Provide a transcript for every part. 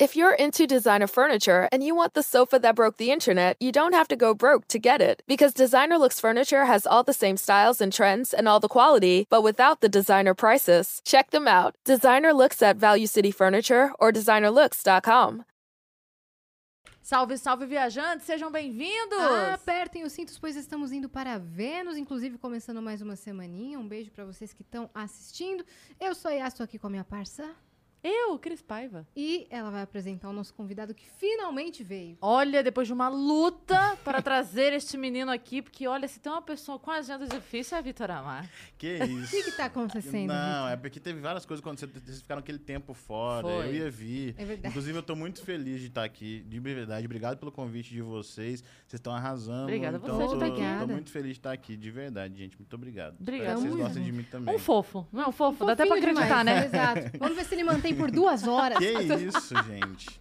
If you're into designer furniture and you want the sofa that broke the internet, you don't have to go broke to get it. Because Designer Looks Furniture has all the same styles and trends and all the quality, but without the designer prices. Check them out. Designer Looks at Value City Furniture or designerlooks.com. Salve, salve, viajantes, sejam bem-vindos! Apertem os cintos, pois estamos indo para Vênus, inclusive começando mais uma semaninha. Um beijo para vocês que estão assistindo. Eu sou a Yas, tô aqui com a minha parça. Eu, Cris Paiva. E ela vai apresentar o nosso convidado que finalmente veio. Olha, depois de uma luta para trazer este menino aqui, porque olha, se tem uma pessoa com agenda difícil é a Vitor Amar. Que O isso. que que tá acontecendo? Não, Vitor? é porque teve várias coisas quando vocês ficaram aquele tempo fora. Foi. Eu ia vir. É verdade. Inclusive, eu tô muito feliz de estar aqui, de verdade. Obrigado pelo convite de vocês. Vocês estão arrasando. Obrigada a então, você eu de tô, tô muito feliz de estar aqui, de verdade, gente. Muito obrigado. Obrigada. Espero que vocês Tamo gostem de mim também. Um fofo, não, fofo, dá até pra Fofinho acreditar, demais, né? Exato. Vamos ver se ele mantém por duas horas. Que isso, gente.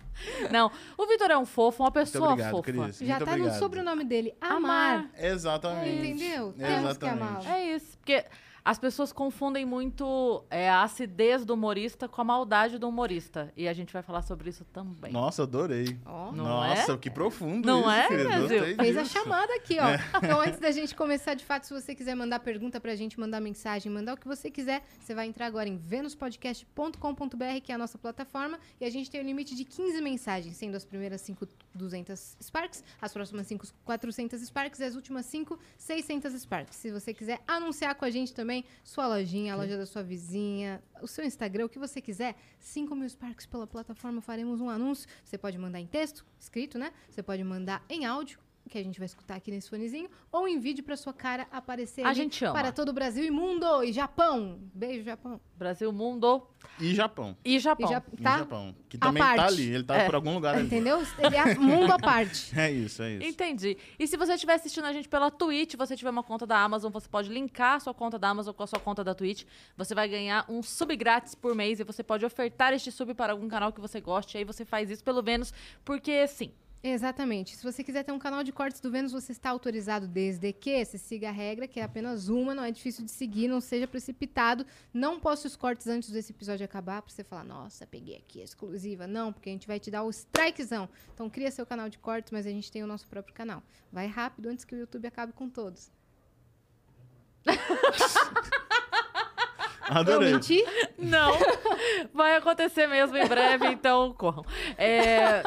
Não, o Vitor é um fofo, uma pessoa obrigado, fofa. Cris. Já muito tá obrigado. no sobrenome dele, Amar. Exatamente. Entendeu? Temos que amá-lo. Exatamente. É isso, porque as pessoas confundem muito é, a acidez do humorista com a maldade do humorista. E a gente vai falar sobre isso também. Nossa, adorei. Não Nossa, é? que profundo Não isso, é? Gostei Fez a chamada aqui, ó. Então, antes da gente começar, de fato, se você quiser mandar pergunta pra gente, mandar mensagem, mandar o que você quiser, você vai entrar agora em venuspodcast.com.br, que é a nossa plataforma, e a gente tem um limite de 15 mensagens, sendo as primeiras 5 200 Sparks, as próximas 5 400 Sparks e as últimas 5 600 Sparks. Se você quiser anunciar com a gente também, sua lojinha, a loja da sua vizinha, o seu Instagram, o que você quiser, 5 mil Sparks pela plataforma, faremos um anúncio. Você pode mandar em texto, escrito, né? Você pode mandar em áudio, que a gente vai escutar aqui nesse fonezinho, ou em vídeo para sua cara aparecer A gente ama. para todo o Brasil e mundo e Japão. Beijo, Japão. Brasil, mundo E Japão. e Japão. E E tá? Japão. Que também tá parte. ali. Ele tá É. por algum lugar ali. Entendeu? Ele é mundo à parte. É isso, é isso. Entendi. E se você estiver assistindo a gente pela Twitch, você tiver uma conta da Amazon, você pode linkar a sua conta da Amazon com a sua conta da Twitch. Você vai ganhar um sub grátis por mês e você pode ofertar este sub para algum canal que você goste. Aí você faz isso pelo Vênus, porque sim. Exatamente. Se você quiser ter um canal de cortes do Vênus, você está autorizado desde que você siga a regra, que é apenas uma, não é difícil de seguir, não seja precipitado. Não poste os cortes antes desse episódio acabar, pra você falar, nossa, peguei aqui a exclusiva. Não, porque a gente vai te dar o strikezão. Então cria seu canal de cortes, mas a gente tem o nosso próprio canal. Vai rápido antes que o YouTube acabe com todos. Adorei. Eu menti? Não. Vai acontecer mesmo em breve, então corram. É.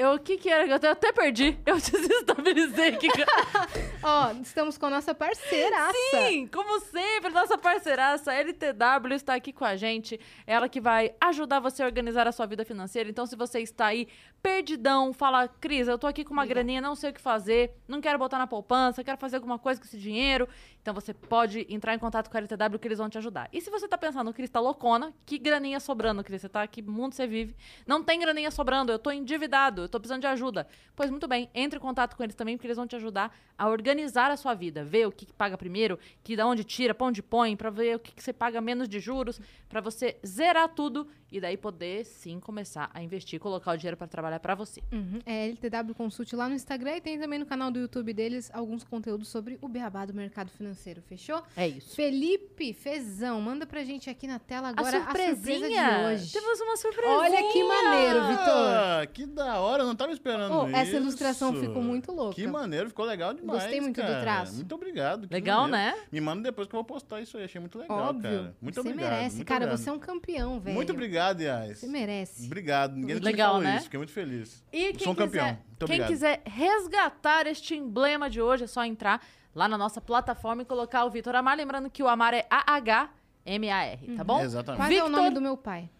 Eu, o que que era? Eu até- perdi. Eu desestabilizei. Que... que- Ó, estamos com a nossa parceiraça. Sim, como sempre, nossa parceiraça LTW está aqui com a gente. Ela que vai ajudar você a organizar a sua vida financeira. Então, se você está aí perdidão, fala, Cris, eu tô aqui com uma graninha, não sei o que fazer, não quero botar na poupança, quero fazer alguma coisa com esse dinheiro. Então, você pode entrar em contato com a LTW que eles vão te ajudar. E se você tá pensando, Cris, tá loucona, que graninha sobrando, Cris? Você tá, que mundo você vive? Não tem graninha sobrando, eu tô endividado, eu tô precisando de ajuda. Pois muito bem, entre em contato com eles também, porque eles vão te ajudar a organizar a sua vida, ver o que, que paga primeiro, que da onde tira, pra onde põe, pra ver o que, que você paga menos de juros, pra você zerar tudo e daí poder sim começar a investir, colocar o dinheiro pra trabalhar pra você. Uhum. É LTW Consult lá no Instagram e tem também no canal do YouTube deles alguns conteúdos sobre o beabá do mercado financeiro, fechou? É isso. Felipe Fezão, manda pra gente aqui na tela agora a a surpresa surpresinha. de hoje. Temos uma surpresinha. Olha que maneiro, Vitor. Ah, que da hora, eu não tava esperando Oh, isso. essa ilustração ficou muito louca. Que maneiro, ficou legal demais, Gostei muito do cara. traço. Muito obrigado. que Legal, maneiro. né? Me manda depois que eu vou postar isso aí, achei muito legal, Óbvio. cara. Muito você obrigado. merece, muito cara. obrigado. Você é um campeão, velho. Muito obrigado, Yas. Você merece. Obrigado, ninguém Legal, falou né? isso, fiquei muito feliz. E quem Sou um campeão. quiser, Muito quem obrigado. quiser resgatar este emblema de hoje, é só entrar lá na nossa plataforma e colocar o Vitor Amar. Lembrando que o Amar é A-H-M-A-R, tá bom? Exatamente. Quase é o nome do meu pai.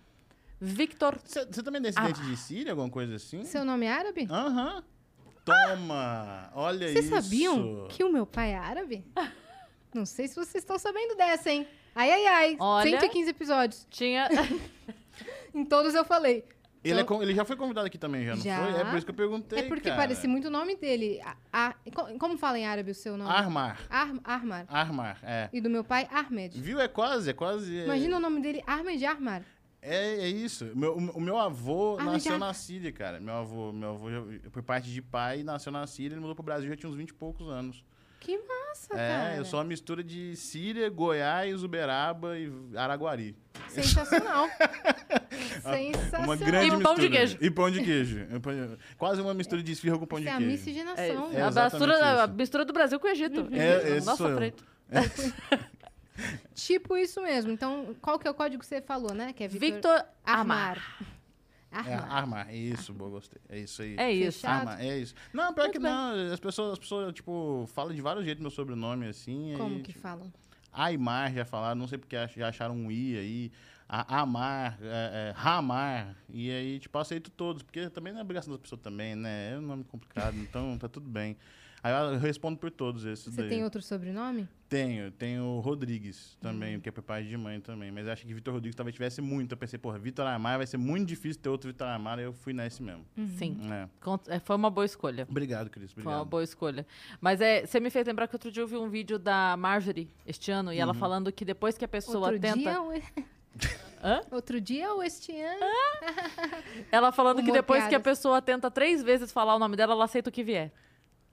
Victor. Você também é descendente de Síria, alguma coisa assim? Seu nome é árabe? Aham. Toma! Olha Vocês isso. sabiam que o meu pai é árabe? Não sei se vocês estão sabendo dessa, hein? Ai, ai, ai. Olha. 115 episódios. Tinha. Em todos eu falei. Ele, é Então- con- ele já foi convidado aqui também, já, não Já. foi? É por isso que eu perguntei, é porque cara. parece muito o nome dele. A- a- co- como fala em árabe o seu nome? Armar. Ar- Armar. Armar, é. E do meu pai, Ahmed. Viu? É quase, é quase... é- Imagina o nome dele, Ahmed Armar. É, é isso. O meu, o meu avô Ah, nasceu na Síria, cara. Meu avô, meu avô, por parte de pai, nasceu na Síria, ele mudou pro Brasil já tinha uns 20 e poucos anos. Que massa, É, cara. eu sou uma mistura de Síria, Goiás, Uberaba e Araguari. Sensacional. Sensacional. Uma grande E pão de mistura. queijo. E pão de queijo. E pão de- Quase uma mistura de esfirra com pão Isso de é a queijo. miscigenação. É, É a, mistura, a mistura do Brasil com o Egito. É, esse Nossa, sou eu. Freito. Tipo isso mesmo. Então, qual que é o código que você falou, né? Que é Victor, Victor Amar. Armar. É, Armar. armar. Isso, boa, gostei. É isso aí. É isso. Fechado. Armar, é isso. Não, pior Muito que bem. não. As pessoas, as pessoas, tipo, falam de vários jeitos meu sobrenome, assim. Como aí, que tipo, falam? Aymar já falaram, não sei porque já acharam um I aí. A- Amar, é, é, Ramar. E aí, tipo, aceito todos, porque também não é obrigação das pessoas também, né? É um nome complicado, então tá tudo bem. Aí eu respondo por todos esses Você daí. tem outro sobrenome? Tenho, tenho Rodrigues também, Hum. que é por pai de mãe também. Mas eu acho que Vitor Rodrigues talvez tivesse muito. Eu pensei, porra, Vitor Amar vai ser muito difícil ter outro Vitor Amar, aí eu fui nesse mesmo. Sim. É. É, Foi uma boa escolha. Obrigado, Cris. Foi uma Obrigado. boa escolha. Mas é, você me fez lembrar que outro dia eu vi um vídeo da Marjorie este ano e Uhum. ela falando que depois que a pessoa Outro tenta. dia ou... Hã? Outro dia ou este ano? Ela falando que depois que a pessoa tenta três vezes falar o nome dela, ela aceita o que vier.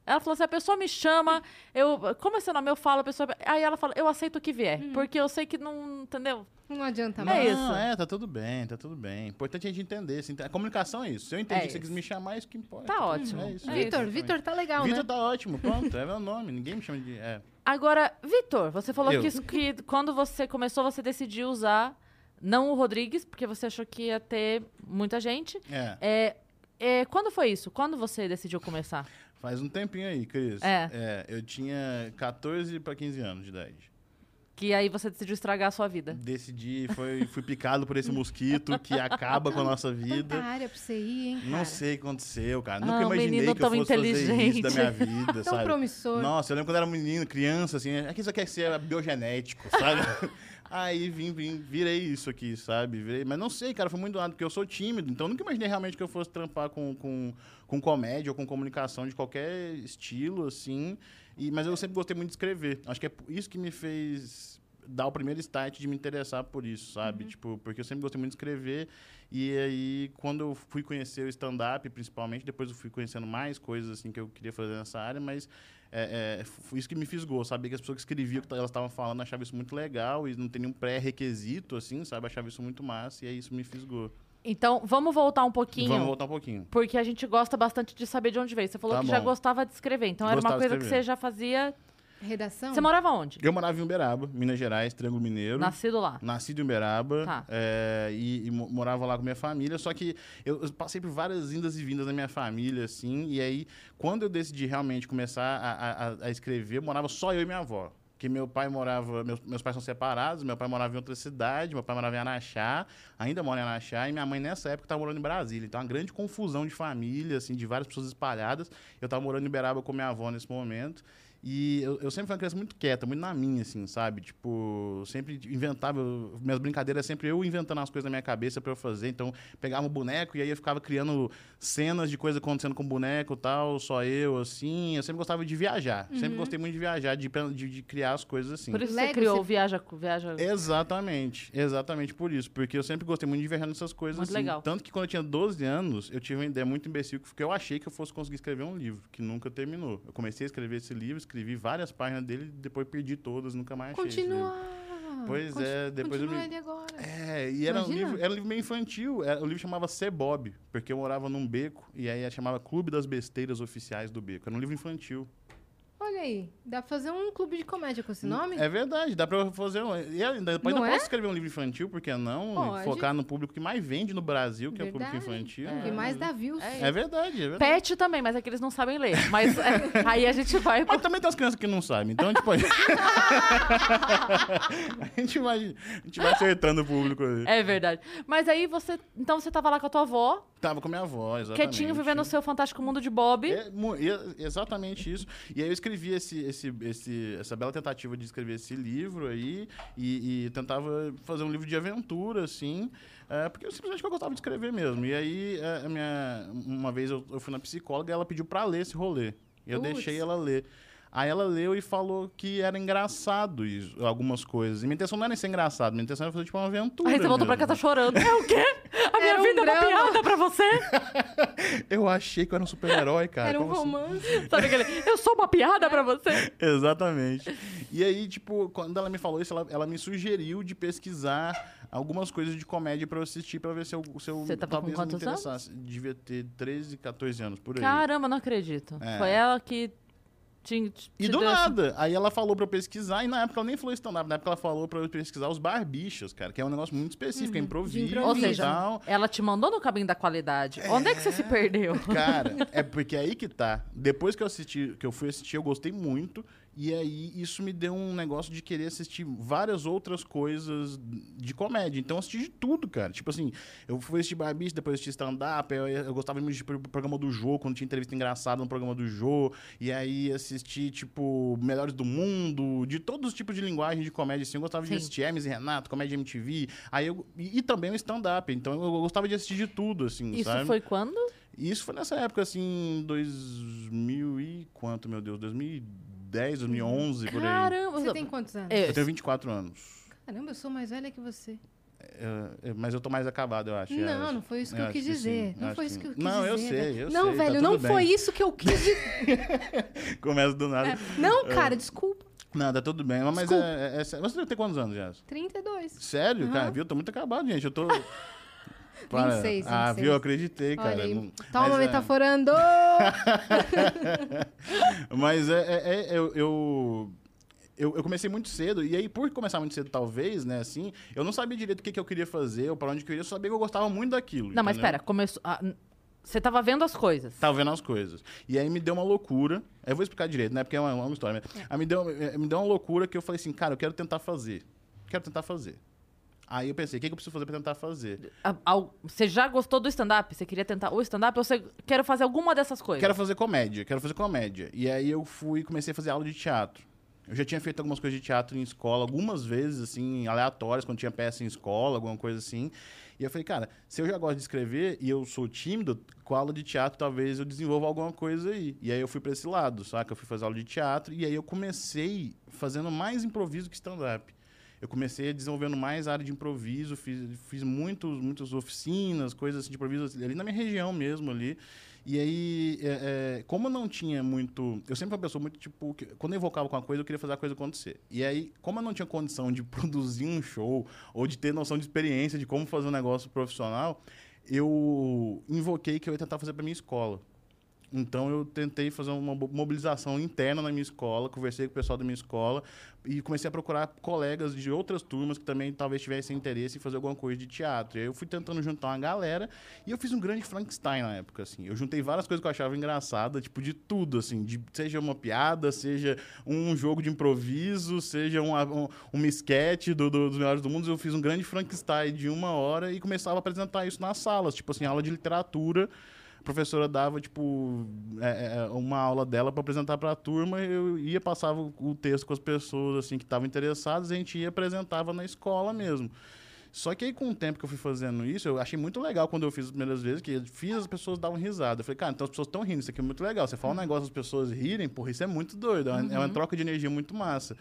Ela falou assim: a pessoa me chama, eu. Como é seu nome? Eu falo, a pessoa. Aí ela fala, eu aceito o que vier. Hum. Porque eu sei que não. Entendeu? Não adianta É mais. isso. Não, é, tá tudo bem, tá tudo bem. Importante a gente entender. assim, A comunicação é isso. Se eu entendi É que você quis isso. me chamar, é isso que importa. Tá ótimo. É isso. É Vitor, isso. Vitor tá legal, Vitor né? tá ótimo, pronto, é meu nome. Ninguém me chama de. É. Agora, Vitor, você falou Eu. que, isso- que quando você começou, você decidiu usar não o Rodrigues, porque você achou que ia ter muita gente. é. É, é, quando foi isso? Quando você decidiu começar? Faz um tempinho aí, Cris. É. eu tinha 14 pra 15 anos de idade. Que aí você decidiu estragar a sua vida. Decidi, foi, fui picado por esse mosquito que acaba com a nossa Tanta vida. área pra você ir, hein, Não cara? sei o que aconteceu, cara. Ah, Nunca um imaginei menino que eu fosse fazer isso da minha vida, Tão sabe? promissor. Nossa, eu lembro quando eu era menino, criança, assim, é que isso aqui ia ser biogenético, sabe? Aí vim, vim, virei isso aqui, sabe? Virei, mas não sei, cara, foi muito do nada, porque eu sou tímido, então nunca imaginei realmente que eu fosse trampar com, com, com comédia ou com comunicação de qualquer estilo, assim. E, mas eu sempre gostei muito de escrever. Acho que é isso que me fez dar o primeiro start de me interessar por isso, sabe? Tipo, porque eu sempre gostei muito de escrever. E aí, quando eu fui conhecer o stand-up, principalmente, depois eu fui conhecendo mais coisas assim que eu queria fazer nessa área, mas é, é, foi isso que me fisgou, sabia que as pessoas que escreviam o que elas estavam falando achavam isso muito legal e não tem nenhum pré-requisito, assim, sabe? Achava isso muito massa e aí isso me fisgou. Então, vamos voltar um pouquinho. Vamos voltar um pouquinho. Porque a gente gosta bastante de saber de onde veio. Você falou Tá que já bom. gostava de escrever. Então, era uma Gostava coisa que você já fazia. Redação? Você morava onde? Eu morava em Uberaba, Minas Gerais, Triângulo Mineiro. Nascido lá. Nascido em Uberaba Tá. é, e, e mo- morava lá com minha família, só que eu, eu passei por várias indas e vindas na minha família, assim, e aí, quando eu decidi realmente começar a, a- a- a escrever, morava só eu e minha avó. Que meu pai morava, meus, meus pais são separados, meu pai morava em outra cidade, meu pai morava em Anaxá, ainda mora em Anaxá, e minha mãe nessa época estava morando em Brasília. Então, uma grande confusão de família, assim, de várias pessoas espalhadas. Eu estava morando em Uberaba com minha avó nesse momento. E eu, eu sempre fui uma criança muito quieta, muito na minha, assim, sabe? Tipo, sempre inventava. eu- Minhas brincadeiras é sempre eu inventando as coisas na minha cabeça pra eu fazer. Então, pegava um boneco e aí eu ficava criando cenas de coisa acontecendo com o boneco e tal, só eu, assim. Eu sempre gostava de viajar. Sempre gostei muito de viajar, de, de, de criar as coisas assim. Por isso Lego, você criou você- o Viaja. Viaja... Exatamente, exatamente por isso. Porque eu sempre gostei muito de viajar nessas coisas. Muito assim. legal. Tanto que quando eu tinha 12 anos, eu tive uma ideia muito imbecil, que eu achei que eu fosse conseguir escrever um livro, que nunca terminou. Eu comecei a escrever esse livro, escrevi várias páginas dele, depois perdi todas, nunca mais achei. Continua. Pois é, depois eu ele agora. É, e era um, livro, era um livro meio infantil. Era, o livro chamava C. Bob, porque eu morava num beco, e aí chamava Clube das Besteiras Oficiais do Beco. Era um livro infantil. Olha aí, dá pra fazer um clube de comédia com esse nome? É verdade, dá pra eu fazer um. E ainda, depois Não ainda é? posso escrever um livro infantil, por que não? Pode. Focar no público que mais vende no Brasil, que é o público Verdade. infantil. O que mais dá views. É É verdade, é verdade. Pet também, mas é que eles não sabem ler. Mas é, aí a gente vai. Mas também tem as crianças que não sabem, então a gente pode. a, gente vai, a gente vai acertando o público aí. É verdade. Mas aí você. Então você tava lá com a tua avó, Tava com minha avó, exatamente. quietinho, vivendo o seu fantástico mundo de Bob. É, exatamente isso. E aí eu escrevi esse, esse, esse, essa bela tentativa de escrever esse livro aí e, e tentava fazer um livro de aventura, assim, é, porque eu simplesmente eu gostava de escrever mesmo. E aí é, minha, uma vez eu, eu fui na psicóloga e ela pediu pra ler esse rolê. Eu Putz. deixei ela ler. Aí ela leu e falou que era engraçado isso, algumas coisas. E minha intenção não era ser engraçado, minha intenção era fazer tipo uma aventura. Aí você voltou pra casa chorando. É o quê? A minha Era um vida é uma drama. piada pra você? Eu achei que eu era um super-herói, cara. Era um como assim? romance. Sabe aquele, eu sou uma piada pra você? Exatamente. E aí, tipo, quando ela me falou isso, ela, ela me sugeriu de pesquisar algumas coisas de comédia pra eu assistir, pra ver se eu, se eu Você tava com talvez me quantos anos? interessasse. Devia ter 13, 14 anos, por aí. Caramba, não acredito. É. Foi ela que te E do deu essa- nada. Aí ela falou pra eu pesquisar, e na época ela nem falou stand-up, na época ela falou pra eu pesquisar os barbichas, cara, que é um negócio muito específico, é improviso, improviso. Ou e seja, tal. ela te mandou no caminho da qualidade. Onde é que você se perdeu? Cara, é porque é aí que tá. Depois que eu assisti, que eu fui assistir, eu gostei muito. E aí isso me deu um negócio de querer assistir várias outras coisas de comédia. Então eu assisti de tudo, cara. Tipo assim, eu fui assistir Barbicha, depois assisti stand-up. Eu, eu gostava muito de programa do Jô, quando tinha entrevista engraçada no programa do Jô. E aí assisti, tipo, Melhores do Mundo, de todos os tipos de linguagem de comédia, assim. Eu gostava de Sim. assistir Hermes e Renato, comédia MTV. Aí eu, e, e também o stand-up. Então eu, eu gostava de assistir de tudo, assim, Isso sabe? foi quando? Isso foi nessa época, assim, 2000 e quanto, meu Deus? 2010, 2011, por aí. Caramba! Você tem quantos anos? É, Eu tenho 24 anos. Caramba, eu sou mais velha que você. É, é, mas eu tô mais acabado, eu acho. é, Não, não foi isso que eu, quis dizer. Não foi isso que eu quis Não, dizer. eu sei, eu não, sei. tá velho, tudo não bem. foi isso que eu quis dizer. Começa do nada. Não, cara, desculpa. Não, tá tudo bem. Mas é, é, é. Você tem quantos anos, Jess? 32. Sério, Aham. cara? Viu? Eu tô muito acabado, gente. Eu tô... Para. 26, Ah, 26. viu? Eu acreditei, cara. Olha aí. Não- Toma, mas é- metaforando! Mas é, é- é- eu, eu, eu, eu comecei muito cedo, e aí, por começar muito cedo, talvez, né, assim, eu não sabia direito o que, que eu queria fazer, ou pra onde que eu ia, eu sabia que eu gostava muito daquilo. Não, mas entendeu? pera, começou. ah, n- Você tava vendo as coisas. Tava vendo as coisas. E aí me deu uma loucura. Eu vou explicar direito, né? Porque é uma, uma história. É. Aí me deu, eh, me deu uma loucura que eu falei assim, cara, eu quero tentar fazer. Quero tentar fazer. Aí eu pensei, o que, que eu preciso fazer pra tentar fazer? Você já gostou do stand-up? Você queria tentar o stand-up ou você quer fazer alguma dessas coisas? Quero fazer comédia, quero fazer comédia. E aí eu fui comecei a fazer aula de teatro. Eu já tinha feito algumas coisas de teatro em escola, algumas vezes, assim, aleatórias, quando tinha peça em escola, alguma coisa assim. E eu falei, cara, se eu já gosto de escrever e eu sou tímido, com a aula de teatro talvez eu desenvolva alguma coisa aí. E aí eu fui pra esse lado, saca? Eu fui fazer aula de teatro e aí eu comecei fazendo mais improviso que stand-up. Eu comecei desenvolvendo mais área de improviso, fiz, fiz muitos, muitas oficinas, coisas assim de improviso ali na minha região mesmo ali. E aí, é, é, como eu não tinha muito. Eu sempre fui uma pessoa muito, tipo, que, quando eu invocava com uma coisa, eu queria fazer a coisa acontecer. E aí, como eu não tinha condição de produzir um show, ou de ter noção de experiência de como fazer um negócio profissional, eu invoquei que eu ia tentar fazer para minha escola. Então eu tentei fazer uma mo- mobilização interna na minha escola, conversei com o pessoal da minha escola e comecei a procurar colegas de outras turmas que também talvez tivessem interesse em fazer alguma coisa de teatro. E aí eu fui tentando juntar uma galera e eu fiz um grande Frankenstein na época, assim. Eu juntei várias coisas que eu achava engraçada, tipo de tudo, assim, de, seja uma piada, seja um jogo de improviso, seja uma, um, uma esquete do, do- dos melhores do mundo. Eu fiz um grande Frankenstein de uma hora e começava a apresentar isso nas salas, tipo assim, aula de literatura professora dava, tipo, é, é, uma aula dela para apresentar para a turma, eu ia, passava o- texto com as pessoas, assim, que estavam interessadas, a gente ia apresentava na escola mesmo. Só que aí, com o tempo que eu fui fazendo isso, eu achei muito legal quando eu fiz as primeiras vezes, que eu fiz, as pessoas davam risada. Eu falei, cara, então as pessoas estão rindo, isso aqui é muito legal. Você fala um negócio, as pessoas rirem, porra, isso é muito doido, é uma, é uma troca de energia muito massa.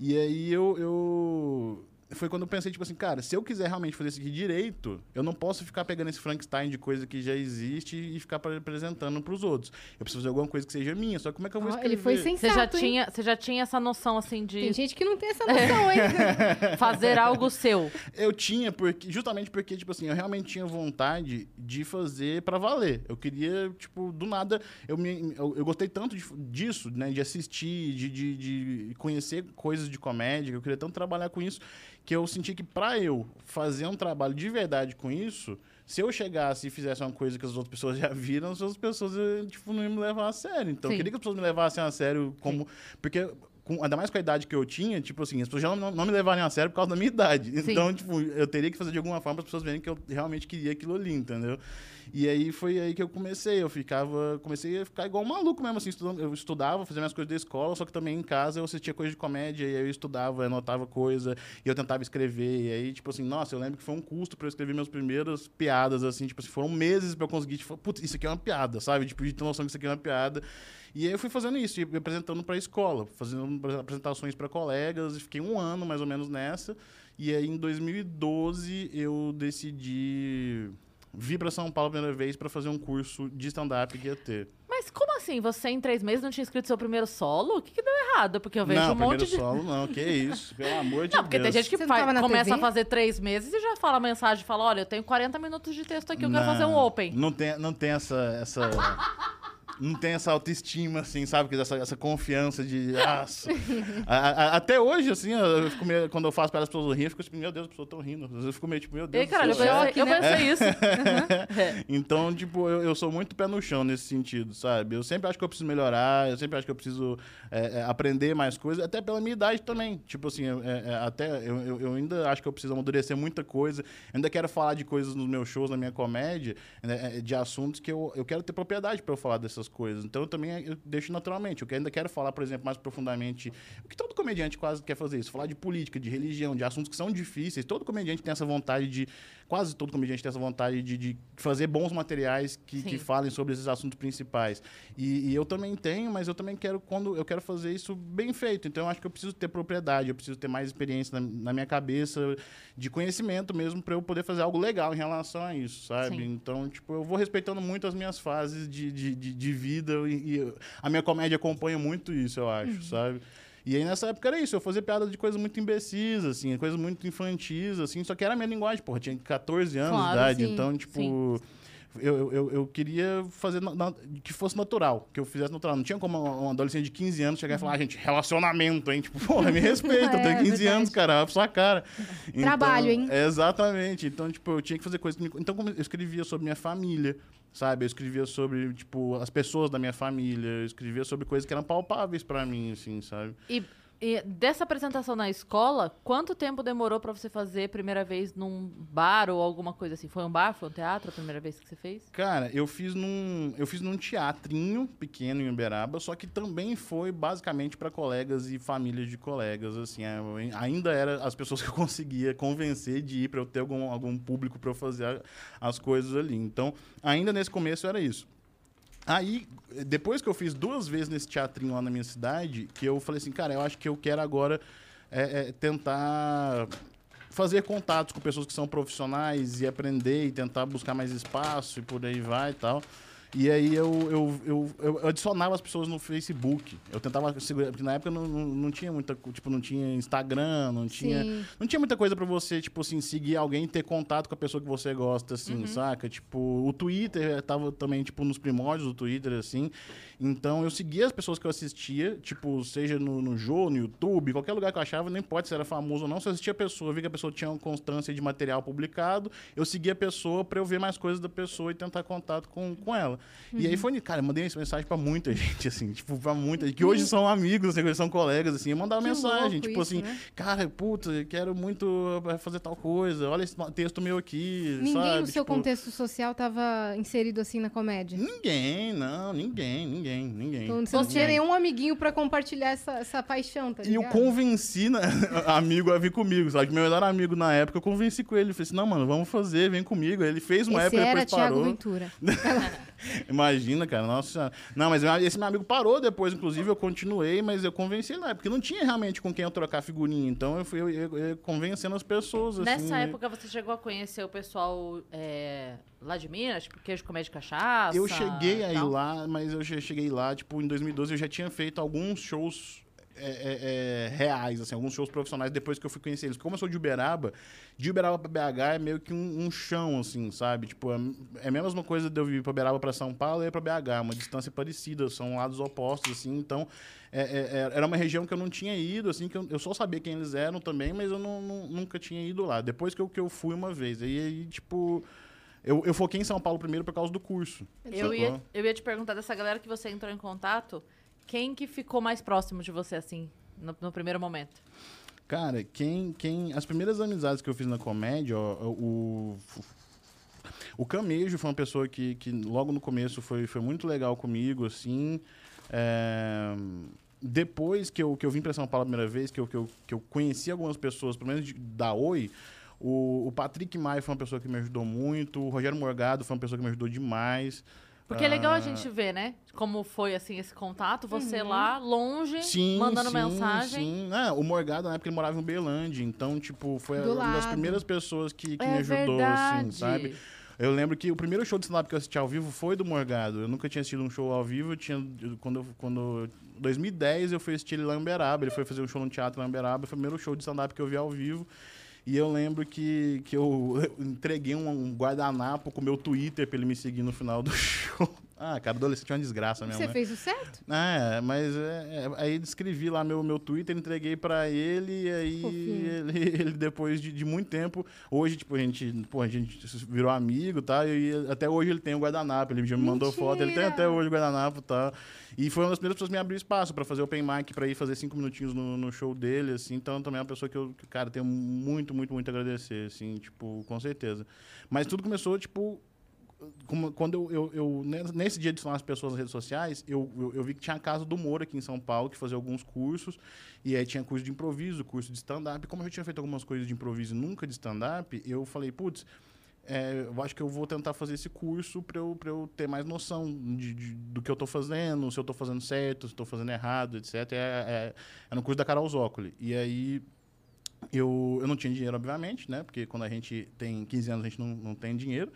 E aí eu, eu... Foi quando eu pensei, tipo assim, cara, se eu quiser realmente fazer isso aqui direito, eu não posso ficar pegando esse Frankenstein de coisa que já existe e ficar pre- apresentando pros outros. Eu preciso fazer alguma coisa que seja minha, só que como é que eu vou Ó, escrever? ele foi Você sensato, já, hein? tinha, você já tinha essa noção, assim, de Tem gente que não tem essa noção, hein? fazer algo seu. Eu tinha, porque, justamente porque, tipo assim, eu realmente tinha vontade de fazer pra valer. Eu queria, tipo, do nada, eu, me, eu, eu gostei tanto de- disso, né? De assistir, de, de, de conhecer coisas de comédia, que eu queria tanto trabalhar com isso, que eu senti que pra eu fazer um trabalho de verdade com isso, se eu chegasse e fizesse uma coisa que as outras pessoas já viram, as outras pessoas, eh, tipo, não iam me levar a sério. Então, Sim. eu queria que as pessoas me levassem a sério como... Porque... Com, ainda mais com a idade que eu tinha, tipo assim, as pessoas já não, não me levarem a sério por causa da minha idade. Sim. Então, tipo, eu teria que fazer de alguma forma para as pessoas verem que eu realmente queria aquilo ali, entendeu? E aí foi aí que eu comecei. Eu ficava, comecei a ficar igual um maluco mesmo, assim, estudando. Eu estudava, fazia minhas coisas da escola, só que também em casa eu assistia coisa de comédia, e aí eu estudava, anotava coisa, e eu tentava escrever. E aí, tipo assim, nossa, eu lembro que foi um custo pra eu escrever minhas primeiras piadas, assim, tipo assim, foram meses pra eu conseguir, tipo, putz, isso aqui é uma piada, sabe? Tipo, de ter noção que isso aqui é uma piada. E aí eu fui fazendo isso, me apresentando para a escola, fazendo apresentações para colegas, e fiquei um ano mais ou menos nessa. E aí em 2012 eu decidi vir para São Paulo a primeira vez para fazer um curso de stand-up que ia ter. Mas como assim? Você em três meses não tinha escrito seu primeiro solo? O que, que deu errado? Porque eu vejo não, um monte primeiro de. solo não, que isso, pelo amor de Não, porque Deus. tem gente que não faz- começa TV? a fazer três meses e já fala a mensagem, fala, olha, eu tenho 40 minutos de texto aqui, eu quero fazer um Não, open. Não tem, não tem essa. essa não tem essa autoestima, assim, sabe? Que Essa, essa confiança de. Nossa. A- a- até hoje, assim, eu fico meio- quando eu faço para as pessoas rirem, eu fico tipo, meu Deus, as pessoas estão rindo. Às vezes eu fico meio tipo, meu Deus. Ei, caralho, eu do céu. pensei, eu né? pensei isso. É. Então, tipo, eu, eu sou muito pé no chão nesse sentido, sabe? Eu sempre acho que eu preciso melhorar, eu sempre acho que eu preciso é, é, aprender mais coisas, até pela minha idade também. Tipo assim, eu- é, é, até eu, eu- eu ainda acho que eu preciso amadurecer muita coisa. Eu ainda quero falar de coisas nos meus shows, na minha comédia, né, é, de assuntos que eu, eu quero ter propriedade para eu falar dessas coisas. Então, eu também eu deixo naturalmente. Eu ainda quero falar, por exemplo, mais profundamente. O que todo comediante quase quer fazer isso? Falar de política, de religião, de assuntos que são difíceis. Todo comediante tem essa vontade de. Quase todo comediante tem essa vontade de, de fazer bons materiais que, que falem sobre esses assuntos principais. E, e eu também tenho, mas eu também quero quando eu quero fazer isso bem feito. Então eu acho que eu preciso ter propriedade, eu preciso ter mais experiência na, na minha cabeça de conhecimento mesmo para eu poder fazer algo legal em relação a isso, sabe? Sim. Então, tipo, eu vou respeitando muito as minhas fases de, de, de, de vida e, e a minha comédia acompanha muito isso, eu acho, sabe? E aí nessa época era isso, eu fazia piada de coisas muito imbecis, assim, coisas muito infantis, assim, só que era a minha linguagem, porra, tinha 14 anos Claro, de idade, sim, então, tipo, sim. Eu, eu- eu, eu queria fazer na- na- que fosse natural, que eu fizesse natural. Não tinha como um adolescente de 15 anos chegar e falar, ah, gente, relacionamento, hein? Tipo, porra, me respeita, eu É, tenho 15 verdade. anos, cara, olha pra sua cara. Então, Trabalho, hein? é, exatamente. Então, tipo, eu tinha que fazer coisas. Então, eu escrevia sobre minha família, sabe? Eu escrevia sobre, tipo, as pessoas da minha família, eu escrevia sobre coisas que eram palpáveis pra mim, assim, sabe? E, e dessa apresentação na escola, quanto tempo demorou pra você fazer primeira vez num bar ou alguma coisa assim? Foi um bar, foi um teatro a primeira vez que você fez? Cara, eu fiz num, eu fiz num teatrinho pequeno em Uberaba, só que também foi basicamente para colegas e famílias de colegas, assim, ainda era as pessoas que eu conseguia convencer de ir para eu ter algum, algum público para eu fazer as coisas ali. Então, ainda nesse começo era isso. Aí, depois que eu fiz duas vezes nesse teatrinho lá na minha cidade, que eu falei assim, cara, eu acho que eu quero agora é, é, tentar fazer contatos com pessoas que são profissionais e aprender e tentar buscar mais espaço e por aí vai e tal. E aí eu, eu, eu, eu adicionava as pessoas no Facebook. Eu tentava segurar, porque na época não, não, não tinha muita, tipo, não tinha Instagram, não tinha, Sim. não tinha muita coisa pra você, tipo assim, seguir alguém e ter contato com a pessoa que você gosta, assim, saca? Tipo, o Twitter tava também, tipo, nos primórdios do Twitter, assim. Então eu seguia as pessoas que eu assistia, tipo, seja no, no Jô, no YouTube, qualquer lugar que eu achava, não importa se era famoso ou não, se eu assistia a pessoa, via que a pessoa tinha uma constância de material publicado, eu seguia a pessoa pra eu ver mais coisas da pessoa e tentar contato com, com ela. E Uhum. aí foi, cara, eu mandei essa mensagem pra muita gente, assim, tipo, pra muita que hoje são amigos, assim, são colegas, assim, eu mandava Que mensagem, tipo isso, assim, né? cara, puta, eu quero muito eh, fazer tal coisa, olha esse texto meu aqui, Ninguém sabe? no seu Tipo, contexto social tava inserido assim na comédia. Ninguém, não, ninguém, ninguém, ninguém. Então você não tinha nenhum amiguinho pra compartilhar essa, essa paixão, tá E eu ligado? convenci né, amigo a vir comigo, sabe? Meu melhor amigo na época, eu convenci com ele. Falei assim, não, mano, vamos fazer, vem comigo. Aí Ele fez uma Esse época, era depois Thiago parou. Ventura. Imagina, cara, nossa senhora. Não, mas esse meu amigo parou depois, inclusive, eu continuei, mas eu convenci ele na época, porque não tinha realmente com quem eu trocar figurinha. Então eu fui eu, eu- eu convencendo as pessoas, assim. Nessa né? época você chegou a conhecer o pessoal é, lá de Minas, tipo queijo, comédia e cachaça? Eu cheguei a ir tal? lá, mas eu che- cheguei lá, tipo, em 2012 eu já tinha feito alguns shows é, é, é, reais, assim, alguns shows profissionais depois que eu fui conhecer eles. Como eu sou de Uberaba, de Uberaba pra BH é meio que um, um chão, assim, sabe? Tipo, é, é a mesma coisa de eu vir pra Uberaba pra São Paulo e pra BH, uma distância parecida, são lados opostos, assim, então é, é, é, era uma região que eu não tinha ido, assim, que eu, eu só sabia quem eles eram também, mas eu não, não- nunca tinha ido lá. Depois que eu, que eu fui uma vez, aí, aí tipo... Eu, eu foquei em São Paulo primeiro por causa do curso. Eu ia, eu ia te perguntar dessa galera que você entrou em contato, quem que ficou mais próximo de você, assim, no, no primeiro momento? Cara, quem, quem. As primeiras amizades que eu fiz na comédia, ó, o. O Camejo foi uma pessoa que, que logo no começo foi, foi muito legal comigo, assim. É, depois que eu, que eu vim para São Paulo a primeira vez, que eu, que eu, que eu conheci algumas pessoas, pelo menos de, da Oi, o, o Patrick Maia foi uma pessoa que me ajudou muito, o Rogério Morgado foi uma pessoa que me ajudou demais. Porque é legal Ah, a gente ver, né? Como foi, assim, esse contato. Você lá, longe, Sim, mandando sim, mensagem. Sim. Ah, o Morgado, na época, ele morava em Belândia. Então, tipo, foi Do uma das lado. primeiras pessoas que, que É me ajudou, verdade. assim, sabe? Eu lembro que o primeiro show de stand-up que eu assisti ao vivo foi do Morgado. Eu nunca tinha assistido um show ao vivo. Eu tinha, quando, quando 2010 eu fui assistir ele lá em Uberaba. Ele foi fazer um show no teatro lá em Uberaba. Foi o primeiro show de stand-up que eu vi ao vivo. E eu lembro que, que eu entreguei um, guardanapo com o meu Twitter pra ele me seguir no final do show. Ah, cara, adolescente é uma desgraça mesmo, Você né? fez o certo? É, mas é, é, aí escrevi lá meu, meu Twitter, entreguei pra ele, e aí ele, ele depois de, de muito tempo, hoje, tipo, a gente, pô, a gente virou amigo, tá? E até hoje ele tem o guardanapo, ele já me mandou Mentira! foto, ele tem até hoje o guardanapo, tá? E foi uma das primeiras pessoas que me abriu espaço pra fazer open mic, pra ir fazer cinco minutinhos no, no show dele, assim, então também é uma pessoa que eu, que, cara, tenho muito, muito, muito a agradecer, assim, tipo, com certeza. Mas tudo começou, tipo, quando eu, eu, eu- ne- nesse dia de ensinar as pessoas nas redes sociais, eu, eu, eu vi que tinha a casa do humor aqui em São Paulo, que fazia alguns cursos, e aí tinha curso de improviso, curso de stand-up. Como eu já tinha feito algumas coisas de improviso nunca de stand-up, eu falei, putz, é, eu acho que eu vou tentar fazer esse curso para eu, eu ter mais noção de, de- do que eu estou fazendo, se eu estou fazendo certo, se estou fazendo errado, etc. É, é, é no curso da Carol Zócoli. E aí eu, eu não tinha dinheiro, obviamente, né? Porque quando a gente tem 15 anos, a gente não, não tem dinheiro.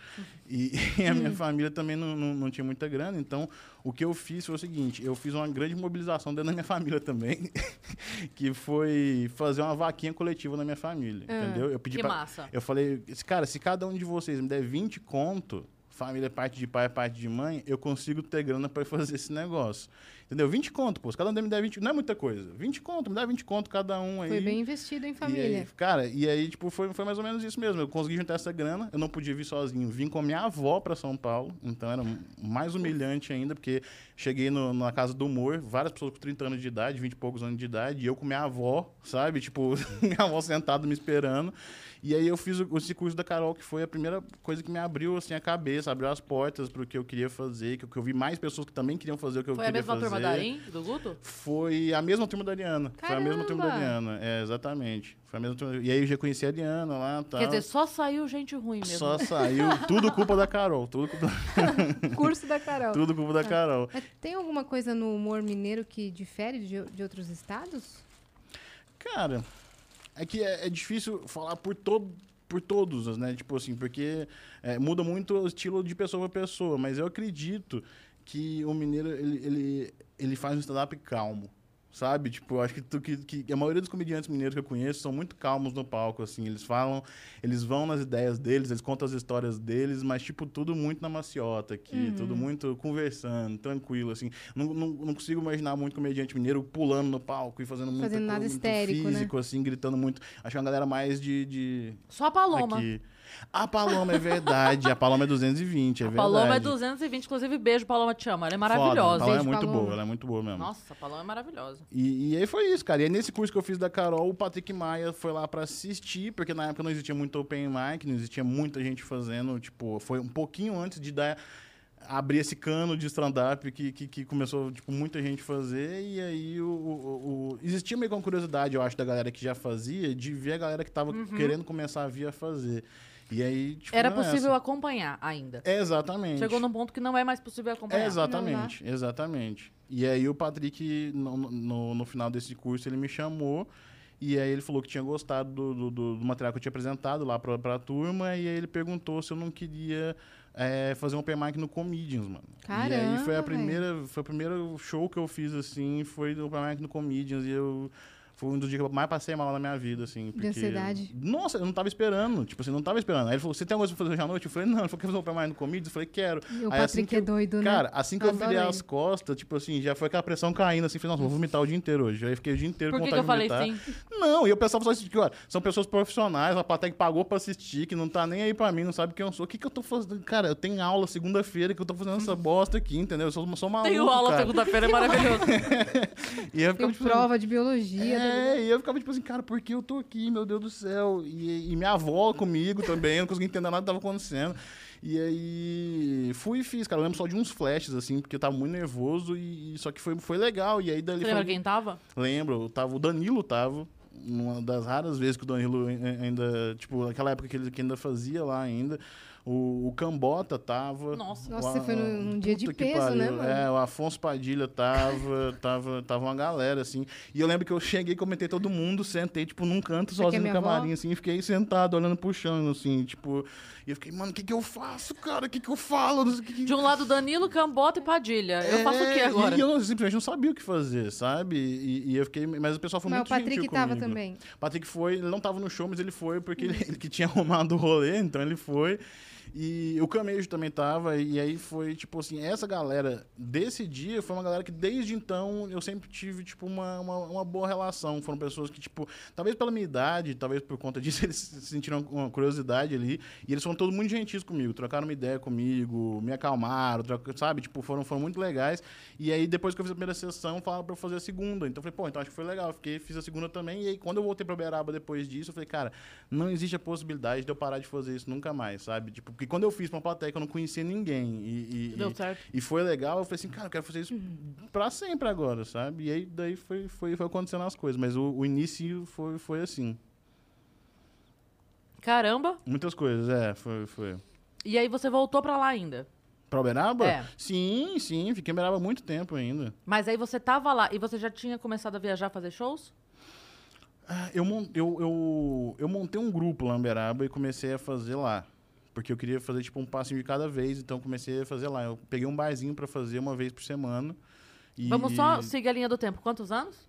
E, e a minha família também não, não, não tinha muita grana. Então, o que eu fiz foi o seguinte: eu fiz uma grande mobilização dentro da minha família também, que foi fazer uma vaquinha coletiva na minha família. Ah, entendeu? Eu pedi Que pra, massa. eu falei, "Esse- cara, se cada um de vocês me der 20 conto, família é parte de pai, é parte de mãe, eu consigo ter grana para fazer esse negócio. Entendeu? 20 conto, pô. Se cada um me der 20, não é muita coisa. 20 conto, me dá 20 conto cada um aí. Foi bem investido em família. aí, cara, e aí, tipo, foi, foi mais ou menos isso mesmo. Eu consegui juntar essa grana, eu não podia vir sozinho. Vim com a minha avó pra São Paulo, então era mais humilhante ainda, porque cheguei no- na casa do humor, várias pessoas com 30 anos de idade, 20 e poucos anos de idade, e eu com minha avó, sabe? Tipo, minha avó sentada me esperando. E aí eu fiz o, esse curso da Carol, que foi a primeira coisa que me abriu, assim, a cabeça, abriu as portas pro que eu queria fazer, que, eu- que eu vi mais pessoas que também queriam fazer o que eu Foi a queria mesma fazer. turma da Arim, do Guto? Foi a mesma turma da Ariana. Foi a mesma turma da Caramba! Ariana. É, exatamente. Foi a mesma turma. E aí eu já conheci a Ariana lá tal. Quer dizer, só saiu gente ruim mesmo. Só saiu. Tudo culpa da Carol. Tudo culpa, Curso da Carol. tudo culpa da Carol. É, Tem alguma coisa no humor mineiro que difere de, de outros estados? Cara, é que é, é difícil falar por todo por todos, né? Tipo assim, porque é, muda muito o estilo de pessoa para pessoa, mas eu acredito que o mineiro ele, ele, ele faz um stand-up calmo. Sabe? Tipo, eu acho que, tu- que, que a maioria dos comediantes mineiros que eu conheço são muito calmos no palco, assim. Eles falam, eles vão nas ideias deles, eles contam as histórias deles, mas, tipo, tudo muito na maciota aqui, tudo muito conversando, tranquilo, assim. Não, não, não consigo imaginar muito comediante mineiro pulando no palco e fazendo, Fazendo nada coisa, muito histérico, né? físico, assim, gritando muito. Acho que é uma galera mais de... de Só a Paloma. aqui. A Paloma é verdade, a Paloma é 220, é a verdade. Paloma é 220, inclusive beijo, Paloma te ama. Ela é Foda, maravilhosa. A Paloma é Beijo, muito Paloma. boa, ela é muito boa mesmo. Nossa, a Paloma é maravilhosa. E, e aí foi isso, cara. E aí nesse curso que eu fiz da Carol, o Patrick Maia foi lá pra assistir, porque na época não existia muito open mic, não existia muita gente fazendo, tipo, foi um pouquinho antes de dar abrir esse cano de stand-up que, que, que começou, tipo, muita gente fazer, e aí o, o- o- existia meio que uma curiosidade, eu acho, da galera que já fazia, de ver a galera que tava querendo começar a vir a fazer. E aí, tipo, Era nessa. possível acompanhar ainda. Exatamente. Chegou num ponto que não é mais possível acompanhar. É, exatamente, exatamente. E aí o Patrick, no, no, no final desse curso, ele me chamou e aí ele falou que tinha gostado do, do, do- material que eu tinha apresentado lá pra, pra turma e aí ele perguntou se eu não queria é, fazer um open mic no Comedians, mano. e aí Caramba, foi a primeira, foi o primeiro show que eu fiz, assim, foi do open mic no Comedians e eu... Foi um dos dias que eu mais passei mal na minha vida, assim. Porque... ansiedade? Nossa, eu não tava esperando. Tipo assim, não tava esperando. Aí ele falou, você tem alguma coisa pra fazer hoje à noite? Eu falei, não. Ele falou, quer fazer um mic no Comedians? Eu falei, quero. E o Aí, assim Patrick que é eu- doido, né? Cara, assim que eu Adoro virei ele. as costas, tipo assim, já foi aquela pressão caindo, assim, falei, nossa, vou vomitar o dia inteiro hoje. Aí fiquei o dia inteiro Por com que, que vontade eu de falei vomitar. sim? Não, e eu pensava só assim, que, olha, são pessoas profissionais, a plateia que pagou pra assistir, que não tá nem aí pra mim, não sabe quem eu sou. O que que eu tô fazendo? Cara, eu tenho aula segunda-feira que eu tô fazendo essa bosta aqui, entendeu? Eu sou, sou maluco, Tenho aula segunda-feira, é maravilhoso. E eu ficava, tipo, prova de biologia. tá é, e eu ficava tipo assim, cara, por que eu tô aqui, meu Deus do céu? E, e minha avó comigo também, eu não conseguia entender nada que tava acontecendo. E aí fui e fiz, cara. Eu lembro só de uns flashes, assim, porque eu tava muito nervoso e, só que foi, foi legal. E aí dali Você foi- lembra quem tava? Lembro, tava o Danilo tava. Uma das raras vezes que o Danilo ai- ainda, tipo, naquela época que ele que ainda fazia lá ainda. O, o Cambota tava. Nossa. Nossa, você foi num- dia de peso, né, pariu. mano? É, o Afonso Padilha tava, tava, tava uma galera, assim. E eu lembro que eu cheguei, comentei todo mundo, sentei, tipo, num canto sozinho no minha avó? camarim, assim, e fiquei sentado, olhando pro chão, assim, tipo. E eu fiquei, mano, o que que eu faço, cara? O que que eu falo? Que que- De um lado, Danilo, Cambota e Padilha. Eu faço o que É, agora? E eu simplesmente não sabia o que fazer, sabe? E, e eu fiquei. Mas o pessoal foi Mas o muito Patrick gentil tava comigo. também. O Patrick foi, ele não tava no show, mas ele foi porque ele, ele que tinha arrumado o rolê, então ele foi. E o Camejo também tava, e aí foi, tipo assim, essa galera desse dia foi uma galera que desde então eu sempre tive, tipo, uma, uma, uma boa relação. Foram pessoas que, tipo, talvez pela minha idade, talvez por conta disso, eles sentiram uma curiosidade ali. E eles foram todos muito gentis comigo, trocaram uma ideia comigo, me acalmaram, sabe? Tipo, foram, foram muito legais. E aí, depois que eu fiz a primeira sessão, falaram pra eu fazer a segunda. Então eu falei, pô, então acho que foi legal. Eu Fiquei, fiz a segunda também. E aí, quando eu voltei pra Beraba depois disso, eu falei, cara, não existe a possibilidade de eu parar de fazer isso nunca mais, sabe? Tipo, porque quando eu fiz pra uma plateia que eu não conhecia ninguém e, e, Deu e- certo. e foi legal, eu falei assim, cara, eu quero fazer isso pra sempre agora, sabe? E aí, daí foi, foi, foi acontecendo as coisas. Mas o, o início foi, foi assim. Caramba. Muitas coisas, é, foi. foi. E aí você voltou pra lá ainda. Pra Uberaba? É. Sim, sim, fiquei em Uberaba há muito tempo ainda. Mas aí você tava lá e você já tinha começado a viajar, fazer shows? Ah, Eu, eu, eu, eu montei um grupo lá em Uberaba e comecei a fazer lá. Porque eu queria fazer, tipo, um passinho de cada vez, então comecei a fazer lá. Eu peguei um barzinho pra fazer uma vez por semana. E Vamos só seguir a linha do tempo. Quantos anos?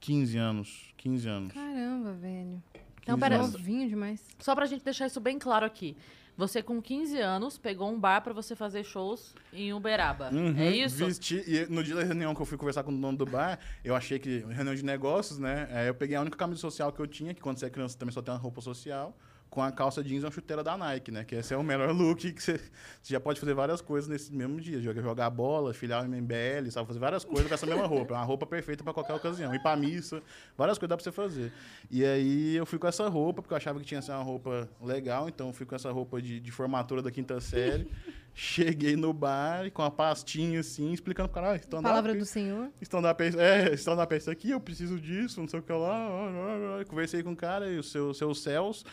15 anos, 15 anos. Caramba, velho. 15 Não, pera. Novinho demais. Só pra gente deixar isso bem claro aqui. Você, com 15 anos, pegou um bar pra você fazer shows em Uberaba. Uhum, É isso? Vesti, e no dia da reunião que eu fui conversar com o dono do bar, eu achei que, reunião de negócios, né? Aí eu peguei a única camisa social que eu tinha, que quando você é criança também só tem uma roupa social, com a calça jeans e uma chuteira da Nike, né? Que esse é o melhor look que você, você já pode fazer várias coisas nesse mesmo dia. Jogar, jogar bola, filiar o MBL, sabe? Fazer várias coisas com essa mesma roupa. É uma roupa perfeita pra qualquer ocasião. Ir pra missa, várias coisas dá pra você fazer. E aí eu fui com essa roupa, porque eu achava que tinha que ser uma roupa legal, então eu fui com essa roupa de, de formatura da quinta série. Cheguei no bar com a pastinha assim, explicando pro cara, ah, stand-up, Palavra do Senhor. stand-up é, é, stand-up é isso aqui, eu preciso disso, não sei o que lá. Conversei com o cara e o seu, seu Celso,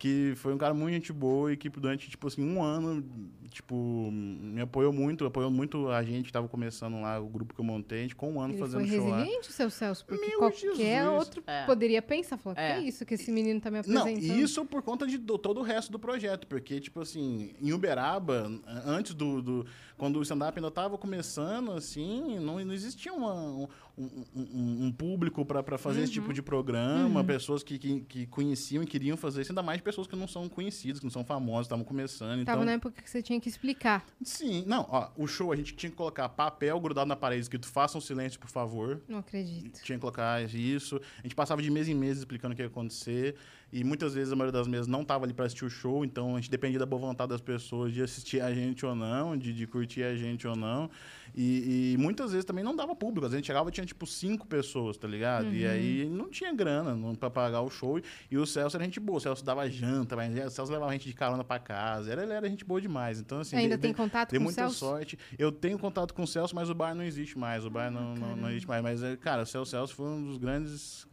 que foi um cara muito gente boa e que durante, tipo assim, um ano, tipo, me apoiou muito, apoiou muito a gente que tava começando lá, o grupo que eu montei, a gente ficou um ano Ele fazendo foi show lá. resiliente, o seu Celso, porque Meu qualquer Jesus. outro É. poderia pensar, falar, que É. é isso que esse menino tá me Não, apresentando? isso por conta de do- todo o resto do projeto, porque, tipo assim, em Uberaba, antes do. do- quando o stand-up ainda estava começando, assim, não, não existia uma- um, um- um- um público para fazer esse Uhum. tipo de programa, pessoas que, que, que conheciam e queriam fazer isso, ainda mais pessoas que não são conhecidas, que não são famosas, estavam começando. Tava então, na época que você tinha que explicar. Sim, não, ó, o show a gente tinha que colocar papel grudado na parede escrito façam silêncio, por favor. Não acredito. Tinha que colocar isso. A gente passava de mês em mês explicando o que ia acontecer. E muitas vezes a maioria das mesas não estava ali para assistir o show, então a gente dependia da boa vontade das pessoas de assistir a gente ou não, de, de curtir a gente ou não. E, e muitas vezes também não dava público. Às vezes a gente chegava tinha tipo cinco pessoas, tá ligado? E aí não tinha grana pra pagar o show. E o Celso era gente boa. O Celso dava janta, mas o Celso levava a gente de carona pra casa. Era, ele era gente boa demais. Então, assim. Ainda de- tem de- contato Dei com o muita Celso? sorte. Eu tenho contato com o Celso, mas o bar não existe mais. O bar não, não, não existe mais. Mas, é, cara, o Celso Celso foi um dos grandes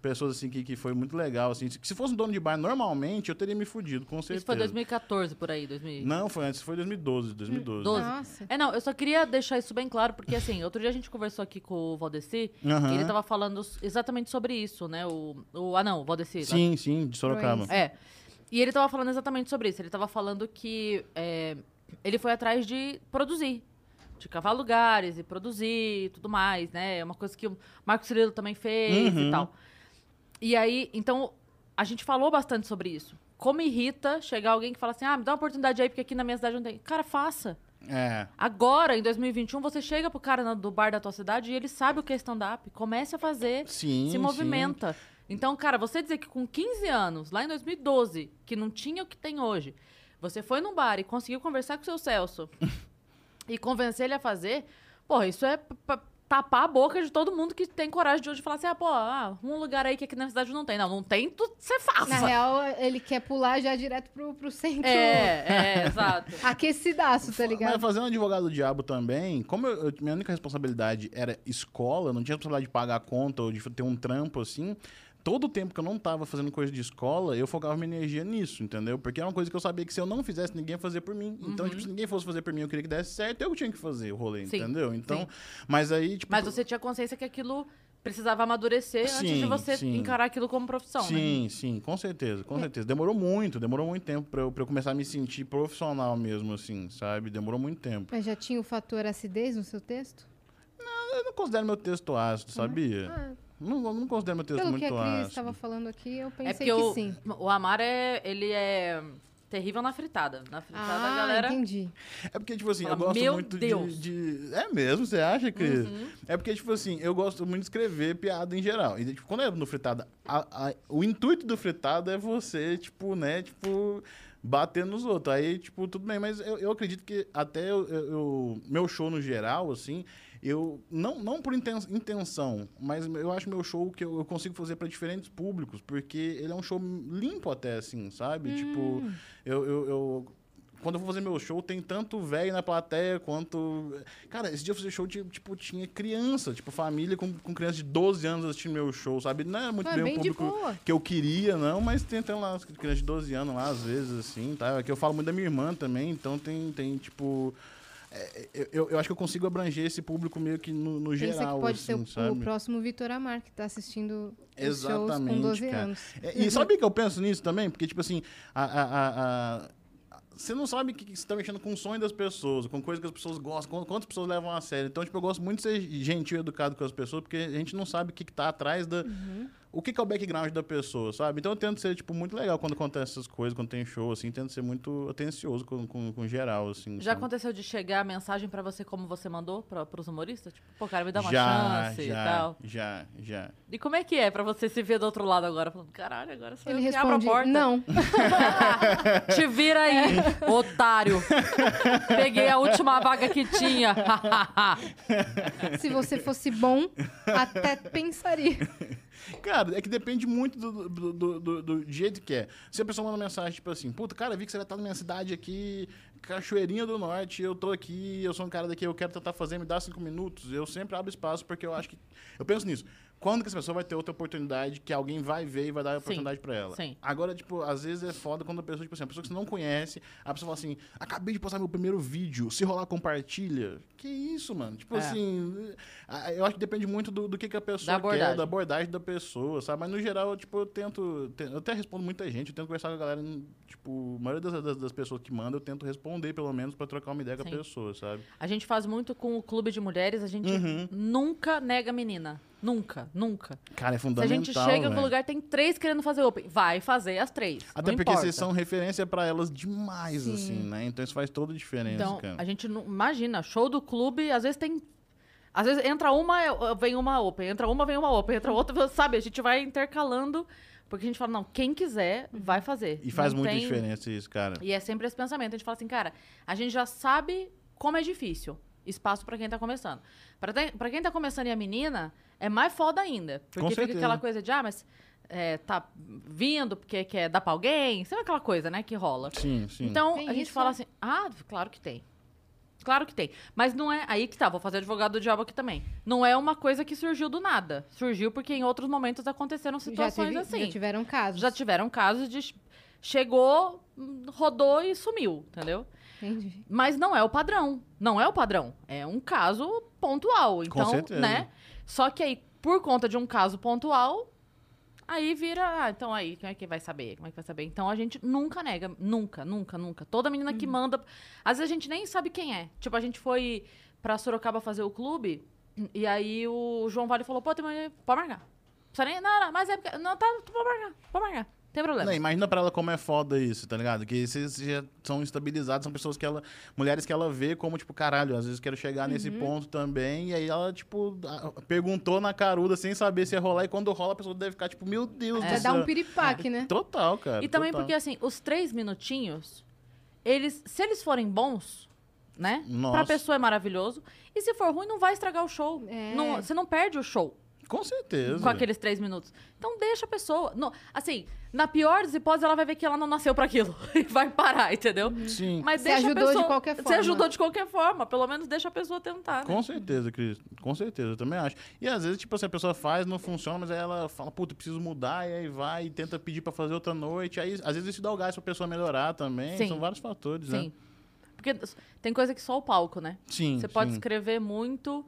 pessoas assim que, que foi muito legal assim se fosse um dono de bar normalmente eu teria me fudido com certeza Isso foi 2014, por aí, 2000. não foi antes foi 2012 2012 Doze. Nossa. É, não, eu só queria deixar isso bem claro, porque assim, outro dia a gente conversou aqui com o Valdeci, Aham. e ele tava falando exatamente sobre isso, né? O, o ah, não, o Valdeci. lá- sim sim de Sorocaba. É. E ele tava falando exatamente sobre isso. Ele tava falando que é, ele foi atrás de produzir. De cavar lugares e produzir e tudo mais, né? É uma coisa que o Marco Cirilo também fez Uhum. e tal. E aí, então, a gente falou bastante sobre isso. Como irrita chegar alguém que fala assim, ah, me dá uma oportunidade aí, porque aqui na minha cidade não tem. Cara, faça. é Agora, em 2021, você chega pro cara do bar da tua cidade e ele sabe o que é stand-up. Comece a fazer sim se sim. movimenta. Então, cara, você dizer que com 15 anos, lá em 2012, que não tinha o que tem hoje, você foi num bar e conseguiu conversar com o seu Celso e convencer ele a fazer, porra, isso é. Tapar a boca de todo mundo que tem coragem de hoje falar assim: ah, pô, ah, um lugar aí que aqui na cidade não tem. Não, não tem, tu, você faça. Na real, ele quer pular já direto pro, pro centro. É, é, exato. Aquecidaço, tá Mas ligado? fazendo advogado do diabo também, como eu- eu- minha única responsabilidade era escola, não tinha responsabilidade de pagar a conta ou de ter um trampo assim. Todo o tempo que eu não tava fazendo coisa de escola, eu focava minha energia nisso, entendeu? Porque era uma coisa que eu sabia que se eu não fizesse, ninguém ia fazer por mim. Então, tipo, se ninguém fosse fazer por mim, eu queria que desse certo, eu tinha que fazer o rolê, Uhum. Sim, entendeu? Então, sim. mas aí, tipo. Mas você tinha consciência que aquilo precisava amadurecer antes de Sim, você sim. encarar aquilo como profissão, né? Sim, sim, com certeza, com certeza. Demorou muito, demorou muito tempo pra eu, pra eu começar a me sentir profissional mesmo, assim, sabe? Demorou muito tempo. Mas já tinha o fator acidez no seu texto? Eu não considero meu texto ácido, sabia? Ah, Não, não considero meu texto pelo muito que a Cris ácido. estava falando aqui, eu É pensei porque que o, sim. o Amar é. Ele é terrível na fritada. Na fritada, Ah, a galera. entendi. É porque, tipo assim, Fala, eu gosto "Meu muito de- Deus." De, É mesmo, você acha, Cris? Uhum. É porque, tipo assim, eu gosto muito de escrever piada em geral. E, tipo, quando é no fritada, a- a- o intuito do fritada é você, tipo, né, tipo, bater nos outros. Aí, tipo, tudo bem, mas eu, eu acredito que até eu- eu- meu show no geral, assim, eu. Não, não por inten- intenção, mas eu acho meu show que eu, eu consigo fazer para diferentes públicos, porque ele é um show limpo até, assim, sabe? Tipo, eu- eu- eu quando eu vou fazer meu show, tem tanto velho na plateia quanto. Cara, esse dia eu fiz show, de, tipo, tinha criança, tipo, família com, com criança de 12 anos assistindo meu show, sabe? Não é muito Ah, bem, bem o público que eu queria, não, mas tem, tem lá as crianças de 12 anos lá, às vezes, assim, tá? Que eu falo muito da minha irmã também, então tem, tem tipo. É, eu- eu, eu acho que eu consigo abranger esse público meio que no, no Pensa geral, que pode assim, ser o, o próximo Vitor Amar, que tá assistindo shows com Exatamente, 12 cara. anos. É, E sabe que eu penso nisso também? Porque, tipo assim, a, a- a- você não sabe que que você tá mexendo com o sonho das pessoas, com coisas que as pessoas gostam, quan- quantas pessoas levam a sério. Então, tipo, eu gosto muito de ser gentil e educado com as pessoas, porque a gente não sabe o que, que tá atrás da. O que, que é o background da pessoa, sabe? Então eu tento ser, tipo, muito legal quando acontece essas coisas, quando tem show, assim, tento ser muito atencioso com, com, com geral, assim. Já sabe? aconteceu de chegar a mensagem pra você como você mandou pra, pros humoristas? Tipo, pô, cara, me dá uma já, chance já, e tal. Já, já. E como é que é pra você se ver do outro lado agora? Falando, caralho, agora sou Ele eu que abro a responde, porta. não. Te vira aí, É. otário. Peguei a última vaga que tinha. Se você fosse bom, até pensaria. Cara, é que depende muito do, do, do, do- jeito que é. Se a pessoa manda mensagem, tipo assim, puta, cara, vi que você vai estar na minha cidade aqui, Cachoeirinha do Norte, eu tô aqui, eu sou um cara daqui, eu quero tentar fazer, me dá cinco minutos. Eu sempre abro espaço, porque eu acho que. Eu penso nisso. Quando que essa pessoa vai ter outra oportunidade que alguém vai ver e vai dar a oportunidade pra ela? sim. Agora, tipo, às vezes é foda quando a pessoa, tipo assim, a pessoa que você não conhece, a pessoa fala assim, acabei de postar meu primeiro vídeo, se rolar, compartilha. Que isso, mano? Tipo É. assim, eu acho que depende muito do, do que, que a pessoa Da abordagem. quer, da abordagem da pessoa, sabe? Mas no geral, tipo, eu tento. te- Eu até respondo muita gente, eu tento conversar com a galera. Tipo, a maioria das, das, das pessoas que mandam, eu tento responder, pelo menos, pra trocar uma ideia com Sim. a pessoa, sabe? A gente faz muito com o clube de mulheres, a gente Uhum. nunca nega menina. Nunca, nunca. Cara, é Se a fundamental. gente chega velho. lugar, tem três querendo fazer open. Vai fazer as três. Até porque importa. vocês são referência pra elas demais, Sim. assim, né? Então isso faz toda a diferença, Então, cara. a gente não. Imagina, show do clube, às vezes tem. Às vezes entra uma, vem uma open, entra uma, vem uma open, entra outra, sabe? A gente vai intercalando, porque a gente fala, não, quem quiser, vai fazer. E faz Não muita tem- diferença isso, cara. E é sempre esse pensamento. A gente fala assim, cara, a gente já sabe como é difícil. Espaço pra quem tá começando. Te- pra quem tá começando e a menina, é mais foda ainda. Porque Com fica certeza. aquela coisa de, ah, mas é, tá vindo porque quer dar pra alguém. Sabe aquela coisa, né, que rola. Sim, sim. Então, Tem a gente isso, fala assim, ah, claro que tem. Claro que tem. Mas não é. Aí que tá, vou fazer advogado do diabo aqui também. Não é uma coisa que surgiu do nada. Surgiu porque em outros momentos aconteceram Já, situações teve- assim. já tiveram casos. Já tiveram casos de. Chegou, rodou e sumiu, entendeu? Entendi. Mas não é o padrão. Não é o padrão. É um caso pontual. Então, certeza. né? Só que aí, por conta de um caso pontual, aí vira. Ah, então aí, como é que vai saber? Como é que vai saber? Então a gente nunca nega. Nunca, nunca, nunca. Toda menina que manda. Às vezes a gente nem sabe quem é. Tipo, a gente foi pra Sorocaba fazer o clube. E aí o João Vale falou: pô, tem uma... pode marcar. Precisa nem. Não, não, mas é porque. Não, tá, pode marcar. Pode marcar. Tem problema. Não, imagina pra ela como é foda isso, tá ligado? Que vocês já são estabilizados, são pessoas que ela. Mulheres que ela vê como, tipo, caralho, às vezes quero chegar nesse Uhum. ponto também. E aí ela, tipo, perguntou na caruda sem saber se ia rolar. E quando rola, a pessoa deve ficar, tipo, meu Deus Já do dá céu. um piripaque, né? Total, cara. E também total. porque, assim, os três minutinhos, eles, se eles forem bons, né? Nossa. Pra pessoa é maravilhoso. E se for ruim, não vai estragar o show. É. Não- você não perde o show Com certeza. com aqueles três minutos. Então deixa a pessoa. não- assim, na pior das hipóteses, ela vai ver que ela não nasceu pra aquilo. E vai parar, entendeu? Sim. Mas Você deixa ajudou a de pessoa, qualquer Você forma. ajudou de qualquer forma. Pelo menos deixa a pessoa tentar. né? Com certeza, Cris. Com certeza, eu também acho. E às vezes, tipo assim, a pessoa faz, não funciona, mas aí ela fala, puta, preciso mudar, e aí vai e tenta pedir pra fazer outra noite. Aí, às vezes, isso dá o gás pra pessoa melhorar também. Sim. São vários fatores, Sim. né? Porque tem coisa que só o palco, né? Sim. Você pode sim. escrever muito.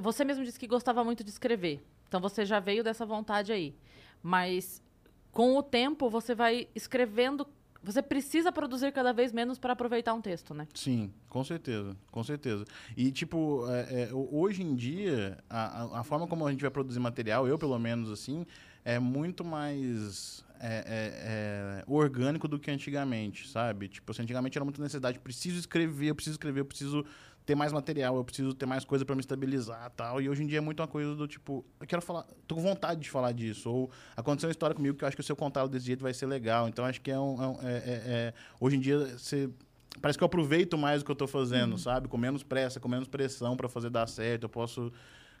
Você mesmo disse que gostava muito de escrever. Então você já veio dessa vontade aí. Mas com o tempo você vai escrevendo. Você precisa produzir cada vez menos para aproveitar um texto, né? Sim, com certeza, com certeza. E, tipo, é, é, hoje em dia, a, a- forma como a gente vai produzir material, eu pelo menos, assim, é muito mais é, é, é, orgânico do que antigamente, sabe? Tipo, assim, antigamente era muita necessidade, preciso escrever, eu preciso escrever, eu preciso ter mais material, eu preciso ter mais coisa para me estabilizar tal. E hoje em dia é muito uma coisa do tipo, eu quero falar, tô com vontade de falar disso. Ou aconteceu uma história comigo que eu acho que se eu contar desse jeito vai ser legal. Então acho que é um. é um- é- é- é- hoje em dia você. Parece que eu aproveito mais o que eu tô fazendo, sabe? Com menos pressa, com menos pressão para fazer dar certo. Eu posso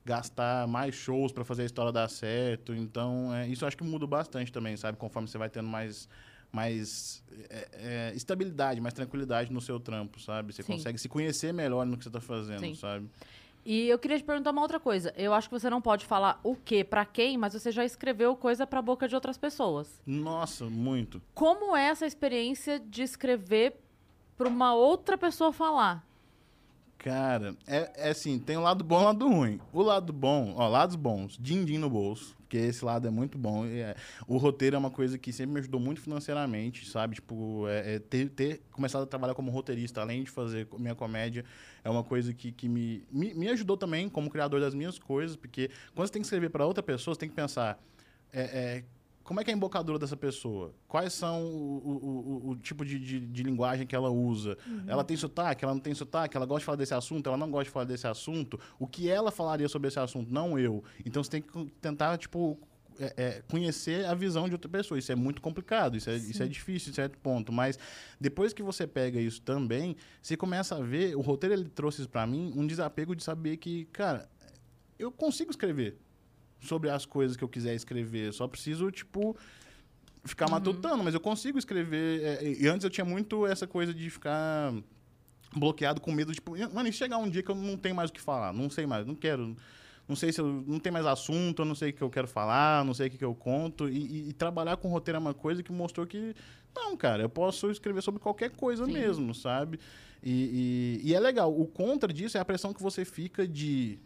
gastar mais shows para fazer a história dar certo. Então, é, isso eu acho que muda bastante também, sabe? Conforme você vai tendo mais, mais é, é, estabilidade, mais tranquilidade no seu trampo, sabe? Você Sim. consegue se conhecer melhor no que você tá fazendo, Sim. sabe? E eu queria te perguntar uma outra coisa. Eu acho que você não pode falar o que para quem, mas você já escreveu coisa para boca de outras pessoas. Nossa, muito. Como é essa experiência de escrever para uma outra pessoa falar? Cara, é, é assim, tem o lado bom e o lado ruim. O lado bom, ó, lados bons, din-din no bolso, porque esse lado é muito bom. É, o roteiro é uma coisa que sempre me ajudou muito financeiramente, sabe? Tipo, é, é ter, ter começado a trabalhar como roteirista, além de fazer minha comédia, é uma coisa que, que me, me, me ajudou também como criador das minhas coisas, porque quando você tem que escrever para outra pessoa, você tem que pensar, é, é, como é que é a embocadura dessa pessoa? Quais são o, o, o, tipo de, de, de linguagem que ela usa? Ela tem sotaque, ela não tem sotaque, ela gosta de falar desse assunto, ela não gosta de falar desse assunto. O que ela falaria sobre esse assunto, não eu. Então você tem que tentar, tipo, é, é, conhecer a visão de outra pessoa. Isso é muito complicado, isso é, isso é difícil em certo ponto. Mas depois que você pega isso também, você começa a ver, o roteiro ele trouxe para mim um desapego de saber que, cara, eu consigo escrever sobre as coisas que eu quiser escrever. Eu só preciso, tipo, ficar matutando, mas eu consigo escrever. é, e antes eu tinha muito essa coisa de ficar bloqueado com medo, tipo, mano, e chegar um dia que eu não tenho mais o que falar, não sei mais, não quero. Não sei se eu não tem mais assunto, eu não sei o que eu quero falar, não sei o que, que eu conto. E, e- e trabalhar com roteiro é uma coisa que mostrou que, não, cara, eu posso escrever sobre qualquer coisa Sim. mesmo, sabe? E, e- e é legal. O contra disso é a pressão que você fica de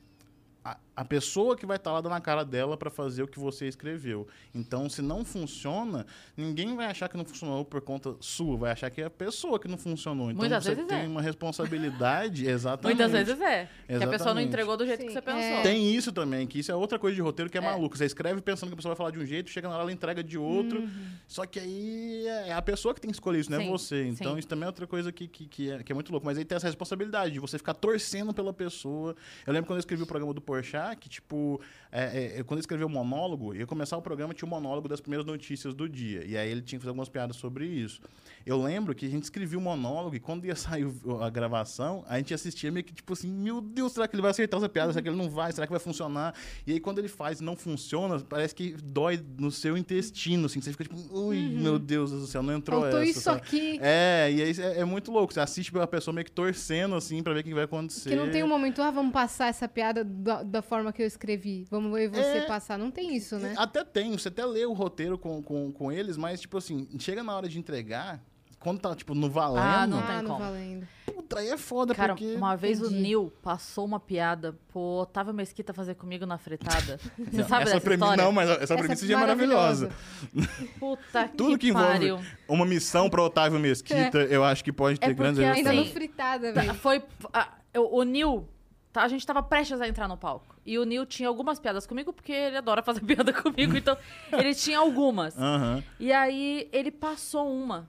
a, a pessoa que vai estar lá dando a cara dela para fazer o que você escreveu. Então, se não funciona, ninguém vai achar que não funcionou por conta sua, vai achar que é a pessoa que não funcionou. Então, Muitas você vezes tem é. uma responsabilidade, exatamente. Muitas vezes é. Que a pessoa não Exatamente. entregou do jeito Sim, que você é. pensou. Tem isso também, que isso é outra coisa de roteiro que é, É. maluco. Você escreve pensando que a pessoa vai falar de um jeito, chega na hora ela entrega de outro. Só que aí é a pessoa que tem que escolher isso, não é Sim, você. Então sim. isso também é outra coisa que, que, que é, que é muito louco. Mas aí tem essa responsabilidade de você ficar torcendo pela pessoa. Eu lembro quando eu escrevi o programa do Porchat, que tipo, é, é, quando eu escrevi o monólogo, ia começar o programa, tinha o monólogo das primeiras notícias do dia. E aí ele tinha que fazer algumas piadas sobre isso. Eu lembro que a gente escrevia o monólogo e quando ia sair a gravação, a gente assistia meio que tipo assim, meu Deus, será que ele vai acertar essa piada? Será que ele não vai? Será que vai funcionar? E aí quando ele faz e não funciona, parece que dói no seu intestino, assim, você fica tipo, ui, meu Deus do céu, não entrou Faltou essa. isso sabe? aqui. É, e aí é, é muito louco. Você assiste pela pessoa meio que torcendo, assim, pra ver o que vai acontecer. Que não tem um momento, ah, vamos passar essa piada da, da forma que eu escrevi. Vamos ver você É. passar. Não tem isso, né? Até tem, você até lê o roteiro com, com, com eles, mas, tipo assim, chega na hora de entregar, quando tá, tipo, no valendo, Ah, não ah, tem não como. valendo. puta, aí é foda, Cara, porque... uma vez o Entendi. Nil passou uma piada pro Otávio Mesquita fazer comigo na fritada. Você sabe essa dessa premi- história? Não, mas essa premissa já é maravilhosa. Puta Tudo que envolve pariu. uma missão pra Otávio Mesquita, eu acho que pode ter É grandes porque Ainda Sim. no fritada, Tá, velho. Foi. a- o, o Nil. Tá, a gente tava prestes a entrar no palco. E o Nil tinha algumas piadas comigo, porque ele adora fazer piada comigo. Então, ele tinha algumas. Aham. E aí, ele passou uma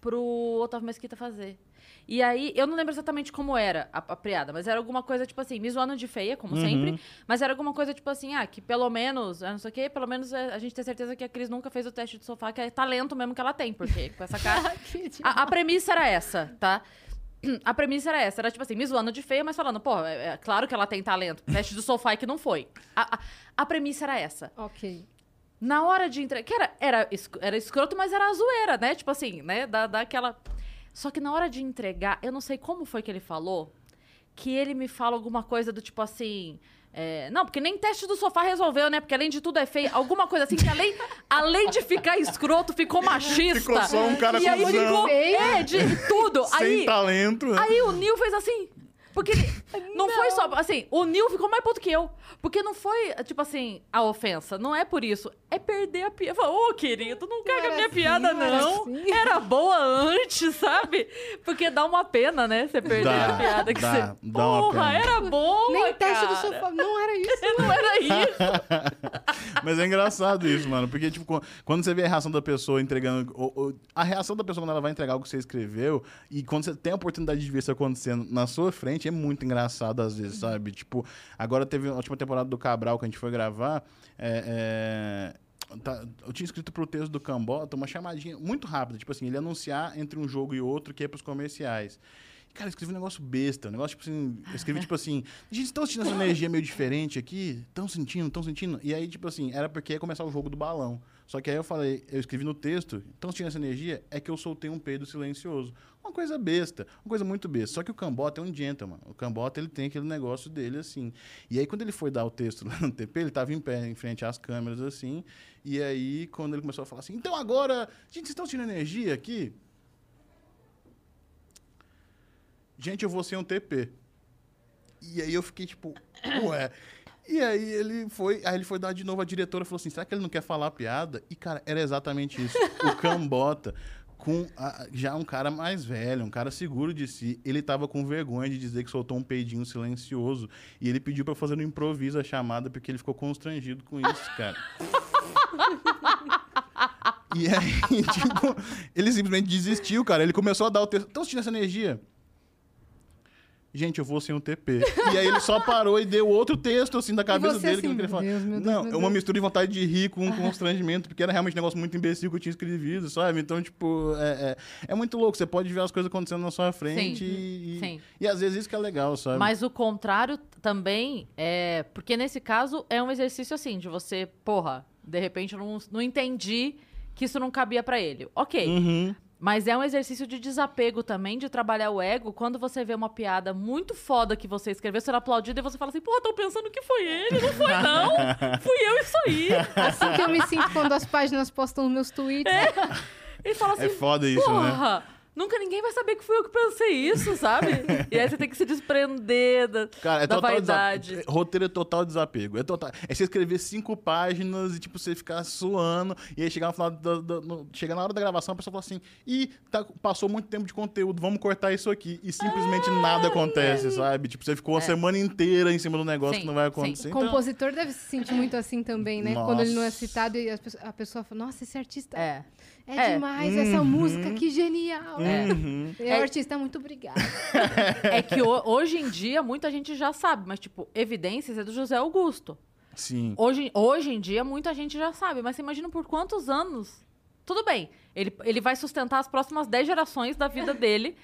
pro Otávio Mesquita fazer. E aí, eu não lembro exatamente como era a, a piada, mas era alguma coisa, tipo assim, me zoando de feia, como Uhum. sempre. Mas era alguma coisa, tipo assim, ah, que pelo menos, ah, não sei o quê, pelo menos é, a gente tem certeza que a Cris nunca fez o teste de sofá, que é talento mesmo que ela tem, porque com essa cara. A, a premissa era essa, tá? A premissa era essa. Era tipo assim, me zoando de feia, mas falando, pô, é, é claro que ela tem talento. Teste do sofá e que não foi. A, a, a premissa era essa. Ok. Na hora de entregar. Que era, era, era escroto, mas era a zoeira, né? Tipo assim, né? Da, daquela. Só que na hora de entregar, eu não sei como foi que ele falou, que ele me fala alguma coisa do tipo assim. É, não, porque nem teste do sofá resolveu, né? Porque além de tudo é feio. Alguma coisa assim que além, além de ficar escroto, ficou machista. Ficou só um cara e aí cuzão. ficou. É, de tudo. Sem aí, talento. né? Aí o Nil fez assim. Porque ele- não, foi só. Assim, o Nil ficou mais puto que eu. Porque não foi, tipo assim, a ofensa. Não é por isso. É perder a piada. Ô, querido, não caga a minha assim, piada, não era não. assim. Era boa antes, sabe? Porque dá uma pena, né? Você perder Dá, a piada que dá, você. dá uma Porra, pena. era boa. Nem teste do cara. sofá. Não era isso. Não era isso. Mas é engraçado isso, mano. Porque, tipo, qu- quando você vê a reação da pessoa entregando. ou- ou- a reação da pessoa quando ela vai entregar o que você escreveu, e quando você tem a oportunidade de ver isso acontecendo na sua frente, é muito engraçado às vezes, sabe? Tipo, agora teve a última temporada do Cabral que a gente foi gravar. é, é, tá- eu tinha escrito pro texto do Cambota uma chamadinha muito rápida, tipo assim, ele anunciar entre um jogo e outro que é pros comerciais. Cara, eu escrevi um negócio besta, um negócio, tipo assim, eu escrevi, tipo assim, gente, estão sentindo essa energia meio diferente aqui? Estão sentindo, estão sentindo? E aí, tipo assim, era porque ia começar o jogo do balão. Só que aí eu falei, eu escrevi no texto, estão sentindo essa energia? É que eu soltei um peido silencioso. Uma coisa besta, uma coisa muito besta. Só que o Cambota é um gentleman. O Cambota, ele tem aquele negócio dele, assim. E aí, quando ele foi dar o texto lá no TP, ele tava em pé, em frente às câmeras, assim. E aí, quando ele começou a falar assim, então agora, gente, vocês estão sentindo energia aqui? Gente, eu vou ser um TP. E aí eu fiquei tipo, ué. E aí ele foi, aí ele foi dar de novo a diretora falou assim: será que ele não quer falar a piada? E, cara, era exatamente isso. O Cambota, com a- já um cara mais velho, um cara seguro de si, ele tava com vergonha de dizer que soltou um peidinho silencioso. E ele pediu pra fazer no improviso a chamada, porque ele ficou constrangido com isso, cara. E aí, tipo, ele simplesmente desistiu, cara. Ele começou a dar o texto. Estão sentindo essa energia? Gente, eu vou sem um TP. E aí ele só parou e deu outro texto, assim, da cabeça você dele que assim, ele queria falar. meu Deus, Deus, não, é uma mistura de vontade de rir com um constrangimento, porque era realmente um negócio muito imbecil que eu tinha escrevido, sabe? Então, tipo, é, é, é muito louco. Você pode ver as coisas acontecendo na sua frente Sim, e, sim. e às vezes isso que é legal, sabe? Mas o contrário também é. Porque nesse caso é um exercício assim, de você, porra, de repente eu não, não entendi que isso não cabia pra ele. Ok. Uhum. Mas é um exercício de desapego também, de trabalhar o ego. Quando você vê uma piada muito foda que você escreveu, sendo aplaudida, e você fala assim, porra, tô pensando que foi ele, não foi não. Fui eu isso aí. Assim que eu me sinto quando as páginas postam os meus tweets. Ele fala assim, É foda isso, né? Nunca ninguém vai saber que fui eu que pensei isso, sabe? e aí você tem que se desprender da, Cara, é da total vaidade. desapego. Roteiro é total desapego. É, total... é você escrever cinco páginas e, tipo, você ficar suando. E aí chegar no final da, da- no- chegar na hora da gravação, a pessoa fala assim: Ih, tá- passou muito tempo de conteúdo, vamos cortar isso aqui. E simplesmente nada acontece, sabe? Tipo, você ficou uma É. semana inteira em cima do negócio Sim, que não vai sim. acontecer. O Então, compositor deve se sentir muito assim também, né? Quando ele não é Nossa. citado e a pessoa fala, nossa, esse artista é, É. É. demais, essa música, que genial. É. Uhum. E o artista, muito obrigado. É que ho- hoje em dia muita gente já sabe, mas tipo, evidências é do José Augusto. Sim. Hoje, hoje em dia muita gente já sabe, mas você imagina por quantos anos? Tudo bem, ele, ele vai sustentar as próximas 10 gerações da vida dele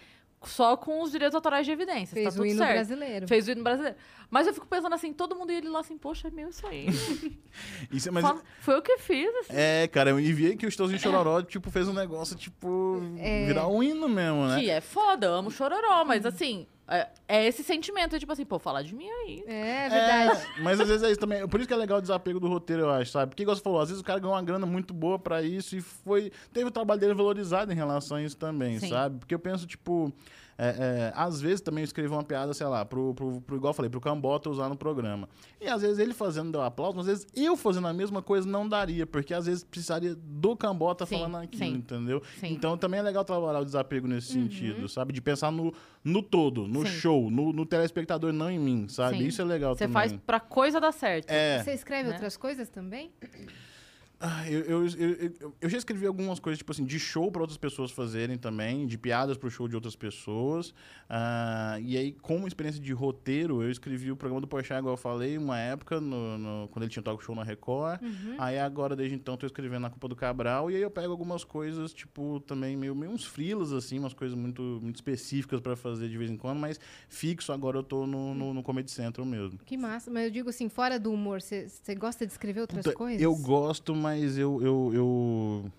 só com os direitos autorais de evidências. Fez tá o tudo hino certo. brasileiro. Fez o hino brasileiro. Mas eu fico pensando assim, todo mundo ia ele lá assim, poxa, é meu isso aí. Isso, mas, Fala, Foi eu que fiz, assim. é, cara, eu enviei que o Estouzinho Chororó, tipo, fez um negócio, tipo, É. virar um hino mesmo, né? Que é foda, eu amo chororó, mas assim, é, é esse sentimento, tipo assim, pô, falar de mim aí. É verdade. É, mas às vezes é isso também. Por isso que é legal o desapego do roteiro, eu acho, sabe? Porque, igual você falou, às vezes o cara ganhou uma grana muito boa pra isso e foi. Teve o trabalho dele valorizado em relação a isso também, Sim. sabe? Porque eu penso, tipo. É, é, às vezes também eu escrevi uma piada, sei lá, pro, pro, pro- igual eu falei, pro Cambota usar no programa. E às vezes ele fazendo deu aplauso, às vezes eu fazendo a mesma coisa não daria, porque às vezes precisaria do Cambota Sim, falando aquilo, sim. entendeu? Sim. Então também é legal trabalhar o desapego nesse sentido, sabe? De pensar no, no todo, no Sim. show, no, no telespectador, não em mim, sabe? Sim. Isso é legal Você também. faz pra coisa dar certo. É. Você escreve Né? outras coisas também? Ah, eu, eu, eu, eu- já escrevi algumas coisas, tipo assim, de show para outras pessoas fazerem também, de piadas pro show de outras pessoas. Ah, e aí, como experiência de roteiro, eu escrevi o programa do Porchat, igual eu falei, uma época, no, no- quando ele tinha talk show na Record. Aí agora, desde então, tô escrevendo na Culpa do Cabral. E aí eu pego algumas coisas, tipo, também meio, meio uns frilas, assim, umas coisas muito, muito específicas para fazer de vez em quando. Mas fixo, agora eu tô no, no, no Comedy Central mesmo. Que massa. Mas eu digo assim, fora do humor, você você gosta de escrever outras Puta, coisas? Eu gosto, mas eu. Eu, eu,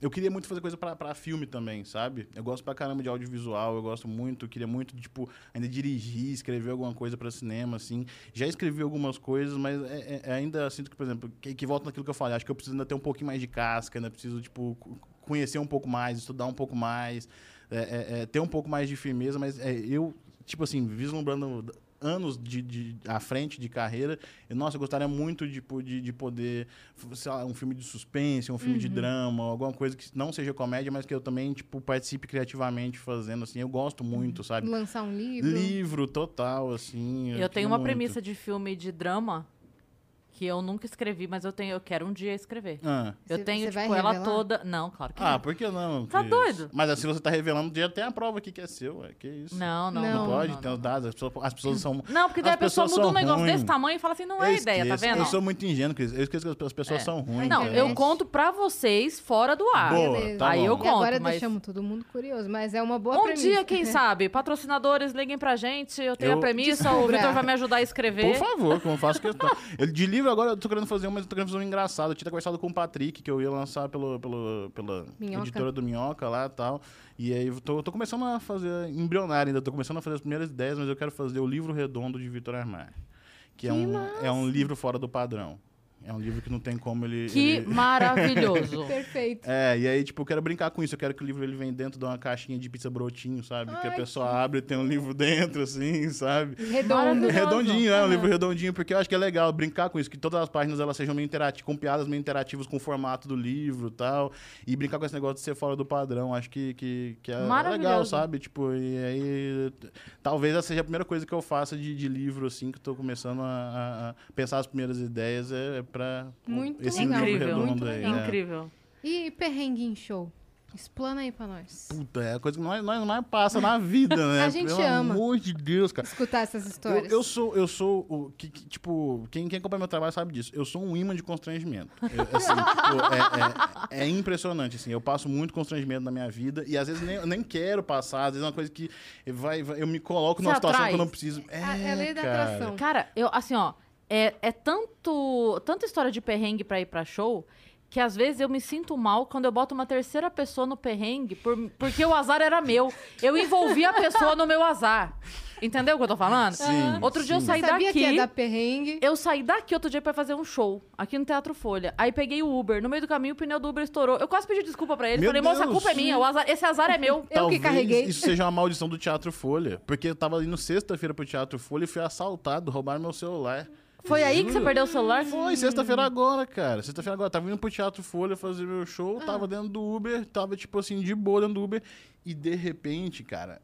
eu queria muito fazer coisa pra filme também, sabe? Eu gosto pra caramba de audiovisual, eu gosto muito, queria muito, tipo, ainda dirigir, escrever alguma coisa pra cinema, assim. Já escrevi algumas coisas, mas é- é- ainda sinto que, por exemplo, que, que volta naquilo que eu falei, acho que eu preciso ainda ter um pouquinho mais de casca, ainda preciso, tipo, conhecer um pouco mais, estudar um pouco mais, é, é, é, ter um pouco mais de firmeza, mas é, eu, tipo assim, vislumbrando anos de, de à frente de carreira, eu, nossa, eu gostaria muito tipo, de, de poder, sei lá, um filme de suspense, um filme de drama, alguma coisa que não seja comédia, mas que eu também, tipo, participe criativamente fazendo, assim, eu gosto muito, sabe? Lançar um livro? Livro total, assim. Eu queria tenho uma muito. premissa de filme de drama que eu nunca escrevi, mas eu tenho, eu quero um dia escrever. Ah. Eu Você- tenho, você vai tipo, ela revelar? toda. Não, claro que Ah, não. por que não? Tá Cris? doido? Mas assim, você tá revelando, já tem a prova aqui que é seu, é que isso. Não, não, Não não. Pode, não, tem não. os dados, as pessoas, as pessoas são... Não, porque daí As a pessoa pessoas muda um são negócio ruins. desse tamanho e fala assim, não é Eu ideia, tá esqueço, vendo? Eu sou muito ingênuo, Cris. Eu esqueço que as pessoas É. são ruins. Não, cara. eu conto pra vocês fora do ar. Boa, Beleza. tá Aí bom. eu E agora conto, mas- deixamos todo mundo curioso, mas é uma boa Um premissa. dia, quem sabe, patrocinadores liguem pra gente, eu tenho Eu- a premissa, o Descubra. Vitor vai me ajudar a escrever. Por favor, que eu não faço questão. Eu, de livro agora eu tô querendo fazer um, mas eu tô querendo fazer um engraçado. Eu tinha conversado com o Patrick, que eu ia lançar pelo, pelo, pela Minhoca. editora do Minhoca lá e tal. E aí eu tô, tô começando a fazer, embrionário ainda, tô começando a fazer as primeiras ideias, mas eu quero fazer o livro redondo de Vitor Armar. Que, é, Que um, é um livro fora do padrão. É um livro que não tem como ele... Que ele- maravilhoso. Perfeito. É, e aí, tipo, eu quero brincar com isso. Eu quero que o livro ele vem dentro de uma caixinha de pizza brotinho, sabe? que a Ai, pessoa abre e tem um livro dentro, assim, sabe? Redondo. Maravilhoso. Redondinho, é um livro redondinho, porque eu acho que é legal brincar com isso, que todas as páginas elas sejam meio interativas, com piadas meio interativas com o formato do livro e tal. E brincar com esse negócio de ser fora do padrão. Acho que, que, que é legal, sabe? Tipo, e aí. Talvez essa seja a primeira coisa que eu faça de, de livro, assim, que eu tô começando a, a- a pensar as primeiras ideias é pra Muito esse legal. livro Incrível, redondo muito aí. legal. né? Incrível. E perrengue em show? Explana aí pra nós. Puta, é a coisa que nós, nós mais passa na vida, né? A gente Pelo ama. amor de Deus, cara. Escutar essas Eu, histórias. eu sou, eu sou o que, que, tipo, quem, quem acompanha meu trabalho sabe disso. Eu sou um imã de constrangimento. Eu, assim, tipo, é, é- é impressionante, assim. Eu passo muito constrangimento na minha vida e às vezes nem, eu nem quero passar. Às vezes é uma coisa que vai, vai- eu me coloco numa Você situação atrai. que eu não preciso. É, A- é a lei da cara. atração. Cara, eu, assim, ó, é, é tanto, tanta história de perrengue pra ir pra show que às vezes eu me sinto mal quando eu boto uma terceira pessoa no perrengue por- porque o azar era meu. Eu envolvi a pessoa no meu azar. Entendeu o que eu tô falando? Sim, Outro dia eu sim. saí Sabia daqui. que ia dar perrengue? Eu saí daqui outro dia pra fazer um show, aqui no Teatro Folha. Aí peguei o Uber. No meio do caminho, o pneu do Uber estourou. Eu quase pedi desculpa pra ele. Meu Falei, moça, a culpa é minha. o azar- esse azar é meu. Eu que carreguei. isso seja uma maldição do Teatro Folha. Porque eu tava indo sexta-feira pro Teatro Folha e fui assaltado, roubaram meu celular. Foi aí que você perdeu o celular? Foi, sexta-feira agora, cara. Sexta-feira agora. Tava indo pro Teatro Folha fazer meu show, Ah. tava dentro do Uber, tava, tipo assim, de boa dentro do Uber. E de repente, cara,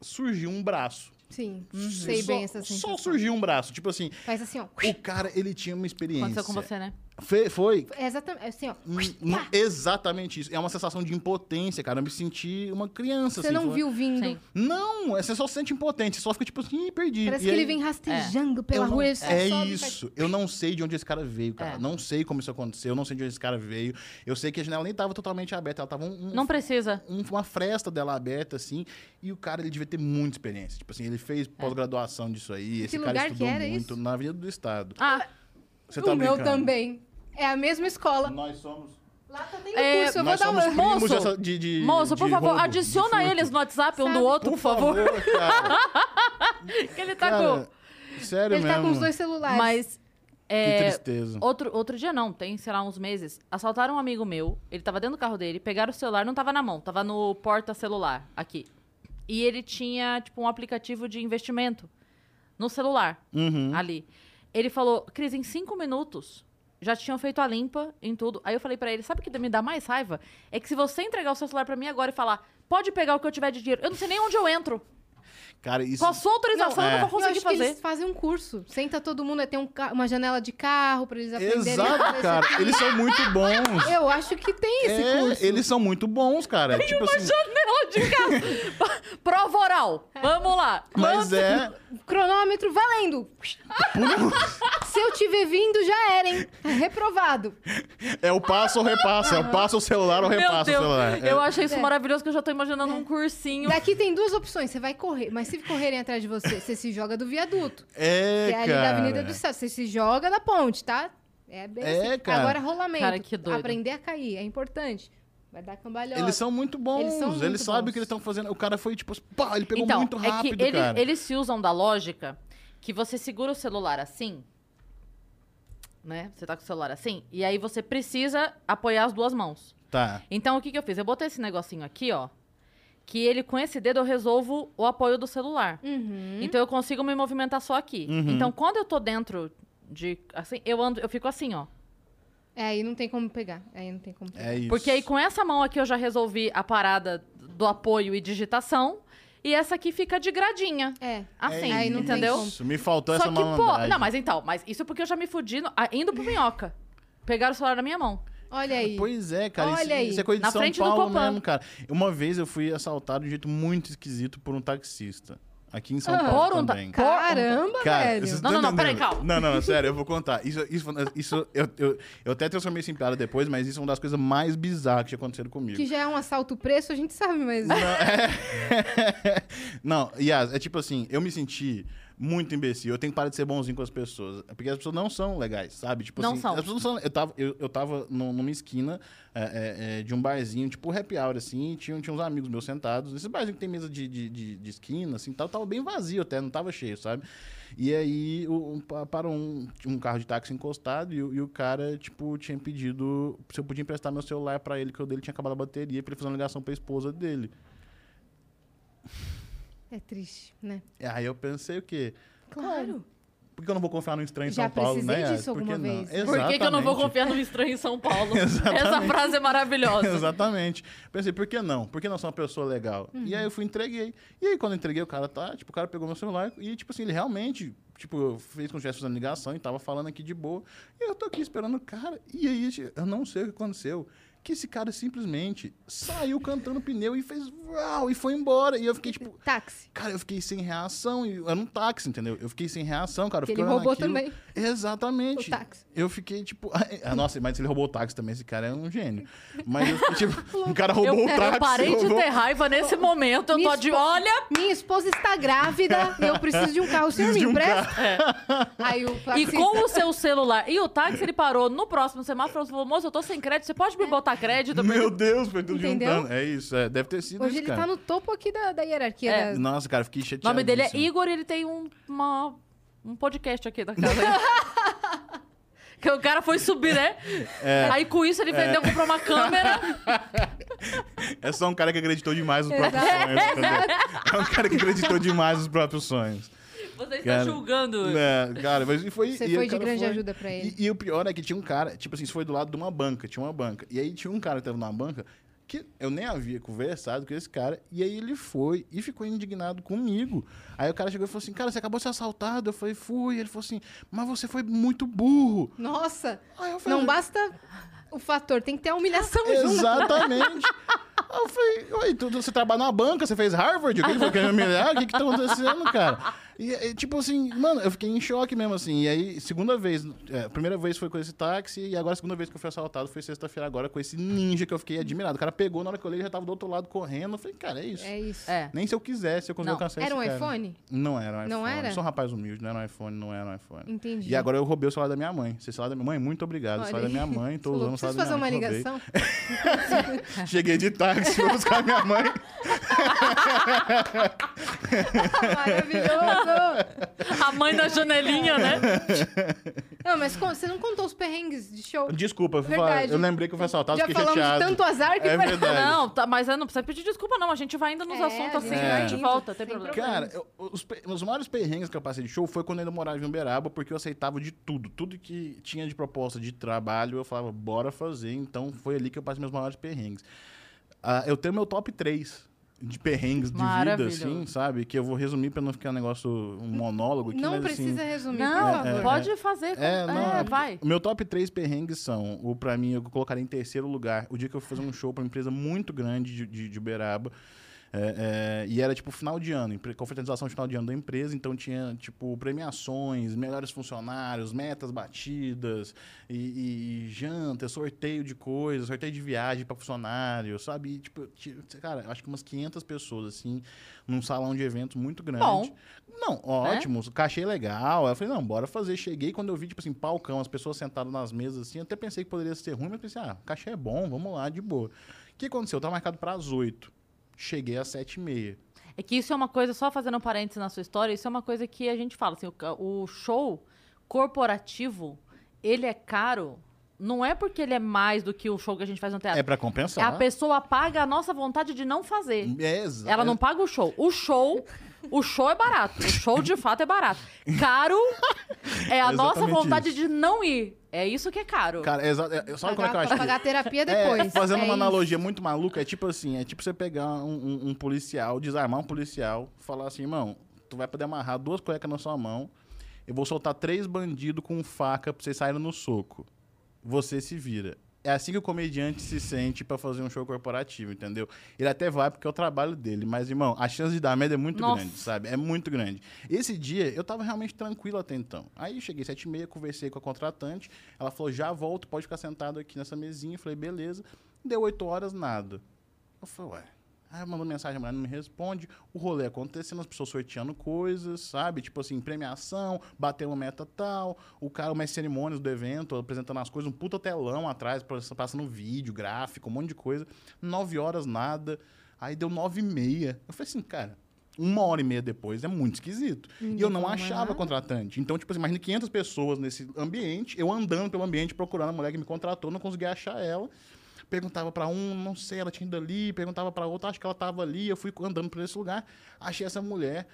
surgiu um braço. Sim, Uhum. sei só, bem essa Só sensação. surgiu um braço. Tipo assim, Faz assim, ó. o cara, ele tinha uma experiência. Aconteceu com você, né? Fe- foi. É exatamente assim, ó. N- n- exatamente isso. É uma sensação de impotência, cara. Eu me senti uma criança, Você assim. não falando- viu vindo. Sim. Não, é, você só se sente impotente. Você só fica tipo assim, "Ih, perdi. Parece E que aí- ele vem rastejando pela eu não- rua. ele só é sobe faz- isso. Eu não sei de onde esse cara veio, cara. É. Não sei como isso aconteceu. Eu não sei de onde esse cara veio. Eu sei que a janela nem tava totalmente aberta. Ela tava um, um- Não precisa. um- uma fresta dela aberta, assim. E o cara, ele devia ter muita experiência. Tipo assim, ele fez pós-graduação disso aí. Esse que cara lugar que estudou era muito isso? na Avenida do Estado. Ah, Você o tá meu brincando? também. É a mesma escola. Nós somos... Lá tá tem É, curso, eu vou dar uma... Moço, dessa- de, de- moço, por de favor, roubo, adiciona eles no WhatsApp um do outro, por favor. cara. que ele tá Cara, com. sério Ele mesmo. tá com os dois celulares. Mas. Que É, tristeza. outro, outro dia não, tem, sei lá, uns meses. Assaltaram um amigo meu, ele tava dentro do carro dele, pegaram o celular, não tava na mão, tava no porta-celular, aqui. E ele tinha, tipo, um aplicativo de investimento no celular, Uhum. ali. Ele falou, Cris, em cinco minutos já tinham feito a limpa em tudo. Aí eu falei pra ele, sabe o que me dá mais raiva? É que se você entregar o seu celular pra mim agora e falar, pode pegar o que eu tiver de dinheiro, eu não sei nem onde eu entro. Cara, isso. Com a sua autorização eu Não, não vou é. Eu conseguir acho que fazer. eles fazem um curso. Senta todo mundo, tem um ca- uma janela de carro pra eles aprenderem. Exato, cara. Eles são muito bons. Eu acho que tem esse É, curso. eles são muito bons, cara. tipo assim, Janela de casa. Prova oral. Vamos lá. mas é. Cronômetro valendo. Se eu te ver vindo, já era, hein? Reprovado. É o passo ou repassa. É o passo o celular ou Meu repassa o celular. É. eu achei isso É. maravilhoso que eu já tô imaginando um cursinho. Daqui tem duas opções. Você vai correr, mas se correrem atrás de você, você se joga do viaduto. É, que é ali cara. da Avenida do Céu. Você se joga da ponte, tá? É bem É, assim. cara. Agora rolamento. Cara, que doido. Aprender a cair, é importante. Vai dar cambalhota. Eles são muito bons. Eles Eles, são muito sabem bons. o que eles estão fazendo. O cara foi, tipo, pá, ele pegou então, muito rápido, é que ele- cara. eles se usam da lógica que você segura o celular assim, né? Você tá com o celular assim, e aí você precisa apoiar as duas mãos. Tá. Então, o que que eu fiz? Eu botei esse negocinho aqui, ó, que ele, com esse dedo, eu resolvo o apoio do celular. Uhum. Então, eu consigo me movimentar só aqui. Uhum. Então, quando eu tô dentro de, assim, eu ando, eu fico assim, ó. É, aí não tem como pegar. Aí não tem como pegar. É isso. Porque aí, com essa mão aqui, eu já resolvi a parada do apoio e digitação, e essa aqui fica de gradinha. É. Assim, Aí não tem entendeu? Isso, me faltou Só essa que, pô, não, mas então, mas isso porque eu já me fudi no- indo pro minhoca. Pegaram o celular na minha mão. Olha aí. Pois é, cara. isso, Olha aí. isso é coisa de Na São frente do Paulo Copan. mesmo, cara. Uma vez eu fui assaltado de um jeito muito esquisito por um taxista. Aqui em São Ah, Paulo por um ta- também. Caramba, Cara, velho. Não, não, não, peraí, calma. Não, não, não, sério, eu vou contar. Isso, isso, isso eu, eu, eu até transformei isso em piada depois, mas isso é uma das coisas mais bizarras que tinha acontecido comigo. Que já é um assalto preço, a gente sabe, mas. Não, Yas, é tipo assim, eu me senti muito imbecil. Eu tenho que parar de ser bonzinho com as pessoas. Porque as pessoas não são legais, sabe? Tipo Não assim, são. As pessoas não são. Eu tava, eu, eu tava num- numa esquina é, é, é, de um barzinho, tipo happy hour, assim, e tinha, tinha uns amigos meus sentados. Esse barzinho que tem mesa de, de, de, de esquina, assim, tal, tava bem vazio até, não tava cheio, sabe? E aí o, um, pa- parou um, um carro de táxi encostado e, o- e o cara, tipo, tinha pedido se eu podia emprestar meu celular pra ele, que o dele tinha acabado a bateria, pra ele fazer uma ligação pra esposa dele. É triste, né? Aí eu pensei o quê? Claro. Por que eu não vou confiar no estranho em Já São Paulo, precisei né? Disso Por que alguma não? vez. Por que, que eu não vou Exatamente. confiar no estranho em São Paulo? Exatamente. Essa frase é maravilhosa. Exatamente. Pensei, por que não? Por que não sou uma pessoa legal? E aí eu fui e entreguei. E aí quando eu entreguei, o cara tá, tipo, o cara pegou meu celular e, tipo assim, ele realmente, tipo, fez com que eu estivesse fazendo ligação e tava falando aqui de boa. E eu tô aqui esperando o cara. E aí, eu não sei o que aconteceu. Que esse cara simplesmente saiu cantando pneu e fez uau, e foi embora. E eu fiquei, tipo, Táxi. Cara, eu fiquei sem reação. Era um táxi, entendeu? Eu fiquei sem reação, cara. Eu ele roubou aquilo. também. Exatamente. O táxi. Eu fiquei, tipo... ah, nossa, mas se ele roubou o táxi também, esse cara é um gênio. Mas eu fiquei, tipo... Um cara roubou Eu, o táxi. eu parei de roubou- ter raiva nesse momento. Eu Me tô de olha. Minha esposa está grávida e eu preciso de um carro. O senhor me de um empresta? Aí o E com o seu celular. E o táxi, ele parou no próximo semáforo e falou: moço, eu tô sem crédito, você pode me botar crédito? Meu Deus, foi tudo Entendeu? juntando. É isso, é, deve ter sido Hoje isso, ele cara. tá no topo aqui da, da hierarquia. É. da- Nossa, cara, fiquei O chateado. nome dele é Igor e ele tem um, uma- um podcast aqui da casa. que o cara foi subir, né? É. Aí com isso ele vendeu, comprou uma câmera. É só um cara que acreditou demais nos próprios sonhos, entendeu? É um cara que acreditou demais nos próprios sonhos. Você está Cara, julgando. É, cara, mas e foi. Você e foi o de cara grande foi. ajuda pra ele. E, e o pior é que tinha um cara, tipo assim, isso foi do lado de uma banca, tinha uma banca. E aí tinha um cara que tava na banca que eu nem havia conversado com esse cara, e aí ele foi e ficou indignado comigo. Aí o cara chegou e falou assim: Cara, você acabou de ser assaltado. Eu falei: Fui. Ele falou assim: Mas você foi muito burro. Nossa, Aí eu falei: não basta o fator, tem que ter a humilhação. Exatamente. Aí eu falei, oi, tu, você trabalha na banca, você fez Harvard? O que que foi querendo me olhar? O que que tá acontecendo, cara? E, e, tipo assim, mano, eu fiquei em choque mesmo, assim. E aí, segunda vez, é, primeira vez foi com esse táxi, e agora a segunda vez que eu fui assaltado foi sexta-feira agora com esse ninja que eu fiquei admirado. O cara pegou, na hora que eu olhei, já tava do outro lado correndo. Eu falei, cara, é isso. É isso. É. Nem se eu quisesse, eu conseguia Não. alcançar Era um cara. iPhone? Não era um iPhone. Não era? Sou um rapaz humilde, não era um iPhone, não era um iPhone. Entendi. E agora eu roubei o celular da minha mãe. Esse celular da minha mãe, muito obrigado. O celular da minha mãe, tô usando o celular da fazer minha uma mãe. roubei. ligação? Cheguei de táxi, vou buscar minha mãe. Maravilhoso! A mãe da janelinha, né? Não, mas você não contou os perrengues de show. Desculpa, eu, fui Verdade. eu lembrei que eu fui assaltado, Já fiquei falamos chateado. de tanto azar que É vai- verdade. Não, tá, mas eu não precisa pedir desculpa, não. A gente vai ainda nos É, assuntos a assim, gente vai a gente indo, volta, tem sem problema. Cara, eu- os, pe- os maiores perrengues que eu passei de show foi quando eu ainda morava em Uberaba, porque eu aceitava de tudo. Tudo que tinha de proposta de trabalho, eu falava, bora fazer. Então foi ali que eu passei meus maiores perrengues. Ah, eu tenho meu top 3 de perrengues de vida, assim, sabe? Que eu vou resumir pra não ficar um negócio, um monólogo aqui, Não mas precisa assim... resumir, Não, é, pode fazer. É, não, é vai. O meu top 3 perrengues são, o pra mim, eu colocaria em terceiro lugar, o dia que eu fui fazer um show pra uma empresa muito grande de, de, de Uberaba. É, é, e era tipo final de ano, confraternização de final de ano da empresa, então tinha tipo premiações, melhores funcionários, metas batidas, e, e janta, sorteio de coisas, sorteio de viagem para funcionário, sabe? E, tipo, ti- cara, acho que umas 500 pessoas assim, num salão de eventos muito grande. Bom. Não, ótimo, cachê legal. Aí eu falei, não, bora fazer. Cheguei quando eu vi, tipo assim, palcão, as pessoas sentadas nas mesas assim, até pensei que poderia ser ruim, mas pensei, ah, cachê é bom, vamos lá, de boa. O que aconteceu? Eu tava marcado para as 8. Cheguei às 7 e meia. É que isso é uma coisa, só fazendo um parênteses na sua história, isso é uma coisa que a gente fala, assim, o, o show corporativo, ele é caro, não é porque ele é mais do que o show que a gente faz no teatro. É para É compensar. a pessoa paga a nossa vontade de não fazer. É, Ela não paga o show. O show, o show é barato. O show de fato é barato. Caro é a nossa Exatamente vontade isso. de não ir. É isso que é caro. Cara, é exa- é- sabe como é que eu Pagar, acho? que- pagar a terapia É, depois. fazendo É uma isso. analogia muito maluca, é tipo assim, é tipo você pegar um, um- um policial, desarmar um policial, falar assim, irmão, tu vai poder amarrar duas cuecas na sua mão, eu vou soltar três bandidos com faca pra vocês saírem no soco. Você se vira. É assim que o comediante se sente pra fazer um show corporativo, entendeu? Ele até vai porque é o trabalho dele, mas, irmão, a chance de dar merda é muito Nossa. grande, sabe? É muito grande. Esse dia, eu tava realmente tranquilo até então. Aí cheguei sete e meia, conversei com a contratante, ela falou, já volto, pode ficar sentado aqui nessa mesinha. Eu falei, beleza. Deu oito horas, nada. Eu falei, ué. Aí eu mando mensagem, a mulher não me responde. O rolê acontecendo, as pessoas sorteando coisas, sabe? Tipo assim, premiação, bater uma meta tal. O cara, umas cerimônias do evento, apresentando as coisas, um puta telão atrás, passando vídeo, gráfico, um monte de coisa. Nove horas, nada. Aí deu nove e meia. Eu falei assim, cara, uma hora e meia depois é muito esquisito. e eu não achava nada. contratante. Então, tipo assim, imagina 500 pessoas nesse ambiente, eu andando pelo ambiente procurando a mulher que me contratou, não conseguia achar ela. Perguntava pra um, não sei, ela tinha ido ali, perguntava pra outra, acho que ela tava ali, eu fui andando por esse lugar, achei essa mulher.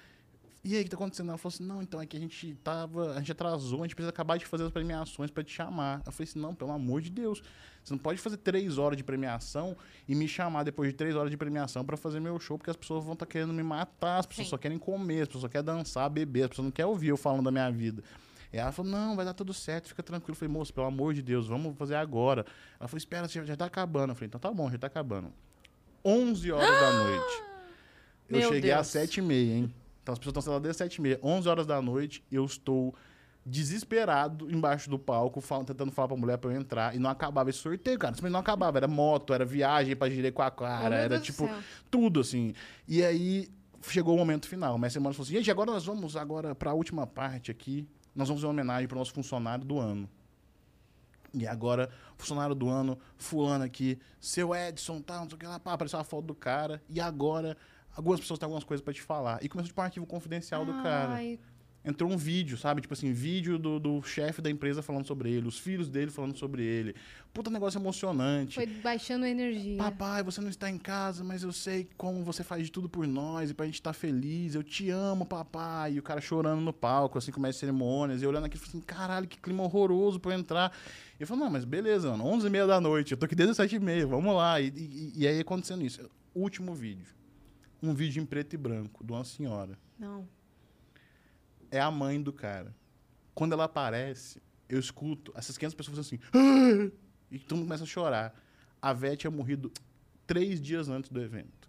E aí, o que tá acontecendo? Ela falou assim: não, então é que a gente tava. A gente atrasou, a gente precisa acabar de fazer as premiações pra te chamar. Eu falei assim: não, pelo amor de Deus. Você não pode fazer três horas de premiação e me chamar depois de três horas de premiação pra fazer meu show, porque as pessoas vão estar querendo me matar, as pessoas Sim. só querem comer, as pessoas só querem dançar, beber, as pessoas não querem ouvir eu falando da minha vida. E ela falou, não, vai dar tudo certo, fica tranquilo. Eu falei, moço, pelo amor de Deus, vamos fazer agora. Ela falou, espera, já, já tá acabando. Eu falei, então tá bom, já tá acabando. 11 horas da noite. Eu Meu cheguei às Deus. 7 e meia, hein? Então as pessoas estão sentadas desde 7 e meia. 11 horas da noite, eu estou desesperado embaixo do palco, falando, tentando falar pra mulher pra eu entrar. E não acabava esse sorteio, cara. Simplesmente não acabava. Era moto, era viagem pra Jericoacoara, Oh, meu era Deus do tipo tudo, assim. E aí chegou o momento final. O mestre Mano falou assim: gente, agora nós vamos agora pra última parte aqui. Nós vamos fazer uma homenagem pro nosso funcionário do ano. E agora, funcionário do ano, fulano aqui, seu Edson, tal, não sei o que lá, pá, apareceu a foto do cara. E agora, algumas pessoas têm algumas coisas pra te falar. E começou tipo um arquivo confidencial do cara Ai, entrou um vídeo, sabe? Tipo assim, vídeo do, do chefe da empresa falando sobre ele, os filhos dele falando sobre ele. Puta negócio emocionante. foi baixando a energia. Papai, você não está em casa, mas eu sei como você faz de tudo por nós e pra gente estar feliz. Eu te amo, papai. E o cara chorando no palco, assim, começa cerimônias. E olhando aqui, falando assim, caralho, que clima horroroso pra eu entrar. E eu falo, não, mas beleza, mano, 11 e meia da noite, eu tô aqui desde as 7 e meia, vamos lá. E, e, e aí acontecendo isso. Último vídeo. Um vídeo em preto e branco, de uma senhora Não. É a mãe do cara. Quando ela aparece, eu escuto essas 500 pessoas assim. "Ah!" E todo mundo começa a chorar. A Vé tinha morrido três dias antes do evento.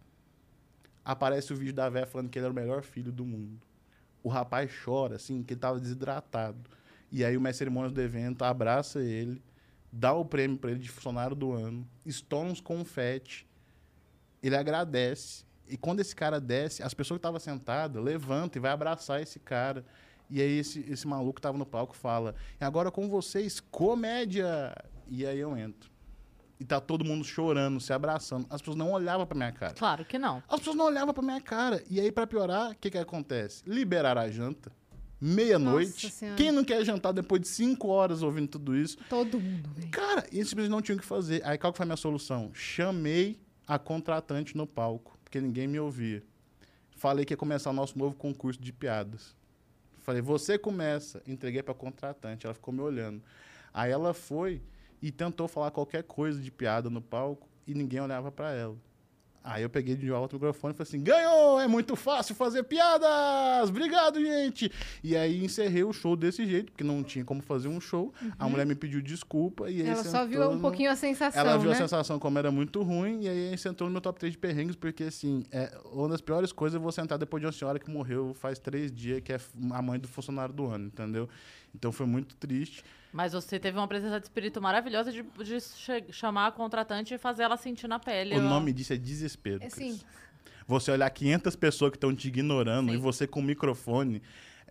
Aparece o vídeo da Vé falando que ele era o melhor filho do mundo. O rapaz chora, assim, que ele estava desidratado. E aí o mestre cerimônias do evento abraça ele, dá o prêmio para ele de funcionário do ano, estoura uns confete, ele agradece. E quando esse cara desce, as pessoas que estavam sentadas levantam e vai abraçar esse cara. E aí esse, esse maluco que tava no palco fala: "E agora com vocês, comédia". E aí eu entro. E tá todo mundo chorando, se abraçando. As pessoas não olhavam pra minha cara. Claro que não. As pessoas não olhavam pra minha cara. E aí, pra piorar, o que que acontece? Liberaram a janta. Meia-noite. Quem não quer jantar depois de cinco horas ouvindo tudo isso? Todo mundo. Cara, eles simplesmente não tinham o que fazer. Aí qual que foi a minha solução? Chamei a contratante no palco, porque ninguém me ouvia. Falei que ia começar o nosso novo concurso de piadas. Falei, você começa. Entreguei pra contratante, ela ficou me olhando. Aí ela foi e tentou falar qualquer coisa de piada no palco e ninguém olhava pra ela. Aí eu peguei de volta o microfone e falei assim: ganhou! É muito fácil fazer piadas! Obrigado, gente! E aí encerrei o show desse jeito, porque não tinha como fazer um show. A mulher me pediu desculpa e aí Uhum. Ela só sentou viu um no- pouquinho a sensação, Ela viu né? a sensação como era muito ruim, e aí você entrou no meu top 3 de perrengues, porque assim, é, uma das piores coisas é você sentar depois de uma senhora que morreu faz três dias, que é a mãe do funcionário do ano, entendeu? Então foi muito triste. Mas você teve uma presença de espírito maravilhosa de, de chamar a contratante e fazer ela sentir na pele. O ó. nome disso é desespero. É, sim. Você olhar 500 pessoas que estão te ignorando Sim. e você com o microfone.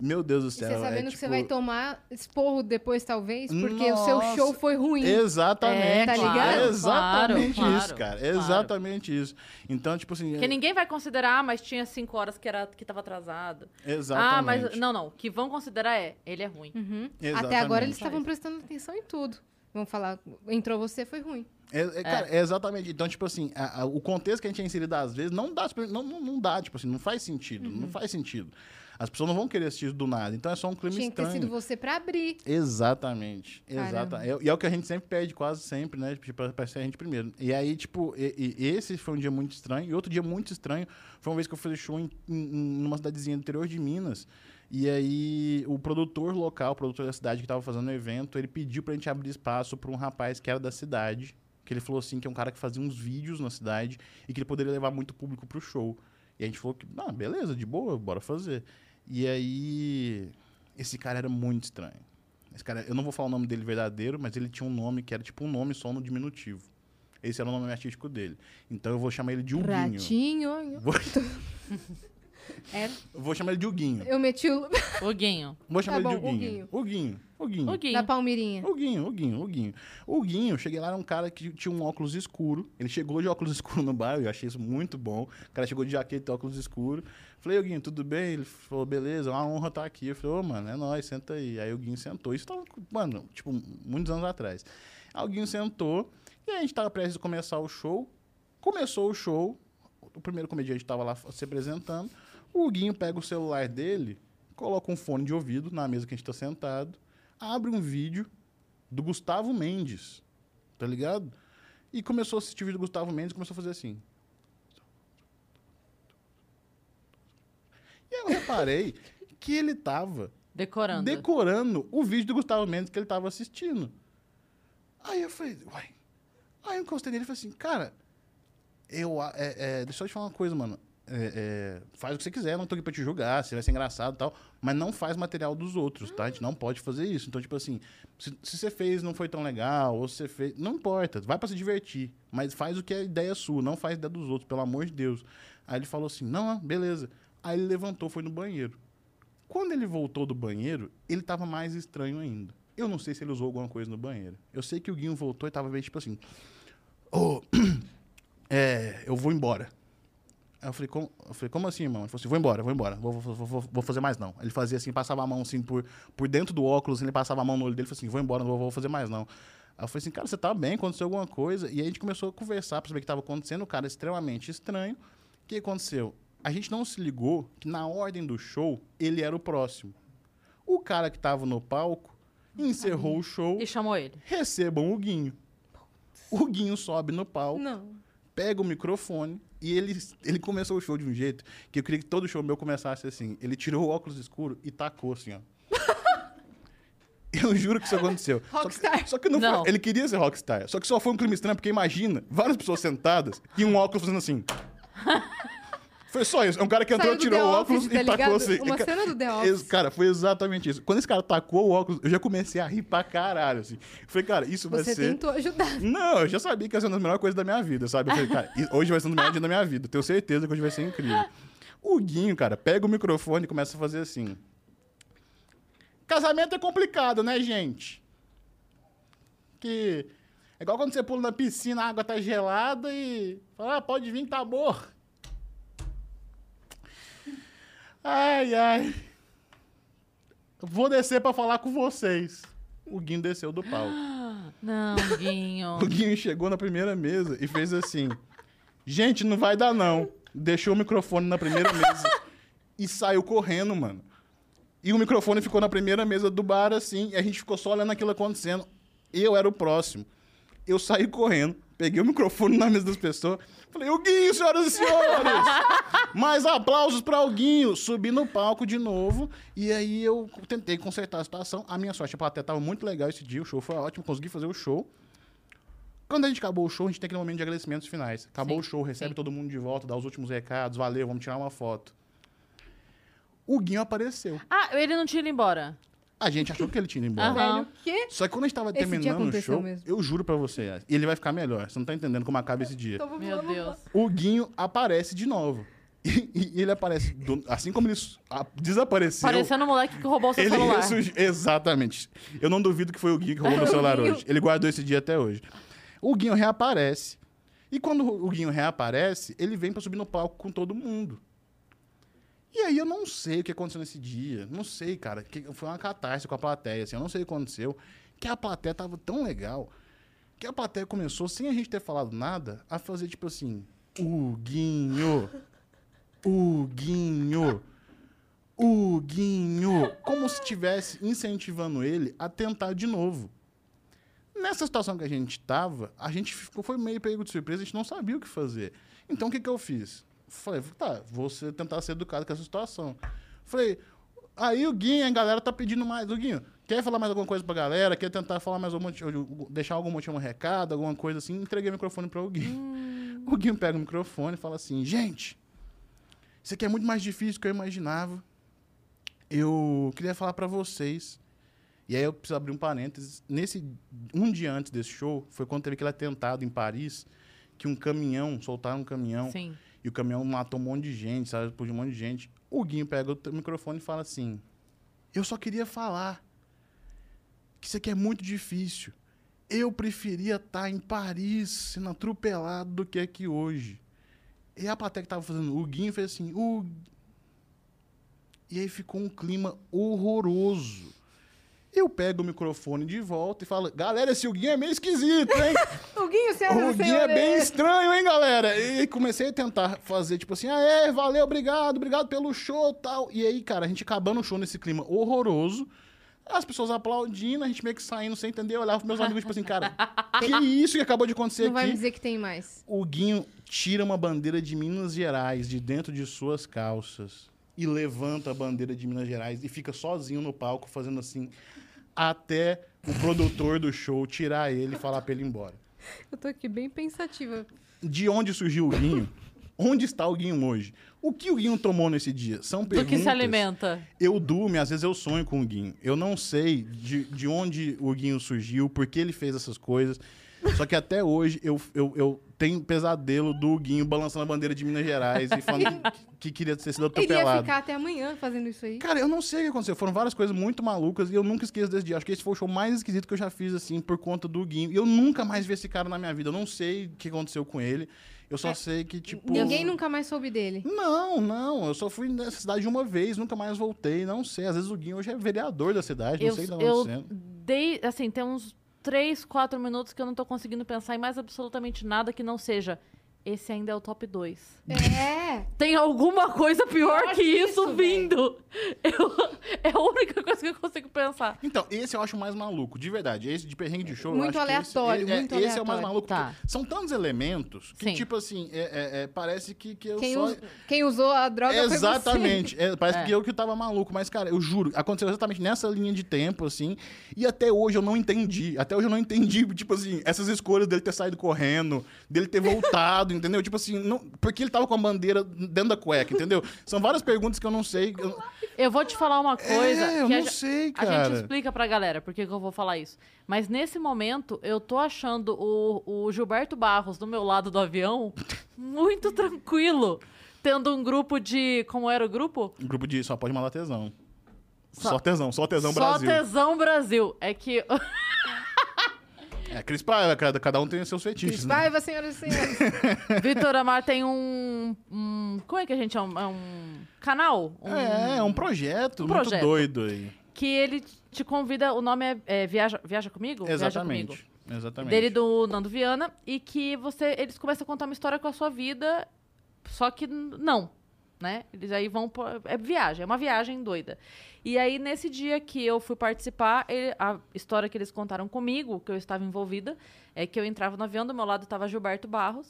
Meu Deus do E céu. você sabendo é, que você tipo, vai tomar esporro depois, talvez, porque o seu Nossa, show foi ruim. Exatamente. É, tá ligado? É exatamente Claro, isso, claro, cara. claro. Exatamente isso. Então, tipo assim. Porque é- ninguém vai considerar, ah, mas tinha cinco horas que, era, que tava atrasado. Exatamente. Ah, mas. Não, não. O que vão considerar é, ele é ruim. Uhum. Até agora eles estavam prestando atenção em tudo. Vamos falar, entrou você, foi ruim. É, é, cara, é exatamente. Então, tipo assim, a- a- o contexto que a gente é inserido às vezes não dá, não, não, não dá, tipo assim, não faz sentido. Uhum. Não faz sentido. As pessoas não vão querer assistir do nada. Então é só um clima Tinha que ter estranho. sido você pra abrir. Exatamente. Caramba. Exatamente. E é o que a gente sempre pede, quase sempre, né? Tipo, pra, ser a gente primeiro. E aí, tipo, e- e esse foi um dia muito estranho. E outro dia muito estranho foi uma vez que eu fiz show em, em- numa cidadezinha do interior de Minas. E aí, o produtor local, o produtor da cidade que estava fazendo o evento, ele pediu pra gente abrir espaço pra um rapaz que era da cidade. Que ele falou assim, que é um cara que fazia uns vídeos na cidade e que ele poderia levar muito público pro show. E a gente falou que, ah, beleza, de boa, bora fazer. E aí, esse cara era muito estranho. Esse cara, eu não vou falar o nome dele verdadeiro, mas ele tinha um nome que era tipo um nome só no diminutivo. Esse era o nome artístico dele. Então eu vou chamar ele de Huguinho. Ratinho. Vou, É, eu vou chamar ele de Huguinho. eu meti o O Guinho. Vou chamar Tá ele de bom, Huguinho. Huguinho. Huguinho. O Guinho. da Palmeirinha. Huguinho, Huguinho, Huguinho. Huguinho, cheguei lá, era um cara que tinha um óculos escuro. Ele chegou de óculos escuro no bar, eu achei isso muito bom. O cara chegou de jaqueta e óculos escuro. Falei, Huguinho, tudo bem? Ele falou, beleza, é uma honra estar aqui. Eu falei, ô, mano, é nóis, senta aí. Aí o Huguinho sentou. Isso tava, mano, tipo, muitos anos atrás. Aí o Huguinho sentou e a gente tava prestes a começar o show. Começou o show, o primeiro comediante tava lá se apresentando. O Huguinho pega o celular dele, coloca um fone de ouvido na mesa que a gente tá sentado, abre um vídeo do Gustavo Mendes, tá ligado? E começou a assistir o vídeo do Gustavo Mendes e começou a fazer assim. E aí eu reparei que ele tava Decorando. decorando o vídeo do Gustavo Mendes que ele tava assistindo. Aí eu falei, uai. Aí eu encostei nele e falei assim, cara, eu, é, é, deixa eu te falar uma coisa, mano. É, é, faz o que você quiser, não tô aqui pra te julgar, se vai ser engraçado e tal, mas não faz material dos outros, tá? A gente não pode fazer isso. Então, tipo assim, se, se você fez não foi tão legal, ou se você fez. Não importa, vai pra se divertir. Mas faz o que é ideia sua, não faz ideia dos outros, pelo amor de Deus. Aí ele falou assim: não, beleza. Aí ele levantou, foi no banheiro. Quando ele voltou do banheiro, ele tava mais estranho ainda. Eu não sei se ele usou alguma coisa no banheiro. Eu sei que o Guinho voltou e tava meio tipo assim: Ô, é, eu vou embora. Aí eu falei, como, eu falei, como assim, irmão? Ele falou assim, vou embora, vou embora, vou, vou, vou, vou- fazer mais não. Ele fazia assim, passava a mão assim por, por dentro do óculos, ele passava a mão no olho dele e falou assim, vou embora, não vou, vou fazer mais não. Aí eu falei assim, cara, você tá bem? Aconteceu alguma coisa? E aí a gente começou a conversar pra saber o que estava acontecendo, o cara extremamente estranho. O que aconteceu? A gente não se ligou que na ordem do show, ele era o próximo. O cara que tava no palco encerrou o show, E chamou ele. recebam o Guinho. O Guinho sobe no palco, Não. pega o microfone e ele, ele começou o show de um jeito que eu queria que todo show meu começasse assim. Ele tirou o óculos escuro e tacou assim, ó. Eu juro que isso aconteceu. Só que- Rockstar. Só que, não, Não. Foi, ele queria ser rockstar. Só que só foi um clima estranho, porque imagina, várias pessoas sentadas e um óculos fazendo assim. Foi só isso. É um cara que entrou, tirou o Office, óculos tá e tacou ligado? assim. Uma cena do The Office. Cara, foi exatamente isso. Quando esse cara tacou o óculos, eu já comecei a rir pra caralho, assim. Eu falei, cara, isso vai Você ser... tentou ajudar. Não, eu já sabia que ia ser uma das melhores coisas da minha vida, sabe? Eu falei, cara, hoje vai ser um dos melhores dias da minha vida. Tenho certeza que hoje vai ser incrível. O Guinho, cara, pega o microfone e começa a fazer assim. Casamento é complicado, né, gente? Que é igual quando você pula na piscina, a água tá gelada e fala, ah, pode vir que tá amor. Ai, ai. Vou descer pra falar com vocês. O Guinho desceu do palco. Não, Guinho. O Guinho chegou na primeira mesa e fez assim: Gente, não vai dar não. Deixou o microfone na primeira mesa e saiu correndo, mano. E o microfone ficou na primeira mesa do bar assim, e a gente ficou só olhando aquilo acontecendo. Eu era o próximo. Eu saí correndo, peguei o microfone na mesa das pessoas, falei, o Guinho, senhoras e senhores! Mais aplausos para o Guinho! Subi no palco de novo, e aí eu tentei consertar a situação. A minha sorte, a plateia tava muito legal esse dia, o show foi ótimo, consegui fazer o show. Quando a gente acabou o show, a gente tem aquele momento de agradecimentos finais. Acabou Sim, o show, recebe sim. todo mundo de volta, dá os últimos recados, valeu, vamos tirar uma foto. O Guinho apareceu. Ah, ele não tinha ido embora. A gente achou que ele tinha ido embora. Aham. Velho, o quê? Só que quando a gente tava Esse dia terminando o aconteceu show, mesmo. eu juro pra você, e ele vai ficar melhor. Você não tá entendendo como acaba esse dia. Meu Deus. O Guinho aparece de novo. E, e ele aparece, do- assim como ele su- a- desapareceu. Parecendo o moleque que roubou o seu ele celular. ressurgiu. Exatamente. Eu não duvido que foi o Guinho que roubou meu O celular Guinho. hoje. Ele guardou esse dia até hoje. O Guinho reaparece. E quando o Guinho reaparece, ele vem pra subir no palco com todo mundo. E aí eu não sei o que aconteceu nesse dia. Não sei, cara. Que foi uma catarse com a plateia. Assim, eu não sei o que aconteceu. Que a plateia tava tão legal que a plateia começou, sem a gente ter falado nada, a fazer tipo assim: O Guinho. O Guinho. O Guinho. Como se estivesse incentivando ele a tentar de novo. Nessa situação que a gente tava, a gente ficou, foi meio pego de surpresa, a gente não sabia o que fazer. Então o que, que eu fiz? Falei, tá, vou ser- tentar ser educado com essa situação. Falei, aí o Guinho, a galera tá pedindo mais. O Guinho, quer falar mais alguma coisa pra galera? Quer tentar falar mais algum deixar algum motivo, um recado, alguma coisa assim? Entreguei o microfone para o Guinho. O Guinho pega o microfone e fala assim, gente, isso aqui é muito mais difícil do que eu imaginava. Eu queria falar pra vocês. E aí eu preciso abrir um parênteses. Nesse um dia antes desse show, foi quando teve aquele atentado em Paris, que um caminhão, soltaram um caminhão, Sim. E o caminhão matou um monte de gente, sabe? Explodiu um monte de gente. O Guinho pega o microfone e fala assim: Eu só queria falar que isso aqui é muito difícil. Eu preferia estar em Paris sendo atropelado do que aqui hoje. E a plateia que tava fazendo o Guinho fez assim: o... E aí ficou um clima horroroso. Eu pego o microfone de volta e falo: Galera, esse Guinho é meio esquisito, hein? O Guinho, senhoras O e Guinho é bem senhores. estranho, hein, galera? E comecei a tentar fazer, tipo assim, ah, é, valeu, obrigado, obrigado pelo show tal. E aí, cara, a gente acabando o show nesse clima horroroso, as pessoas aplaudindo, a gente meio que saindo sem entender, eu olhava pros meus amigos, tipo assim, cara, que isso que acabou de acontecer Não vai me aqui? dizer que tem mais. O Guinho tira uma bandeira de Minas Gerais de dentro de suas calças e levanta a bandeira de Minas Gerais e fica sozinho no palco fazendo assim, até o produtor do show tirar ele e falar pra ele ir embora Eu tô aqui bem pensativa. de onde surgiu o Guinho? Onde está o Guinho hoje? O que o Guinho tomou nesse dia? São Do perguntas. que se alimenta. Eu durmo às vezes eu sonho com o Guinho. Eu não sei de, de onde o Guinho surgiu, por que ele fez essas coisas. Só que até hoje eu, eu, eu tenho pesadelo do Guinho balançando a bandeira de Minas Gerais e falando que, que queria ter sido Ele ia atropelado. ficar até amanhã fazendo isso aí. Cara, eu não sei o que aconteceu. Foram várias coisas muito malucas e eu nunca esqueço desse dia. Acho que esse foi o show mais esquisito que eu já fiz, assim, por conta do Guinho. E eu nunca mais vi esse cara na minha vida. Eu não sei o que aconteceu com ele. Eu só É, sei que, tipo. Ninguém nunca mais soube dele. Não, não. Eu só fui nessa cidade uma vez, nunca mais voltei. Não sei. Às vezes o Guinho hoje é vereador da cidade, não Eu, sei o que tá eu dei, assim, tem uns 3, 4 minutos que eu não tô conseguindo pensar em mais absolutamente nada que não seja. Esse ainda é o top 2. É. Tem alguma coisa pior que isso, isso, vindo. Eu- é a única coisa que eu consigo pensar. Então, esse eu acho mais maluco, de verdade. Esse de perrengue de show. eu Muito que esse- aleatório, é- muito Esse é o mais aleatório. maluco. Tá. São tantos elementos que, Sim. tipo assim, é- é- é, parece que, que eu Quem, só. us- quem usou a droga foi você. Exatamente. É, parece É. que eu que tava maluco. Mas, cara, eu juro, aconteceu exatamente nessa linha de tempo, assim. E até hoje eu não entendi. Até hoje eu não entendi, tipo assim, essas escolhas dele ter saído correndo, dele ter voltado, entendeu? Tipo assim, não, porque ele tava com a bandeira dentro da cueca, entendeu? São várias perguntas que eu não sei. Eu, Eu vou te falar uma coisa. é, eu a não ge- sei, A cara. gente explica pra galera por que que eu vou falar isso. Mas nesse momento, eu tô achando o, o Gilberto Barros do meu lado do avião muito tranquilo. Tendo um grupo de. Como era o grupo? Um grupo de só pode malar tesão. Só, Só- tesão, só tesão Só Brasil. Tesão Brasil. É que. É, Cris Paiva, cada, cada um tem seus fetiches, Cris né? Paiva, senhoras e senhores. Vitor Amar tem um, um- Como é que a gente chama? É um canal? Um- É, é um projeto Um muito projeto. doido aí. Que ele te convida. O nome é, é Viaja, Viaja Comigo? Viaja Comigo. Exatamente. Exatamente. dele do Nando Viana e que você eles começam a contar uma história com a sua vida, só que não. Né? Eles aí vão. pro- É viagem, é uma viagem doida. E aí, nesse dia que eu fui participar, ele- a história que eles contaram comigo, que eu estava envolvida, é que eu entrava no avião, do meu lado estava Gilberto Barros.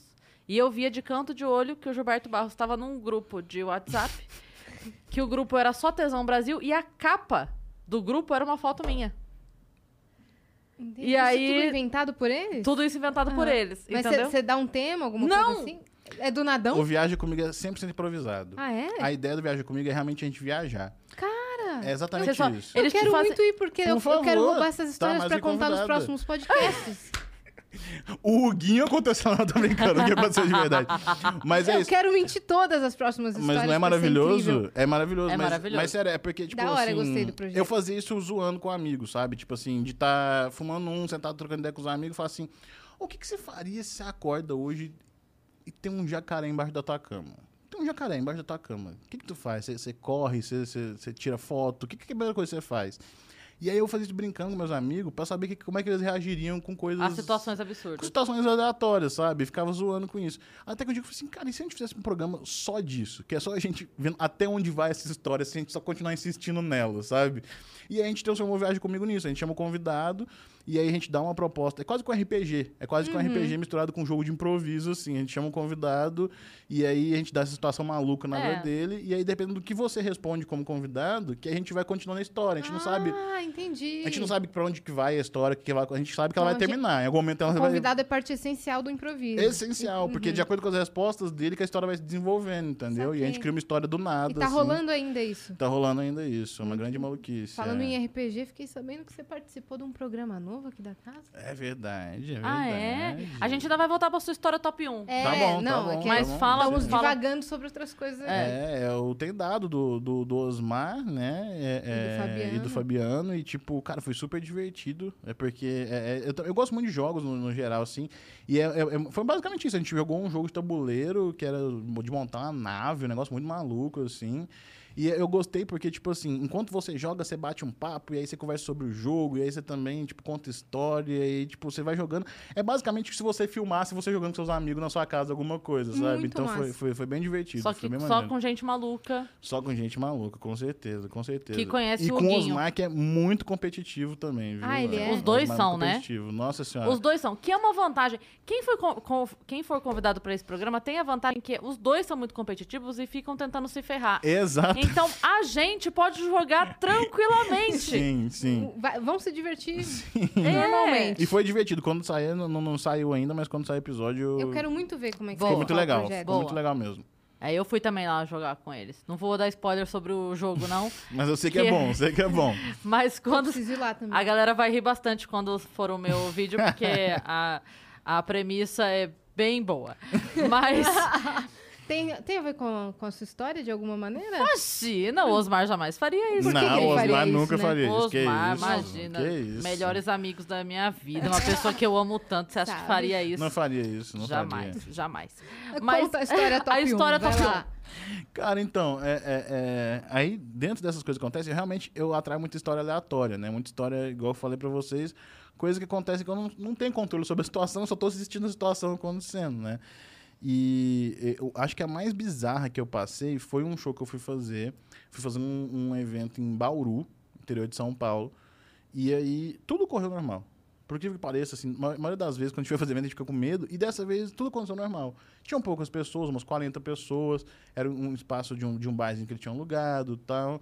E eu via de canto de olho que o Gilberto Barros estava num grupo de WhatsApp, que o grupo era só Tesão Brasil, e a capa do grupo era uma foto minha. Entendi. E Isso aí- tudo inventado por eles? Tudo isso inventado por Aham. eles, Mas você dá um tema, alguma Não! coisa assim? É do nadão? O Viagem Comigo é 100% improvisado. Ah, é? A ideia do Viagem Comigo é realmente a gente viajar. Cara, É exatamente só- isso. Eles eu quero fazem- muito ir, porque Por eu, eu quero favor, roubar essas tá histórias mais pra contar nos próximos podcasts. O Huguinho aconteceu, não, tô brincando, que aconteceu de verdade. Mas é eu isso. quero mentir todas as próximas histórias. Mas não é pra ser maravilhoso? É maravilhoso. É mas, maravilhoso. Mas sério, é porque, tipo Da hora, assim... gostei do projeto. Eu fazia isso zoando com amigos, sabe? Tipo assim, de estar fumando um, sentado trocando ideia com os amigos, e falar assim, o que, que você faria se você acorda hoje e tem um jacaré embaixo da tua cama? Tem um jacaré embaixo da tua cama. O que, que tu faz? Você, corre, você, tira foto? O que, que é a primeira coisa que você faz? E aí eu fazia isso brincando com meus amigos pra saber que, como é que eles reagiriam com coisas... As situações com absurdas. situações aleatórias, sabe? Ficava zoando com isso. Até que eu digo assim, cara, e se a gente fizesse um programa só disso? Que é só a gente vendo até onde vai essas histórias, se a gente só continuar insistindo nelas, sabe? E aí a gente transformou viagem comigo nisso. A gente chama o convidado e aí a gente dá uma proposta. É quase com RPG. É quase com RPG misturado com um jogo de improviso, assim. A gente chama o convidado e aí a gente dá essa situação maluca na É. vida dele. E aí, dependendo do que você responde como convidado, que a gente vai continuando a história. A gente não sabe. Ah, entendi. A gente não sabe pra onde que vai a história, que vai, a gente sabe que ela Então, vai terminar. Em algum momento ela O vai. convidado é parte essencial do improviso. Essencial, porque Uhum. de acordo com as respostas dele, que a história vai se desenvolvendo, entendeu? E a gente Saquei. cria uma história do nada. E tá assim. rolando ainda isso. Tá rolando ainda isso, é uma grande maluquice. Falando é. em RPG, fiquei sabendo que você participou de um programa novo aqui da casa. É verdade, é verdade. Ah, é? A gente ainda vai voltar pra sua história top 1. É, Tá bom, não, tá é bom. que Mas tá bom, fala- estamos fala- divagando sobre outras coisas. É, é, o tem dado do, do, do Osmar, né? é, E do é, Fabiano. E do Fabiano. E, tipo, cara, foi super divertido. É porque é, é, eu, eu gosto muito de jogos no, no geral, assim. E é- é- é- foi basicamente isso. A gente jogou um jogo de tabuleiro que era de montar uma nave, um negócio muito maluco, assim. E eu gostei porque, tipo assim, enquanto você joga, você bate um papo, e aí você conversa sobre o jogo, e aí você também, tipo, conta história, e aí, tipo, você vai jogando. É basicamente se você filmasse você jogando com seus amigos na sua casa alguma coisa, sabe? Muito então foi, foi, foi bem divertido. Só que só maneiro. com gente maluca. Só com gente maluca, com certeza, com certeza. Que conhece e o com o. Osmar, que é muito competitivo também, viu? Ah, ele é? Os dois Osmar são, muito né? competitivo. Nossa senhora. Os dois são. Que é uma vantagem. Quem, foi con- con- quem for convidado pra esse programa tem a vantagem que os dois são muito competitivos e ficam tentando se ferrar. Exato. Então a gente pode jogar tranquilamente. Sim, sim. Vai- vão se divertir É. normalmente. E foi divertido. Quando sair, não, não saiu ainda, mas quando sair o episódio. Eu quero muito ver como é que Boa. Ficou muito qual o legal. projeto. Ficou muito legal mesmo. Aí eu fui também lá jogar com eles. Não vou dar spoiler sobre o jogo, não. Mas eu sei que, Que- é bom, sei que é bom. Mas Eu quando. preciso ir lá também. A galera vai rir bastante quando for o meu vídeo, porque a, a premissa é bem boa. Mas. Tem, tem a ver com, com a sua história de alguma maneira? Imagina, o Osmar jamais faria isso. Por que não, que ele o faria Osmar isso, nunca né? faria isso. Que Osmar, isso? imagina. Que isso? Melhores amigos da minha vida. Uma pessoa que eu amo tanto. Você acha que Sabe. faria isso? Não faria isso, não jamais, faria. jamais. Conta a história top a história 1, vai top lá. Cara, então, é, é- é, aí dentro dessas coisas que acontecem, realmente eu atraio muita história aleatória, né? Muita história, igual eu falei pra vocês, coisas que acontecem que eu não, não tenho controle sobre a situação, eu só tô assistindo a situação acontecendo, né? E eu acho que a mais bizarra que eu passei foi um show que eu fui fazer. Fui fazer um, um evento em Bauru, interior de São Paulo. E aí, tudo correu normal. Por que pareça, assim, a ma- maioria das vezes, quando a gente vai fazer evento, a gente fica com medo. E dessa vez, tudo aconteceu normal. Tinham poucas pessoas, umas 40 pessoas. Era um espaço de um, de um barzinho que ele tinha alugado tal.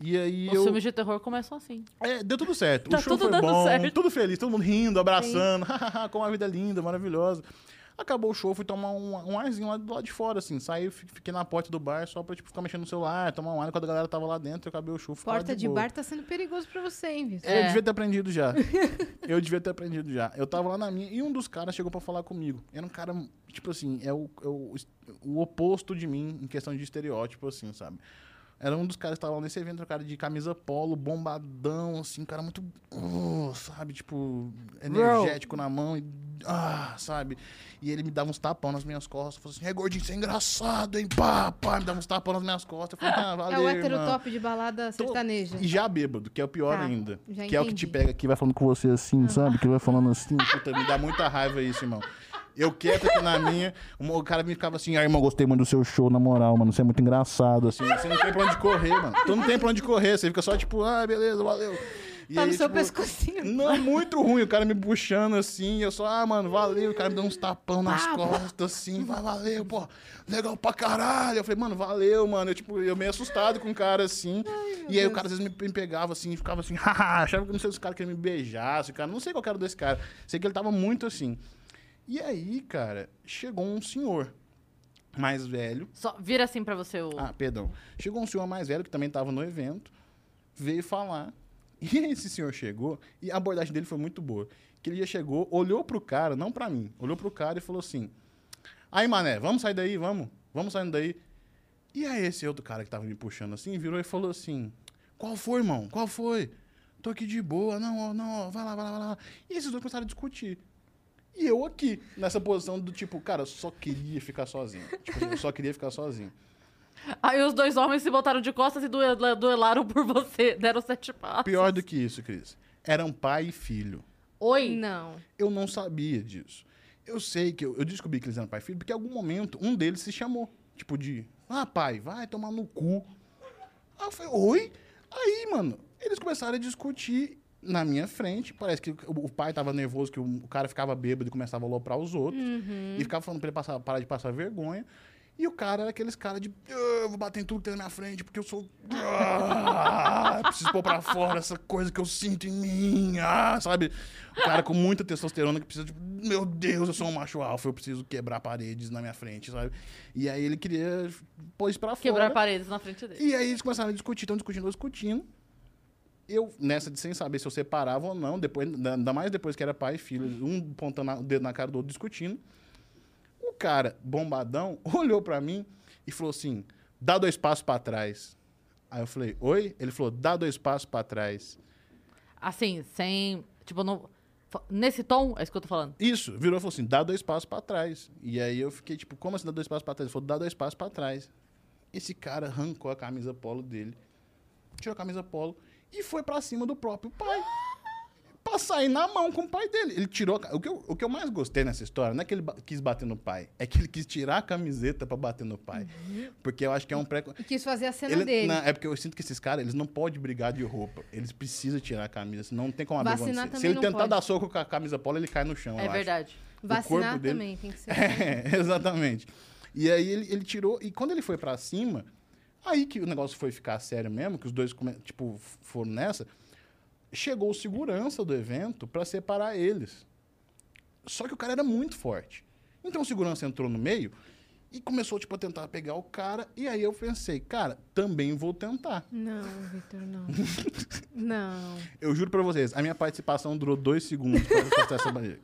E aí Os eu... filmes de terror começam assim. É, deu tudo certo. Tá o show tudo foi dando bom, certo. tudo feliz, todo mundo rindo, abraçando. Como a vida é linda, maravilhosa. Acabou o show, fui tomar um, um arzinho lá do lado de fora, assim. Saí, fi- fiquei na porta do bar só pra tipo, ficar mexendo no celular, tomar um ar. Quando a galera tava lá dentro, eu acabei o show. Porta de boa. bar tá sendo perigoso pra você, hein, Vitor? É. Eu devia ter aprendido já. eu devia ter aprendido já. Eu tava lá na minha e um dos caras chegou pra falar comigo. Era um cara, tipo assim, é o, é o, o oposto de mim em questão de estereótipo, assim, sabe? Era um dos caras que tava lá nesse evento, um cara de camisa polo, bombadão, assim, um cara muito, uh, sabe, tipo, energético na mão e, ah, sabe? E ele me dava uns tapão nas minhas costas, falou assim, é gordinho, você é engraçado, hein, pá, pá, me dava uns tapão nas minhas costas. Eu falei, ah, É valeu, o irmão. heterotop de balada sertaneja. E já bêbado, que é o pior Tá, ainda. já Que é o que entendi. te pega aqui, vai falando com você assim, sabe? Que vai falando assim. Puta, me dá muita raiva isso, irmão. Eu quieto aqui na minha. O cara me ficava assim, ai, irmão, gostei muito do seu show, na moral, mano. Você é muito engraçado, assim. Você não tem pra onde correr, mano. Tu não tem pra onde correr. Você fica só tipo, ah, beleza, valeu. E Tá no aí, seu tipo, pescocinho. Não, muito ruim. O cara me puxando assim. Eu só, ah, mano, valeu. O cara me deu uns tapão nas pá. costas, assim. Vai, valeu, pô. Legal pra caralho. Eu falei, mano, valeu, mano. Eu, tipo, eu meio assustado com o cara assim. e aí o cara às vezes me me pegava assim, ficava assim, haha. Achava que não sei se o cara queria me beijar. Se o cara, não sei qual era desse cara. Sei que ele tava muito assim. E aí, cara, chegou um senhor mais velho. Só vira assim pra você o. Ah, perdão. Chegou um senhor mais velho que também estava no evento, veio falar. E esse senhor chegou, e a abordagem dele foi muito boa. Que ele já chegou, olhou pro cara, não pra mim, olhou pro cara e falou assim: Aí, mané, vamos sair daí, vamos, vamos saindo daí. E aí, esse outro cara que tava me puxando assim, virou e falou assim: Qual foi, irmão? Qual foi? Tô aqui de boa, não, ó, não, ó, vai lá, vai lá, vai lá. E esses dois começaram a discutir. E eu aqui, nessa posição do tipo, cara, eu só queria ficar sozinho. Tipo, eu só queria ficar sozinho. Aí os dois homens se botaram de costas e duela- duelaram por você. Deram sete passos. Pior do que isso, Cris. Eram pai e filho. Oi. Não. Eu não sabia disso. Eu sei que eu, eu descobri que eles eram pai e filho porque em algum momento um deles se chamou. Tipo de, ah, pai, vai tomar no cu. Aí eu falei, oi? Aí, mano, eles começaram a discutir na minha frente. Parece que o, pai tava nervoso, que o, cara ficava bêbado e começava a aloprar os outros. E ficava falando pra ele passar, parar de passar vergonha. E o cara era aqueles caras de, "Ah, eu vou bater em tudo que tem na minha frente, porque eu sou. Ah, preciso pôr pra fora essa coisa que eu sinto em mim. Ah, sabe? O cara com muita testosterona que precisa, tipo, meu Deus, eu sou um macho alfa, eu preciso quebrar paredes na minha frente, sabe? E aí ele queria pôr isso pra Quebrar fora. paredes na frente dele. E aí eles começaram a discutir, estão discutindo, discutindo. Eu, nessa de sem saber se eu separava ou não, depois, ainda mais depois que era pai e filho, um pontando o dedo na cara do outro discutindo. O cara, bombadão, olhou pra mim e falou assim: dá dois passos pra trás. Aí eu falei, oi? Ele falou, dá dois passos pra trás. Assim, sem. Tipo, no, nesse tom, é isso que eu tô falando. Isso, virou e falou assim: dá dois passos pra trás. E aí eu fiquei tipo, como assim dá dois passos pra trás? Ele falou, dá dois passos pra trás. Esse cara arrancou a camisa polo dele, tirou a camisa polo e foi pra cima do próprio pai. Pra sair na mão com o pai dele. Ele tirou. O que, eu, o que eu mais gostei nessa história não é que ele quis bater no pai, é que ele quis tirar a camiseta pra bater no pai. Porque eu acho que é um pré. E quis fazer a cena Ele- dele. não, é porque eu sinto que esses caras, eles não podem brigar de roupa. Eles precisam tirar a camisa, senão não tem como abrir Vacinar. Se também ele tentar pode. dar soco com a camisa polo, ele cai no chão. é eu acho. verdade. Vacinar corpo dele- também tem que ser. É, exatamente. E aí ele, ele tirou, e quando ele foi pra cima, aí que o negócio foi ficar sério mesmo, que os dois tipo, foram nessa, chegou o segurança do evento pra separar eles. Só que o cara era muito forte. Então o segurança entrou no meio e começou tipo a tentar pegar o cara, e aí eu pensei, cara, também vou tentar. Não, Vitor, não. não. Eu juro pra vocês, a minha participação durou dois segundos pra postar essa bandeira.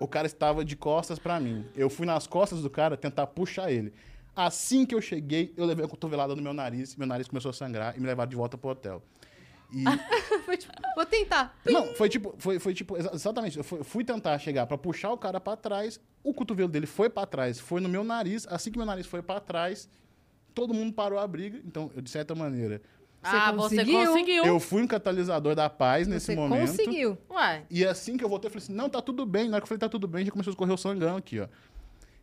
O cara estava de costas pra mim. Eu fui nas costas do cara tentar puxar ele. Assim que eu cheguei, eu levei a cotovelada no meu nariz, meu nariz começou a sangrar e me levaram de volta pro hotel. E Foi tipo, vou tentar. não, foi tipo, foi, foi tipo, exa- exatamente, eu fui, fui tentar chegar pra puxar o cara pra trás, o cotovelo dele foi pra trás, foi no meu nariz, assim que meu nariz foi pra trás, todo mundo parou a briga, então, eu, de certa maneira, ah, conseguiu. você conseguiu. eu fui um catalisador da paz nesse Você momento. conseguiu. Ué. E assim que eu voltei, eu falei assim, não, tá tudo bem. Na hora que eu falei, tá tudo bem, já começou a escorrer o sangão aqui, ó.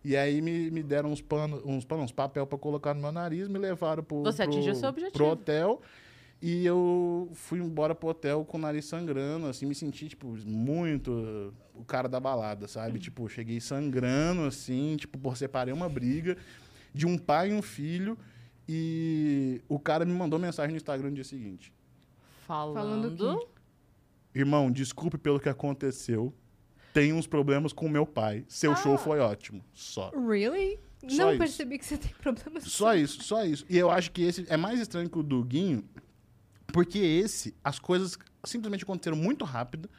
E aí me, me deram uns panos, uns panos, uns papel pra colocar no meu nariz, me levaram pro, Você pro, seu objetivo. pro hotel. E eu fui embora pro hotel com o nariz sangrando, assim, me senti, tipo, muito o cara da balada, sabe? Tipo, cheguei sangrando, assim, tipo, por separei uma briga de um pai e um filho. E o cara me mandou mensagem no Instagram no dia seguinte. Falando. Falando Irmão, desculpe pelo que aconteceu. Tenho uns problemas com meu pai. Seu Ah. show foi ótimo. Só. Really? Só não isso. percebi que você tem problemas. Só isso, só isso. E eu acho que esse é mais estranho que o do Guinho, porque esse, as coisas simplesmente aconteceram muito rápido,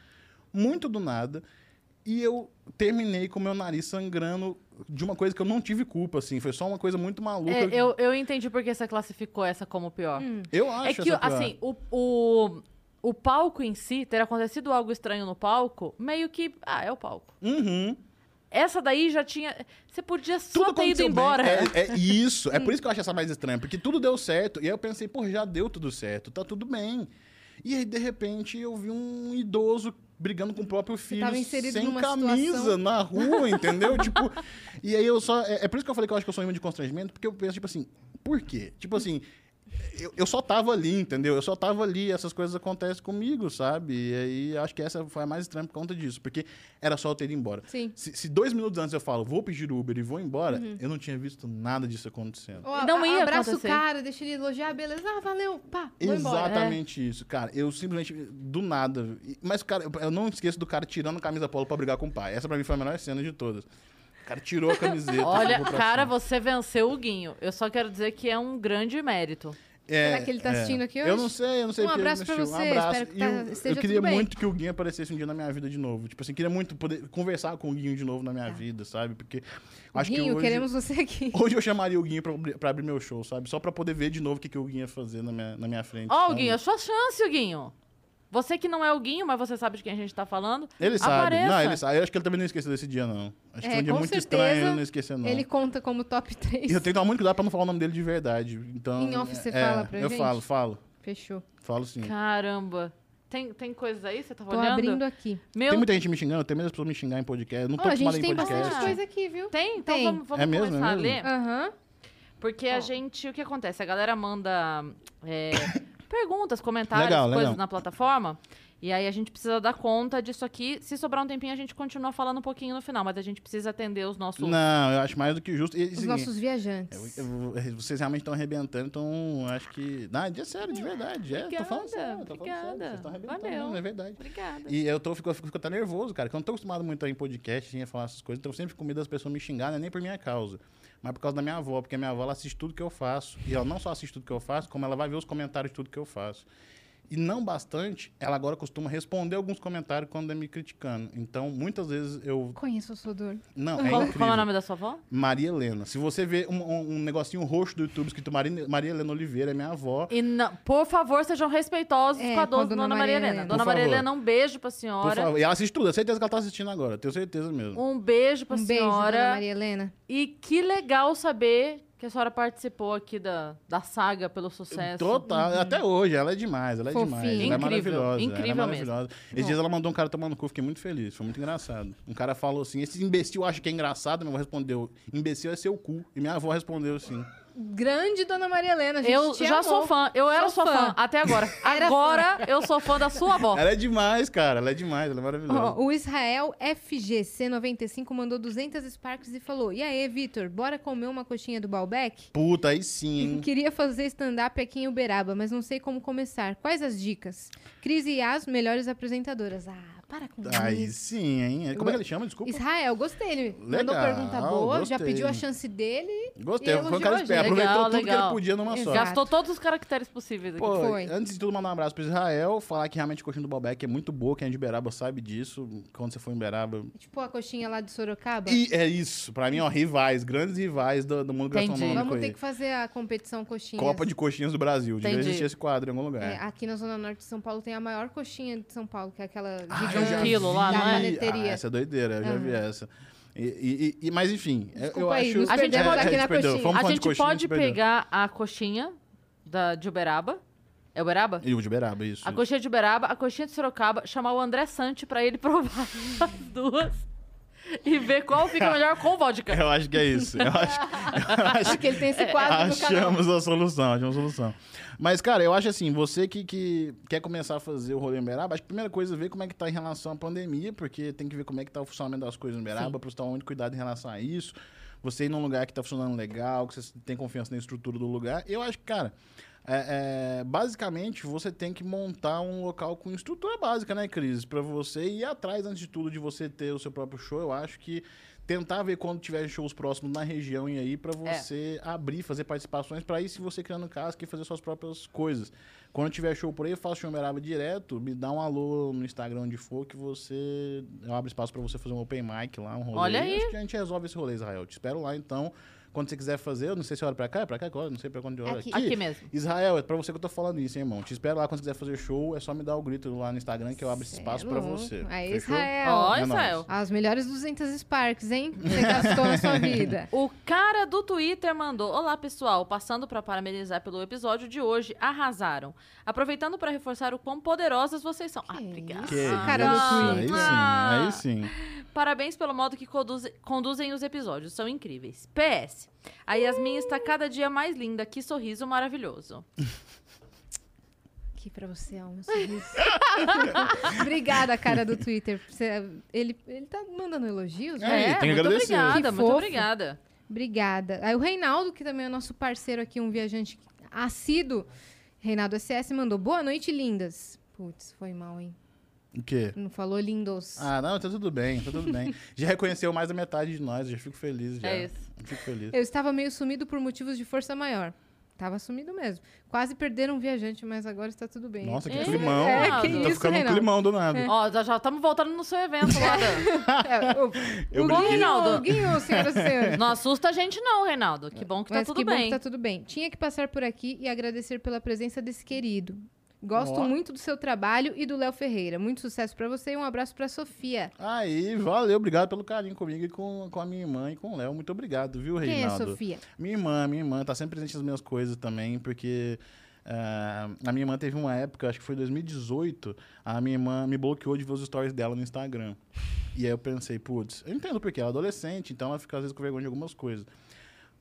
muito do nada, e eu terminei com meu nariz sangrando de uma coisa que eu não tive culpa, assim. Foi só uma coisa muito maluca. É, eu, eu entendi por que você classificou essa como pior. Eu acho É que, essa pior. assim, o, o, o palco em si, ter acontecido algo estranho no palco, meio que. Ah, é o palco. Uhum. Essa daí já tinha. Você podia só Tudo ter ido bem. embora. É, é isso. É por isso que eu acho essa mais estranha. Porque tudo deu certo. E aí eu pensei, pô, já deu tudo certo. Tá tudo bem. E aí, de repente, eu vi um idoso brigando com o próprio filho tava inserido sem camisa situação- na rua, entendeu? tipo, e aí eu só. É, é por isso que eu falei que eu acho que eu sou um imã de constrangimento, porque eu penso, tipo assim, por quê? Tipo assim. Eu, eu só tava ali, entendeu? Eu só tava ali, essas coisas acontecem comigo, sabe? E aí acho que essa foi a mais estranha por conta disso, porque era só eu ter ido embora. Sim. Se, se dois minutos antes eu falo, vou pedir Uber e vou embora, eu não tinha visto nada disso acontecendo. Ó, Não a- ia abraça acontecer. o cara, deixa ele elogiar, beleza. Ah, valeu, pá, vou embora. Exatamente isso, cara. Eu simplesmente, do nada. Mas, cara, eu- não esqueço do cara tirando a camisa polo pra brigar com o pai. Essa pra mim foi a melhor cena de todas. O cara tirou a camiseta. Olha, cara, cima. você venceu o Guinho. Eu só quero dizer que é um grande mérito. É, Será que ele tá assistindo aqui hoje? Eu não sei, eu não sei Um abraço pra você, Um abraço. espero que tá- eu, esteja eu queria tudo bem. muito que o Guinho aparecesse um dia na minha vida de novo. Tipo assim, queria muito poder conversar com o Guinho de novo na minha vida, sabe? Porque acho Guinho, que hoje, queremos você aqui. hoje eu chamaria o Guinho pra, abrir- pra abrir meu show, sabe? Só pra poder ver de novo o que, que o Guinho ia fazer na minha, na minha frente. Ó, o sabe? Guinho, a sua chance, Guinho. Você que não é o Guinho, mas você sabe de quem a gente tá falando. Ele sabe. Apareça. Não, ele sabe. Eu acho que ele também não esqueceu desse dia, não. Acho que É, foi um dia com muito estranho ele não esquecer, não. Ele conta como top 3. E eu tenho que tomar muito cuidado pra não falar o nome dele de verdade. Então, Em off você é, fala pra Eu gente? falo, falo. Fechou. Falo sim. Caramba. Tem, tem coisas aí? Você tava Tô olhando? abrindo aqui. Meu... Tem muita gente me xingando, tem das pessoas me xingar em podcast. Eu Não tô Ó, a gente em tem podcast. bastante coisa aqui, viu? Tem? Então Tem. vamos, vamos É mesmo, começar é a mesmo? ler. Aham. Porque a Ó. gente, o que acontece? A galera manda é, perguntas, comentários, Legal, coisas legal. na plataforma. E aí a gente precisa dar conta disso aqui. Se sobrar um tempinho, a gente continua falando um pouquinho no final, mas a gente precisa atender os nossos. Não, eu acho mais do que justo. E, Os assim, nossos viajantes. eu- eu- vocês realmente estão arrebentando, então acho que. Não, é sério, de verdade. É, tô falando Obrigada, sério, tô falando sério. obrigada. Vocês estão arrebentando, é verdade. Obrigada. E eu tô, fico, fico, fico até nervoso, cara, que eu não tô acostumado muito a ir em podcast, a falar essas coisas, então eu sempre com medo das pessoas me xingarem, nem por minha causa, mas por causa da minha avó, porque a minha avó ela assiste tudo que eu faço. E ela não só assiste tudo que eu faço, como ela vai ver os comentários de tudo que eu faço. E não bastante, ela agora costuma responder alguns comentários quando é me criticando. Então, muitas vezes eu. Conheço o Sodor. Não, é Qual, incrível. qual é o nome da sua avó? Maria Helena. Se você vê um, um- um negocinho roxo do YouTube escrito Maria, Maria Helena Oliveira, é minha avó. E não, por favor, sejam respeitosos É, com a com a do- dona Dona Maria Maria Helena. Helena. Por Dona Maria favor. Helena, um beijo pra Por senhora. favor. E ela assiste tudo, eu certeza que ela tá assistindo agora, tenho certeza mesmo. Um beijo pra Um beijo, Dona senhora. Maria Helena. E que legal saber que a senhora participou aqui da, da saga pelo sucesso. Total, até hoje, ela é demais, ela é Fofinha. demais. Ela é Incrível, maravilhosa. incrível ela é maravilhosa. Esses dias ela mandou um cara tomar no cu, fiquei muito feliz, foi muito engraçado. Um cara falou assim: esse imbecil acha que é engraçado, minha avó respondeu: imbecil é seu cu. E minha avó respondeu assim. Grande Dona Maria Helena. Eu já amou. sou fã. Eu era Sou sua fã. fã. até agora. Agora eu sou fã da sua avó. Ela é demais, cara, ela é demais, ela é maravilhosa. Ó, o Israel FGC95 mandou 200 Sparks e falou: E aí, Vitor, bora comer uma coxinha do Balbec? Puta, aí sim, hein? Queria fazer stand-up aqui em Uberaba, mas não sei como começar. Quais as dicas? Cris e Yas, melhores apresentadoras. Ah, para com Aí isso. sim, hein? Como é que ele chama? Desculpa. Israel, gostei. Ele mandou Legal, pergunta boa, já gostei. pediu a chance dele. Gostei, foi um cara esperto. Aproveitou Legal, tudo que ele podia numa só. Gastou todos os caracteres possíveis aqui. Pô, Foi. antes de tudo, mandar um abraço pro Israel, falar que realmente a coxinha do Balbec é muito boa, quem é de Uberaba sabe disso. Quando você for em Uberaba. Tipo a coxinha lá de Sorocaba. E é isso, pra mim, ó, rivais, grandes rivais do, do mundo Entendi. gastronômico Vamos ter aí. que fazer a competição coxinha. Copa de coxinhas do Brasil. Devia Entendi. existir esse quadro em algum lugar. É, aqui na Zona Norte de São Paulo tem a maior coxinha de São Paulo, que é aquela Ah, eu já um quilo lá, não é? Ah, essa é doideira, eu já vi essa. E, e- e- mas enfim, eu- eu Desculpa aí, acho... A gente pode- aqui a na gente perdeu. coxinha. A de gente coxinha, pode pegar a coxinha da, de Uberaba. É Uberaba? E o de Uberaba, isso. A coxinha de Uberaba, a coxinha de Sorocaba, chamar o André Sante pra ele provar as duas e ver qual fica melhor com vodka. Eu acho que é isso. Eu acho, eu acho Porque ele tem esse quadro no canal. Achamos a solução, achamos a solução. Mas, cara, eu acho assim, você que, que quer começar a fazer o rolê em Uberaba, acho que a primeira coisa é ver como é que tá em relação à pandemia, porque tem que ver como é que tá o funcionamento das coisas em Uberaba, você tomar muito cuidado em relação a isso. Você ir num lugar que tá funcionando legal, que você tem confiança na estrutura do lugar. Eu acho que, cara, é, é, basicamente você tem que montar um local com estrutura básica, né, Cris? Pra você ir atrás, antes de tudo, de você ter o seu próprio show. Eu acho que tentar ver quando tiver shows próximos na região e aí pra você abrir, fazer participações pra ir se você criando casca e fazer suas próprias coisas. Quando tiver show por aí, eu faço Uberaba direto, me dá um alô no Instagram onde for que você eu abro espaço pra você fazer um open mic lá, um rolê. Olha aí. Acho que a gente resolve esse rolê, Israel. Te espero lá então. Quando você quiser fazer, eu não sei se olha pra cá, é pra cá, agora, não sei pra quando eu olho Aqui. aqui. Aqui mesmo. Israel, é pra você que eu tô falando isso, hein, irmão. Te espero lá quando você quiser fazer show, é só me dar o grito lá no Instagram que eu abro esse Cê é espaço pra você. Aí, Fechou? Israel. Ó, É Israel. nóis. As melhores 200 Sparks, hein? Você gastou na sua vida. O cara do Twitter mandou: Olá, pessoal. Passando para parabenizar pelo episódio de hoje, arrasaram. Aproveitando para reforçar o quão poderosas vocês são. Ah, Que obrigada. Que cara do isso, aí Twitter. sim, aí sim. Parabéns pelo modo que conduze- conduzem os episódios, são incríveis. PS. A Yasmin está cada dia mais linda, que sorriso maravilhoso. Aqui pra você, Alma, sorriso. Obrigada, cara do Twitter. Você- ele, ele tá mandando elogios? É, né? tem que muito agradecer. obrigada, Que muito fofo. obrigada. Obrigada. Aí o Reinaldo, que também é nosso parceiro aqui, um viajante assíduo. Reinaldo SS mandou, boa noite, lindas. Putz, foi mal, hein? O quê? Não falou lindos. Ah, não, tá tudo bem, tá tudo bem. Já reconheceu mais da metade de nós, já fico feliz já. É isso. Fico feliz. Eu estava meio sumido por motivos de força maior. Tava sumido mesmo. Quase perderam um viajante, mas agora está tudo bem. Nossa, que É, climão. é, tá que isso, ficando um Reinaldo. climão do nada. Ó, já estamos voltando no seu evento lá. Dan. É, o, Eu o. Guinho, Reinaldo. o Guinho, senhoras e senhores. Não assusta a gente não, Reinaldo. Que bom que tá Mas tudo que bom bem. que tá tudo bem. Tinha que passar por aqui e agradecer pela presença desse querido. Gosto Ó. muito do seu trabalho e do Léo Ferreira. Muito sucesso pra você e um abraço pra Sofia. Aí, valeu, obrigado pelo carinho comigo e com, com a minha irmã e com o Léo. Muito obrigado, viu, Quem é Reinaldo? Sofia? Minha irmã, minha irmã, tá sempre presente nas minhas coisas também, porque ah, a minha irmã teve uma época, acho que foi 2018, a minha irmã me bloqueou de ver os stories dela no Instagram. E aí eu pensei, putz, eu entendo porque ela é adolescente, então ela fica às vezes com vergonha de algumas coisas.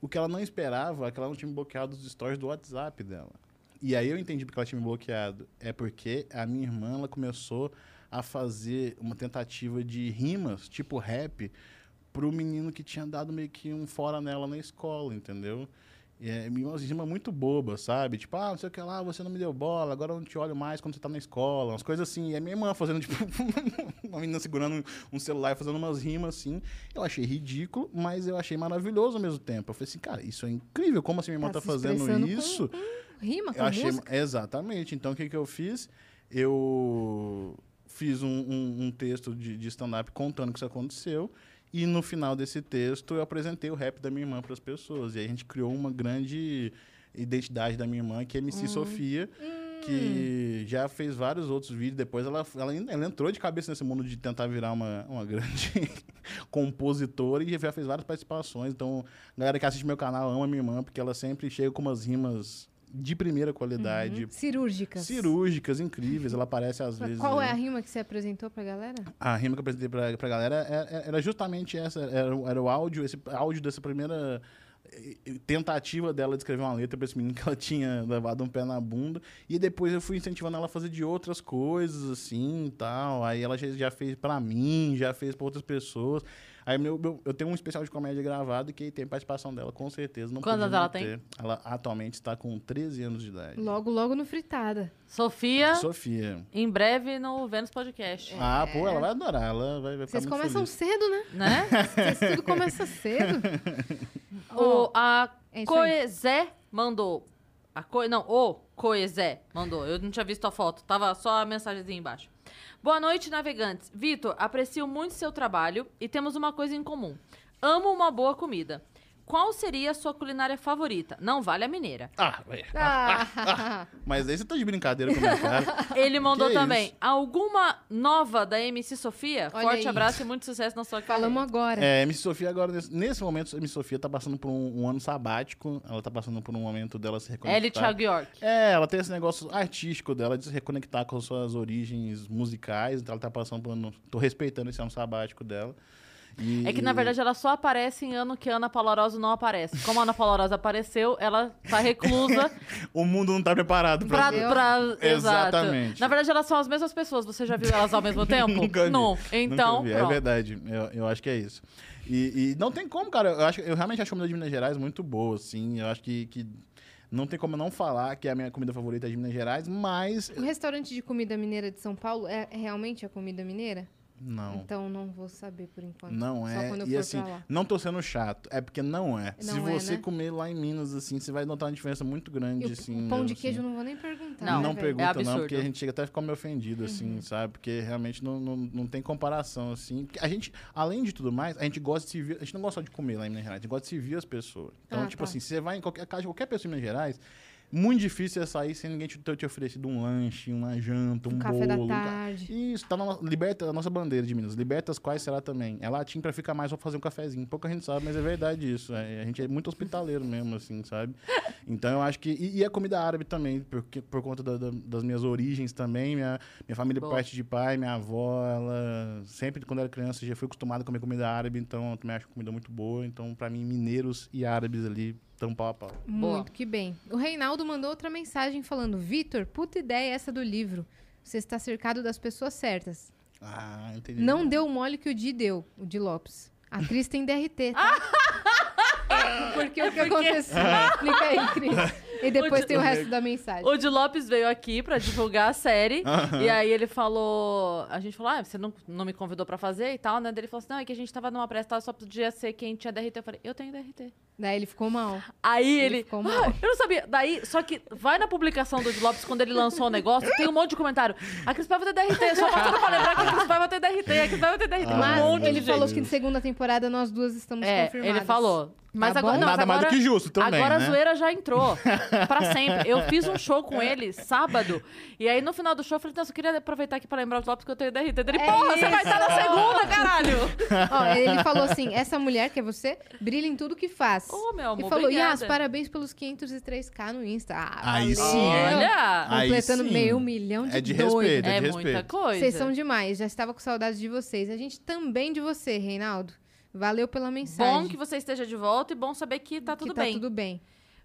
O que ela não esperava é que ela não tinha bloqueado os stories do WhatsApp dela. E aí eu entendi porque ela tinha me bloqueado. É porque a minha irmã ela começou a fazer uma tentativa de rimas, tipo rap, pro menino que tinha dado meio que um fora nela na escola, entendeu? E é umas rimas muito bobas, sabe? Tipo, ah, não sei o que lá, você não me deu bola, agora eu não te olho mais quando você tá na escola, umas coisas assim. E a minha irmã fazendo, tipo, uma menina segurando um celular e fazendo umas rimas assim. Eu achei ridículo, mas eu achei maravilhoso ao mesmo tempo. Eu falei assim, cara, isso é incrível, como assim minha irmã Tá tá, fazendo expressando com- isso? Rima com Eu achei, música? exatamente. Então, o que, que eu fiz? Eu fiz um, um- um texto de, de stand-up contando que isso aconteceu. E no final desse texto, eu apresentei o rap da minha irmã para as pessoas. E aí a gente criou uma grande identidade da minha irmã, que é MC Sofia, que já fez vários outros vídeos. Depois ela, ela, ela entrou de cabeça nesse mundo de tentar virar uma, uma grande compositora e já fez várias participações. Então, a galera que assiste meu canal ama minha irmã, porque ela sempre chega com umas rimas de primeira qualidade. Cirúrgicas. Cirúrgicas, incríveis, ela aparece às Mas vezes. Qual é a rima que você apresentou pra galera? A rima que eu apresentei pra, pra galera era, era justamente essa. Era, o- era o áudio, esse áudio dessa primeira eh, eh, tentativa dela de escrever uma letra pra esse menino que ela tinha levado um pé na bunda. E depois eu fui incentivando ela a fazer de outras coisas, assim, e tal. Aí ela já, já fez pra mim, já fez pra outras pessoas. Aí meu, meu- eu tenho um especial de comédia gravado que tem participação dela, com certeza. Não Quantos ela não tem? ter. Ela atualmente está com 13 anos de idade. Logo, logo no Fritada. Sofia, Sofia. em breve no Vênus Podcast. Ah, pô, ela vai adorar. Ela vai, vai ficar Vocês muito começam feliz. cedo, né? Né? Vocês tudo começa cedo. O, a É. Coezé mandou. A co... Não, o Coezé mandou. Eu não tinha visto a foto. Tava só a mensagenzinha embaixo. Boa noite, navegantes. Vitor, aprecio muito seu trabalho e temos uma coisa em comum. Amo uma boa comida. Qual seria a sua culinária favorita? Não vale a mineira. Ah, ué. Ah, mas aí você tá de brincadeira com minha cara. Ele mandou Que também. isso? Alguma nova da MC Sofia? Olha Forte aí. abraço e muito sucesso na sua carreira. falamos agora. É, MC Sofia agora, nesse, nesse momento, a MC Sofia tá passando por um, um ano sabático. Ela tá passando por um momento dela se reconectar. Ellie Thiago York. É, ela tem esse negócio artístico dela de se reconectar com as suas origens musicais. Então ela tá passando por um... Tô respeitando esse ano sabático dela. E- É que, na verdade, ela só aparece em ano que a Ana Paula Rosa não aparece. Como a Ana Paula Rosa apareceu, ela tá reclusa O mundo não tá preparado pra... pra... pra exato. Exatamente. Na verdade, elas são as mesmas pessoas. Você já viu elas ao mesmo tempo? Nunca vi. Não. Então, Nunca vi. É pronto. verdade. Eu, eu acho que é isso. E, e não tem como, cara. Eu, acho, eu realmente acho a comida de Minas Gerais muito boa, assim. Eu acho que, que não tem como não falar que é a minha comida favorita de Minas Gerais, mas O restaurante de comida mineira de São Paulo é é realmente a comida mineira? Não. Então não vou saber por enquanto. Não Só é. quando eu E for assim, pra lá. não tô sendo chato, é porque não é. Não Se é, você né? comer lá em Minas, assim, você vai notar uma diferença muito grande, E assim. o pão mesmo, de assim. queijo eu não vou nem perguntar. Não, né, Não, velho? pergunta, É não, absurdo. porque a gente chega até a ficar meio ofendido, Uhum. assim, sabe? Porque realmente não, não, não tem comparação, assim. Porque A gente, além de tudo mais, a gente gosta de se. A gente não gosta só de comer lá em Minas Gerais, a gente gosta de se ver as pessoas. Então, Ah, tipo tá. assim, se você vai em qualquer casa de qualquer pessoa em Minas Gerais, muito difícil você sair sem ninguém te ter te oferecido um lanche, uma janta, um, Um café bolo. da um tarde. Isso, tá na liberta a nossa bandeira de Minas. Liberta as quais será também. É latim pra ficar mais, vou fazer um cafezinho. Pouca gente sabe, mas é verdade isso. É, a gente é muito hospitaleiro mesmo, assim, sabe? Então eu acho que. E, e a comida árabe também, porque, por conta da- da- das minhas origens também. Minha, minha família, Boa. parte de pai, minha avó, ela sempre, quando era criança, já foi acostumada a comer comida árabe, então eu também acho comida muito boa. Então, pra mim, mineiros e árabes ali estão pau a pau. Boa. Muito que bem. O Reinaldo mandou outra mensagem falando: Vitor, puta ideia essa do livro. Você está cercado das pessoas certas. Ah, entendi. Não deu o mole que o Di deu, o Di Lopes. A Cris tem DRT, tá? Porque o que aconteceu? Explica aí, Cris. E depois O tem o resto da mensagem. O Di Lopes veio aqui pra divulgar a série. E aí ele falou. A gente falou: Ah, você não, não me convidou pra fazer e tal, né? Daí Ele falou assim: Não, é que a gente tava numa presta, só podia ser quem tinha DRT. Eu falei: Eu tenho DRT. Daí ele ficou mal. Aí Ele ele. ficou "Ah, mal. eu não sabia. Daí, só que vai na publicação do Di Lopes quando ele lançou o negócio, tem um monte de comentário. A Cris Paiva tem DRT. Só passando pra lembrar que a Cris Paiva tem DRT. A Cris Paiva tem DRT. Ah, um monte de ele gente. falou que na segunda temporada nós duas estamos É, confirmadas. ele falou. Mas Tá agora, não, mas Nada mais do agora- que justo também, Agora né? a zoeira já entrou. pra sempre. Eu fiz um show com ele sábado. E aí no final do show eu falei, nossa, eu queria aproveitar aqui pra lembrar os Lopes que eu tenho DRT. Ele, É porra, você vai isso. estar na segunda, caralho! Ó, ele falou assim: essa mulher que é você, brilha em tudo que faz. Ô, meu amor, e falou: obrigada. Yas, parabéns pelos 503k no Insta. Ah, Aí valeu. sim? Olha! Aí Completando sim. meio milhão de É de doido. respeito, É de muita respeito. coisa. Vocês são demais. Já estava com saudades de vocês. A gente também de você, Reinaldo. Valeu pela mensagem. Bom que você esteja de volta e bom saber que tá Que tudo tá bem. tudo bem.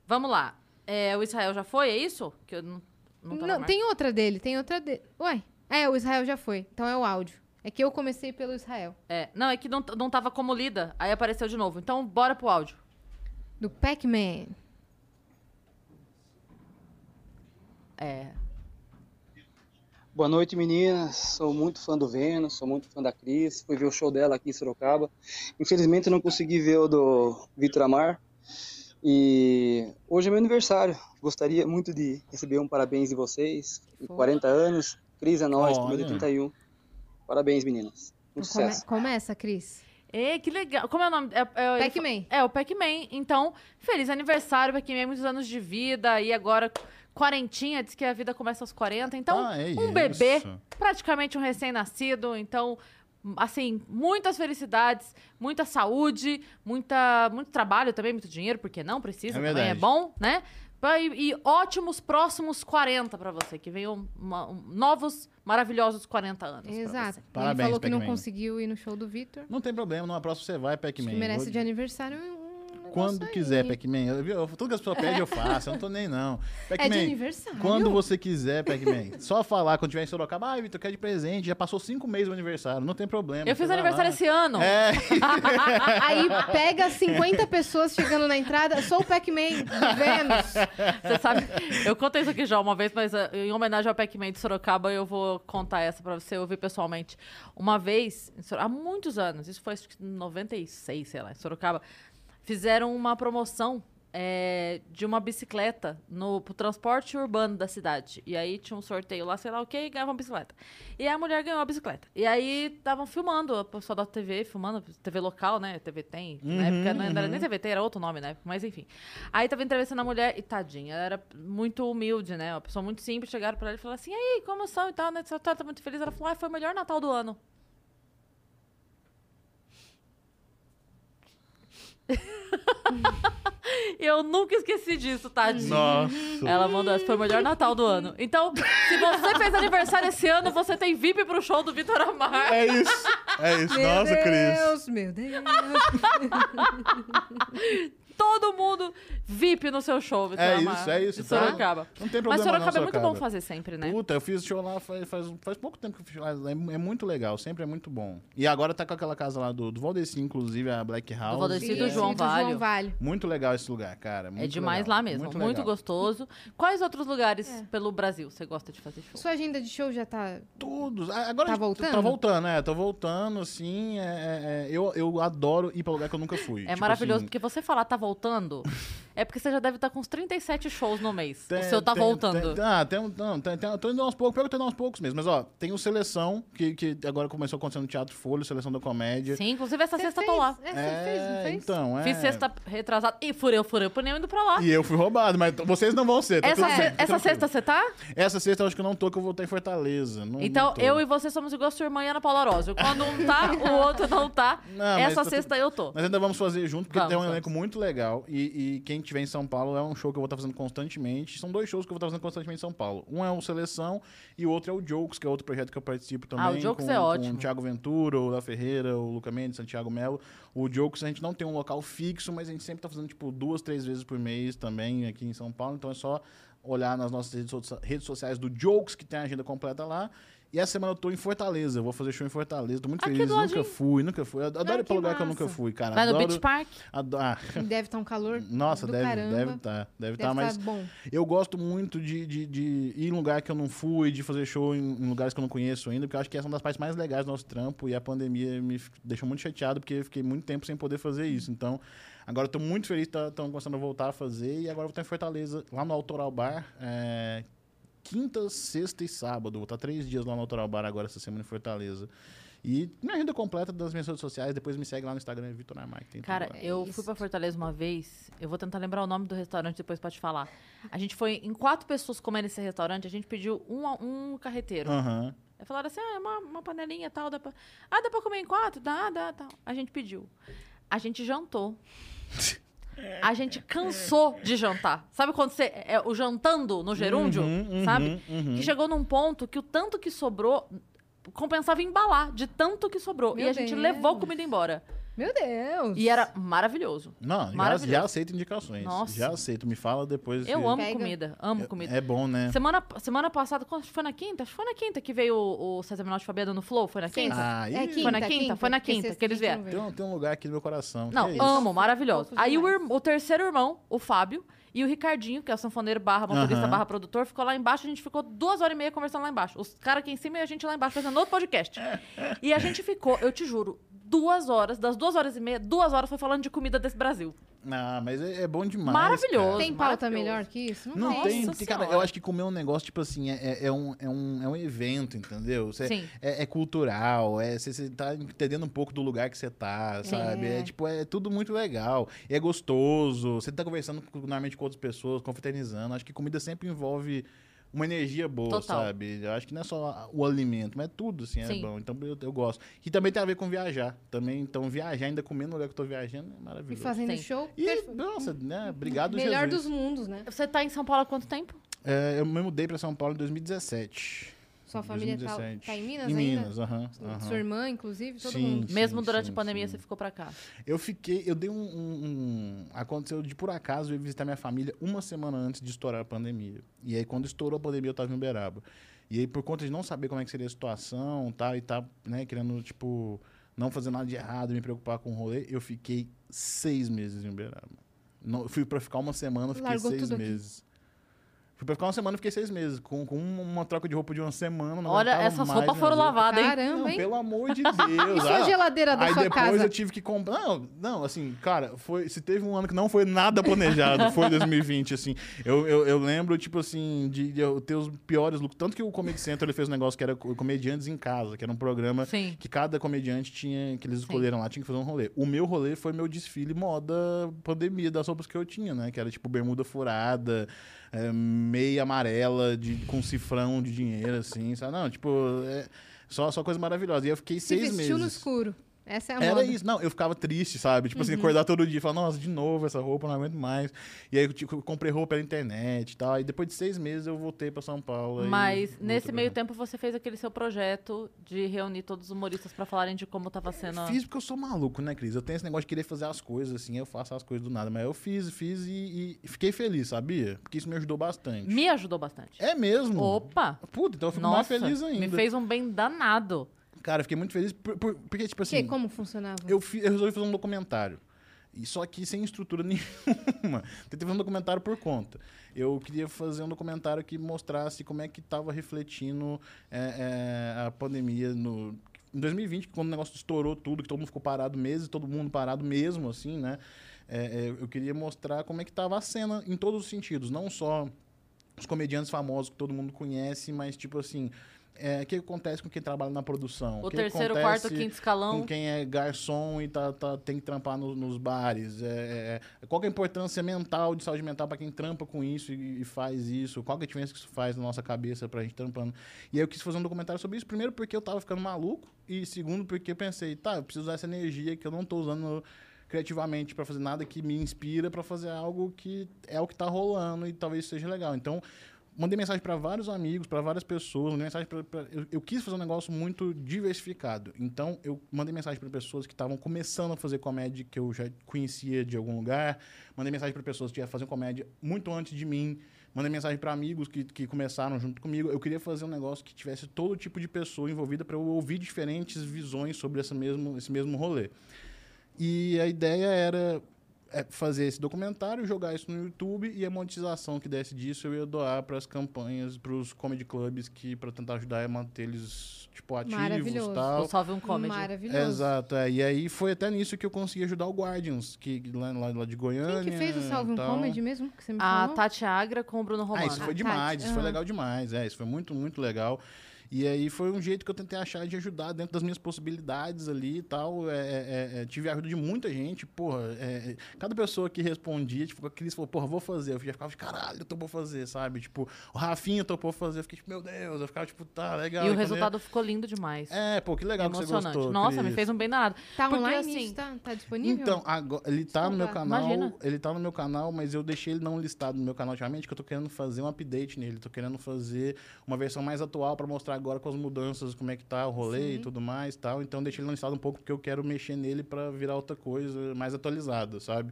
Vamos lá. É, o Israel já foi, é isso? Que eu não, não Não, tem outra dele, tem outra dele. Ué, é, o Israel já foi. Então é o áudio. É que eu comecei pelo Israel. É, não, é que não, não tava como lida. Aí apareceu de novo. Então, bora pro áudio. Do Pac-Man. É. Boa noite, meninas. Sou muito fã do Vênus, sou muito fã da Cris. Fui ver o show dela aqui em Sorocaba. Infelizmente, não consegui ver o do Vitor Amar. E hoje é meu aniversário. Gostaria muito de receber um parabéns de vocês. fofo. 40 anos. Cris é nós, Olha. número 31. Parabéns, meninas. Muito Então, come- sucesso. começa, Cris. E que legal. Como é o nome? É, é, Pac-Man. É, o Pac-Man. Então, feliz aniversário, Pac-Man. Muitos anos de vida. E agora, quarentinha. Diz que a vida começa aos 40. Então, Ah, é um isso. bebê. Praticamente um recém-nascido. Então, assim, muitas felicidades, muita saúde, muita, muito trabalho também, muito dinheiro, porque não precisa, É também é bom, né? E, e ótimos próximos 40 pra você. Que venham uma- um- novos, maravilhosos 40 anos. pra Exato. você. Ele Parabéns, falou que não conseguiu ir no show do Victor. Não tem problema, numa próxima você vai, Pac-Man. merece Vou- de aniversário um Quando quiser, Pac-Man. Eu, eu- tudo que as pessoas pedem, eu faço. Eu não tô nem, não. É de aniversário. Quando você quiser, Pac-Man. Só falar quando tiver em Sorocaba. Ai, Vitor, quer de presente. Já passou cinco meses o aniversário. Não tem problema. Eu fiz aniversário lá. esse ano. É, Aí pega 50 pessoas chegando na entrada. Sou o Pac-Man Vênus. Você sabe, eu contei isso aqui já uma vez, mas eh, em homenagem ao Pac-Man de Sorocaba, eu vou contar essa pra você ouvir pessoalmente. Uma vez, há muitos anos, isso foi acho que em 96, sei lá, em Sorocaba, fizeram uma promoção eh, de uma bicicleta no pro transporte urbano da cidade. E aí tinha um sorteio lá, sei lá o que, e ganhava uma bicicleta. E a mulher ganhou a bicicleta. E aí estavam filmando, o pessoal da TV, filmando, TV local, né? TV tem. Na época não era nem TVT, era outro nome, né? Mas enfim. Aí tava entrevistando a mulher e tadinha, ela era muito humilde, né? Uma pessoa muito simples. Chegaram pra ela e falaram assim: e aí, como são e tal, né? Tá tá muito feliz? Ela falou: ah, foi o melhor Natal do ano. eu nunca esqueci disso, tadinha. Nossa. Ela mandou essa, foi o melhor Natal do ano. Então, se você fez aniversário esse ano, você tem VIP pro show do Vitor Amar. É isso. É isso. Meu Nossa, Cris. Deus, meu Deus. todo mundo VIP no seu show, Vitor É Amar, isso, é isso, De tá? Sorocaba. Não tem problema Mas Sorocaba não, é muito bom fazer sempre, né? Puta, eu fiz show lá faz, faz, faz pouco tempo que eu fiz show lá. É, é muito legal, sempre é muito bom. E agora tá com aquela casa lá do, do Valdeci, inclusive, a Black House. Valdeci e do João do Valho. João Valho. Muito legal esse lugar, cara. É muito demais legal, lá mesmo, muito, legal. gostoso. Quais outros lugares É. pelo Brasil você gosta de fazer show? Sua agenda de show já tá. Todos. Agora Tá gente voltando? Tá voltando, é. Tô voltando, assim. é, eu, eu adoro ir pra lugar que eu nunca fui. É Tipo maravilhoso, assim, porque você falar tá voltando, voltando. é porque você já deve estar com uns 37 shows no mês. tem- o seu tá tem- voltando. Tem, ah, tem, um- não, tem, tem, tô indo aos poucos, pior que eu tô indo aos poucos mesmo. Mas, ó, tem o Seleção, que, que agora começou acontecendo no Teatro Folha, Seleção da Comédia. Sim, inclusive essa Você sexta eu fez? tô lá. É, você fez, não fez? Então, é. Fiz sexta retrasada. E furei, eu furei o pneu indo pra lá. E eu fui roubado, mas vocês não vão ser. Tá Essa, se- bem, essa sexta você tá? Essa sexta eu acho que eu não tô, que eu vou estar em Fortaleza. Não, Então, não eu e você somos igual sua irmã e Ana Paula Arósio. Quando um tá, o outro não tá. Não, mas essa tá sexta eu tô. Nós ainda vamos fazer junto, porque Vamos, tem um vamos. elenco muito legal. E, e quem tiver em São Paulo é um show que eu vou estar fazendo constantemente. São dois shows que eu vou estar fazendo constantemente em São Paulo. Um é o Seleção e o outro é o Jokes, que é outro projeto que eu participo também. Ah, o Jokes com, é Com ótimo. o Thiago Ventura, o La Ferreira, o Luca Mendes, Santiago Melo. O Jokes a gente não tem um local fixo, mas a gente sempre tá fazendo tipo duas, três vezes por mês também aqui em São Paulo. Então é só olhar nas nossas redes sociais do Jokes, que tem a agenda completa lá. E essa semana eu tô em Fortaleza, eu vou fazer show em Fortaleza. Tô muito Aqui feliz, do nunca fui, nunca fui. Adoro Ah, ir pra lugar que eu nunca fui, cara. Vai no adoro, Beach Park? ado- ah, Deve estar um calor. nossa, deve estar, caramba. deve estar, deve Deve estar, tá mas bom. eu gosto muito de, de, de ir em lugar que eu não fui, de fazer show em, em lugares que eu não conheço ainda, porque eu acho que essa é uma das partes mais legais do nosso trampo e a pandemia me deixou muito chateado porque eu fiquei muito tempo sem poder fazer isso. Então, agora eu tô muito feliz estão começando a voltar a fazer e agora eu vou estar em Fortaleza, lá no Autoral Bar, é, quinta, sexta e sábado. Vou estar três dias lá no Autoral Bar agora essa semana em Fortaleza. E minha agenda completa das minhas redes sociais, depois me segue lá no Instagram, é Vitor tudo Cara, eu fui pra Fortaleza uma vez. Eu vou tentar lembrar o nome do restaurante depois pra te falar. A gente foi em quatro pessoas comendo nesse restaurante. A gente pediu um, a- um carreteiro. Aham. Aí falaram assim: ah, é uma, uma panelinha e tal. Dá pra... Ah, dá pra comer em quatro? Dá, dá, tal. A gente pediu. A gente jantou. A gente cansou de jantar. Sabe quando você. É, o jantando no gerúndio? Uhum, sabe? uhum, uhum. Que chegou num ponto que o tanto que sobrou compensava embalar, de tanto que sobrou. Meu e a gente Deus. levou comida embora. Meu Deus. E era maravilhoso. Não, já, Maravilhoso. já aceito indicações. Nossa. Já aceito. Me fala depois. Eu se- amo Pega. comida, amo comida. É bom, né? Semana, semana passada, quando foi na quinta? Acho que foi na quinta que veio o, o César Menotti Fabiano no Flow. Foi na quinta? Ah, É quinta, Foi na quinta? Foi na quinta sexta que eles vieram. Tem, um- tem um lugar aqui no meu coração. Não, que é isso? amo, maravilhoso. Aí o, o terceiro irmão, o Fábio, e o Ricardinho, que é o sanfoneiro barra motorista barra produtor, ficou lá embaixo. A gente ficou duas horas e meia conversando lá embaixo. Os caras aqui em cima e a gente lá embaixo fazendo outro podcast. e a gente ficou, eu te juro, duas horas, das duas horas e meia, duas horas foi falando de comida desse Brasil. Ah, mas é, é bom demais. Maravilhoso. Tem pauta maravilhoso. melhor que isso? Não, Não tem. porque, cara, eu acho que comer um negócio, tipo assim, é, é- é um, é, um, é um evento, entendeu? Você- Sim. É, é cultural, é, você, você tá entendendo um pouco do lugar que você tá, sabe? É. É. tipo, é tudo muito legal. É gostoso. Você tá conversando com- normalmente com outras pessoas, confraternizando. Acho que comida sempre envolve uma energia boa, Total. sabe? Eu acho que não é só o alimento, mas tudo, assim, é Sim. bom. Então eu, eu gosto. E também tem a ver com viajar. Também, então, viajar ainda comendo no lugar que eu tô viajando é E maravilhoso. fazendo Sim. show. E, perfe- nossa, né? Obrigado, Melhor Jesus. dos mundos, né? Você tá em São Paulo há quanto tempo? É, eu me mudei pra São Paulo em 2017. Sua família tá, 2017. tá em Minas Em ainda? Minas, aham. Sua irmã, inclusive, todo Sim. mundo. Mesmo durante sim, a pandemia, sim. você ficou pra cá. Eu fiquei, eu dei um, um- um- Aconteceu de por acaso eu ir visitar minha família uma semana antes de estourar a pandemia. E aí, quando estourou a pandemia, eu tava em Uberaba. E aí, por conta de não saber como é que seria a situação tá, e tá, né, querendo, tipo, não fazer nada de errado, me preocupar com o rolê, eu fiquei seis meses em Uberaba. Não, fui pra ficar uma semana, eu fiquei Largou seis tudo aqui. Fui pra ficar uma semana, eu fiquei seis meses. Com, com uma troca de roupa de uma semana. não Olha, essas roupas minhas foram lavadas, hein? Caramba, Não, hein? pelo amor de Deus. E sua ah, geladeira da Aí sua depois casa? eu tive que comprar. Não, não, assim, cara, foi, se teve um ano que não foi nada planejado, foi 2020, assim. Eu, eu, eu lembro, tipo assim, de, de eu ter os piores looks. Tanto que o Comedy Center ele fez um negócio que era co- comediantes em casa, que era um programa Sim. que cada comediante tinha, que eles escolheram lá, tinha que fazer um rolê. O meu rolê foi meu desfile moda pandemia das roupas que eu tinha, né? Que era tipo bermuda furada, é, meia amarela de, com cifrão de dinheiro, assim, sabe? Não, tipo, é, só, só coisa maravilhosa. E eu fiquei Se seis vestiu no meses. escuro. Essa é a Era moda. isso. Não, eu ficava triste, sabe? Tipo Uhum. assim, acordar todo dia e falar, nossa, de novo essa roupa, não aguento mais. E aí eu, tipo, eu comprei roupa pela internet e tal. E depois de seis meses eu voltei pra São Paulo. Mas nesse meio tempo você fez aquele seu projeto de reunir todos os humoristas pra falarem de como tava sendo. a- Fiz porque eu sou maluco, né, Cris? Eu tenho esse negócio de querer fazer as coisas, assim, eu faço as coisas do nada. Mas eu fiz, fiz e, e fiquei feliz, sabia? Porque isso me ajudou bastante. Me ajudou bastante. É mesmo? Opa! Puta, então eu fico mais Nossa, feliz ainda. me fez um bem danado. Cara, eu fiquei muito feliz por- por- porque, tipo assim... Que, como funcionava? eu, eu resolvi fazer um documentário. E só que sem estrutura nenhuma. Tentei fazer um documentário por conta. Eu queria fazer um documentário que mostrasse como é que estava refletindo é, é, a pandemia no, em 2020, quando o negócio estourou tudo, que todo mundo ficou parado meses, todo mundo parado mesmo, assim, né? É, é, eu queria mostrar como é que estava a cena em todos os sentidos, não só os comediantes famosos que todo mundo conhece, mas tipo assim, é, o que acontece com quem trabalha na produção? O que terceiro, quarto, quinto escalão. com quem é garçom e tá, tá- tem que trampar no- nos bares. É, é, qual que é a importância mental, de saúde mental para quem trampa com isso e, e faz isso? Qual é a diferença que isso faz na nossa cabeça pra gente trampando? E aí eu quis fazer um documentário sobre isso, primeiro porque eu tava ficando maluco e segundo porque eu pensei, tá, eu preciso usar essa energia que eu não tô usando criativamente para fazer nada que me inspira para fazer algo que é o que tá rolando e talvez seja legal. Então, mandei mensagem para vários amigos, para várias pessoas, mandei mensagem pra, pra- eu, eu quis fazer um negócio muito diversificado. Então, eu mandei mensagem para pessoas que estavam começando a fazer comédia que eu já conhecia de algum lugar, mandei mensagem para pessoas que já faziam comédia muito antes de mim, mandei mensagem para amigos que, que começaram junto comigo. Eu queria fazer um negócio que tivesse todo tipo de pessoa envolvida para eu ouvir diferentes visões sobre esse mesmo, esse mesmo rolê. E a ideia era é, fazer esse documentário, jogar isso no YouTube e a monetização que desse disso eu ia doar para as campanhas, para os comedy clubs que para tentar ajudar a manter eles tipo ativos e tal. O Salve um Comedy. Maravilhoso. Exato, é. e aí foi até nisso que eu consegui ajudar o Guardians, que lá, lá, lá de Goiânia. Quem que fez o Salve um. Comedy mesmo? Que você me A falou? Tati Agra com o Bruno Ah, Romano. isso foi Ah, demais, Tati, isso foi aham. legal demais, é, isso foi muito, muito legal. E aí foi um jeito que eu tentei achar de ajudar dentro das minhas possibilidades ali e tal. É, é, é, tive a ajuda de muita gente, porra. é, é, cada pessoa que respondia, tipo, a Cris falou, porra, vou fazer. Eu já ficava, caralho, eu topou fazer, sabe? Tipo, o Rafinha topou fazer. Eu fiquei, tipo, meu Deus, eu ficava, tipo, tá, legal. E o quando resultado ficou lindo demais. É, pô, que legal que você gostou. Nossa, me Cris. fez um bem danado. Tá Porque, online assim, isso? Tá, tá disponível? Então, agora, ele tá no meu canal. Imagina. Ele tá no meu canal, mas eu deixei ele não listado no meu canal ultimamente, que eu tô querendo fazer um update nele. Tô querendo fazer uma versão mais atual pra mostrar agora com as mudanças, como é que tá o rolê e Sim. tudo mais tal. Então deixei ele listado um pouco porque eu quero mexer nele pra virar outra coisa mais atualizada, sabe?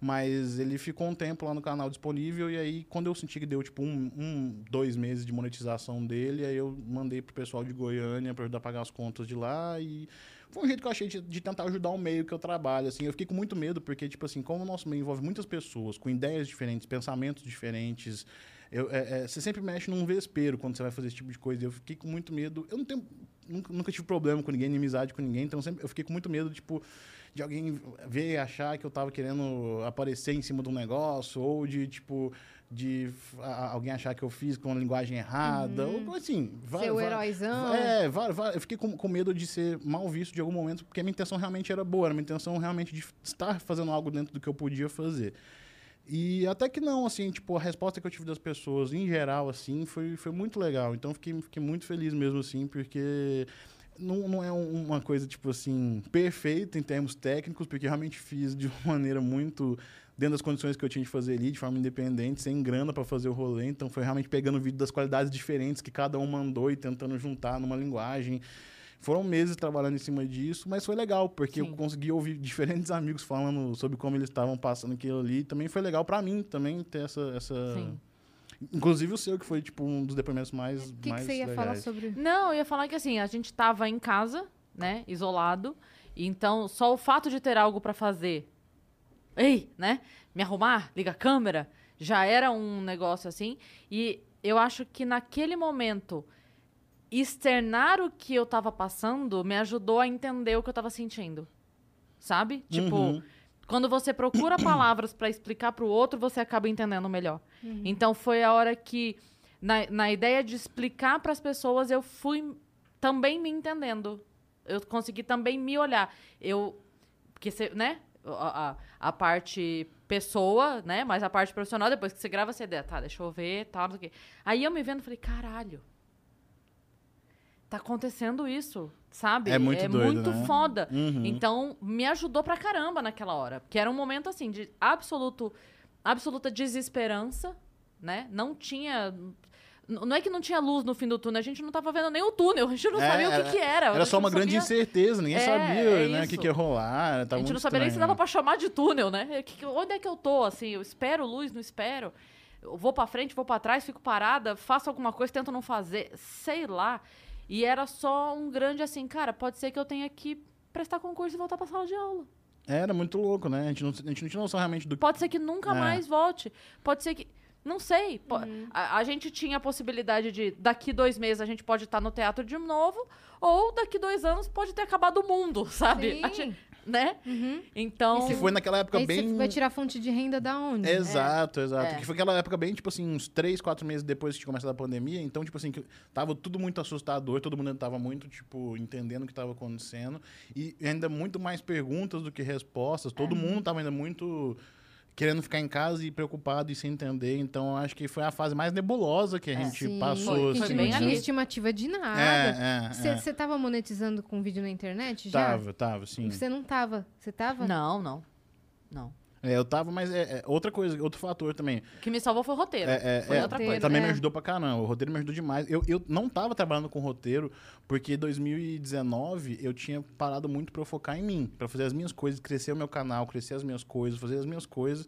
Mas ele ficou um tempo lá no canal disponível e aí quando eu senti que deu tipo um, um dois meses de monetização dele, aí eu mandei pro pessoal de Goiânia pra ajudar a pagar as contas de lá e foi um jeito que eu achei de, de tentar ajudar o meio que eu trabalho, assim. Eu fiquei com muito medo, porque, tipo assim, como o nosso meio envolve muitas pessoas, com ideias diferentes, pensamentos diferentes, eu, é, é, você sempre mexe num vespeiro quando você vai fazer esse tipo de coisa. Eu fiquei com muito medo. Eu não tenho... Nunca, nunca tive problema com ninguém, inimizade com ninguém, então sempre, eu fiquei com muito medo, tipo, de alguém ver e achar que eu tava querendo aparecer em cima de um negócio, ou de, tipo, de a- alguém achar que eu fiz com uma linguagem errada, ou assim... va- Seu va- heróizão. é, va- va- eu fiquei com, com medo de ser mal visto de algum momento, porque a minha intenção realmente era boa, era a minha intenção realmente de estar fazendo algo dentro do que eu podia fazer. E até que não, assim, tipo, a resposta que eu tive das pessoas, em geral, assim, foi, foi muito legal. Então, fiquei, fiquei muito feliz mesmo, assim, porque não, não é um- uma coisa, tipo assim, perfeita em termos técnicos, porque realmente fiz de uma maneira muito dentro das condições que eu tinha de fazer ali, de forma independente, sem grana para fazer o rolê. Então, foi realmente pegando vídeo das qualidades diferentes que cada um mandou e tentando juntar numa linguagem. Foram meses trabalhando em cima disso, mas foi legal, porque eu Sim. consegui ouvir diferentes amigos falando sobre como eles estavam passando aquilo ali. Também foi legal para mim também ter essa, essa... Sim. Inclusive o seu, que foi tipo um dos depoimentos mais O que, que mais você ia legais. falar sobre... Não, eu ia falar que assim, a gente tava em casa, né, isolado. e Então, só o fato de ter algo pra fazer, ei, né, me arrumar, liga a câmera, já era um negócio assim. E eu acho que naquele momento, externar o que eu tava passando me ajudou a entender o que eu tava sentindo. Sabe? Tipo, Uhum. quando você procura palavras pra explicar pro outro, você acaba entendendo melhor. Então foi a hora que, na, na ideia de explicar pras pessoas, eu fui também me entendendo. Eu consegui também me olhar. Eu. Porque você, né? A, a, a parte pessoa, né? Mas a parte profissional, depois que você grava essa ideia, tá, deixa eu ver, tal, não sei o quê. Aí eu me vendo e falei, caralho. Tá acontecendo isso, sabe? É muito doido, né? foda. Uhum. Então, me ajudou pra caramba naquela hora. Porque era um momento, assim, de absoluto, absoluta desesperança, né? Não tinha... Não é que não tinha luz no fim do túnel, a gente não tava vendo nem o túnel, a gente não É, sabia o que, que era. Era só uma não grande sabia- incerteza, ninguém É, sabia é né, o que, que ia rolar. Tava a gente não muito sabia nem se estranho. dava pra chamar de túnel, né? Que- onde é que eu tô, assim? Eu espero luz, não espero? Eu vou pra frente, vou pra trás, fico parada, faço alguma coisa, tento não fazer, sei lá. E era só um grande assim, cara, pode ser que eu tenha que prestar concurso e voltar pra sala de aula. Era muito louco, né? A gente não, a gente não tinha noção realmente do Pode ser que nunca É. mais volte. Pode ser que. Não sei. po- A, a gente tinha a possibilidade de, daqui dois meses, a gente pode estar no teatro de novo, ou daqui dois anos pode ter acabado o mundo, sabe? Gente- né? Uhum. Então. E foi naquela época Aí bem. você vai tirar fonte de renda da onde? Exato, exato. É. Que foi aquela época bem, tipo assim, uns três, quatro meses depois de começar a pandemia. Então, tipo assim, que tava tudo muito assustador, todo mundo tava muito, tipo, entendendo o que tava acontecendo. E ainda muito mais perguntas do que respostas. É. Todo mundo tava ainda muito querendo ficar em casa e preocupado e sem entender. Então, acho que foi a fase mais nebulosa que a gente É. Sim, passou, a assim. gente Foi bem não tinha ali. estimativa de nada. É, é, Você é. você tava monetizando com vídeo na internet já? Tava, tava, sim. Você não tava. Você tava? Não, não. Não. É, eu tava, mas é, é outra coisa, outro fator também. O que me salvou foi o roteiro. É, é, foi é, outra roteiro, coisa. Também me é. ajudou pra caramba. O roteiro me ajudou demais. Eu, eu não tava trabalhando com roteiro, porque em 2019 eu tinha parado muito pra eu focar em mim, pra fazer as minhas coisas, crescer o meu canal, crescer as minhas coisas, fazer as minhas coisas.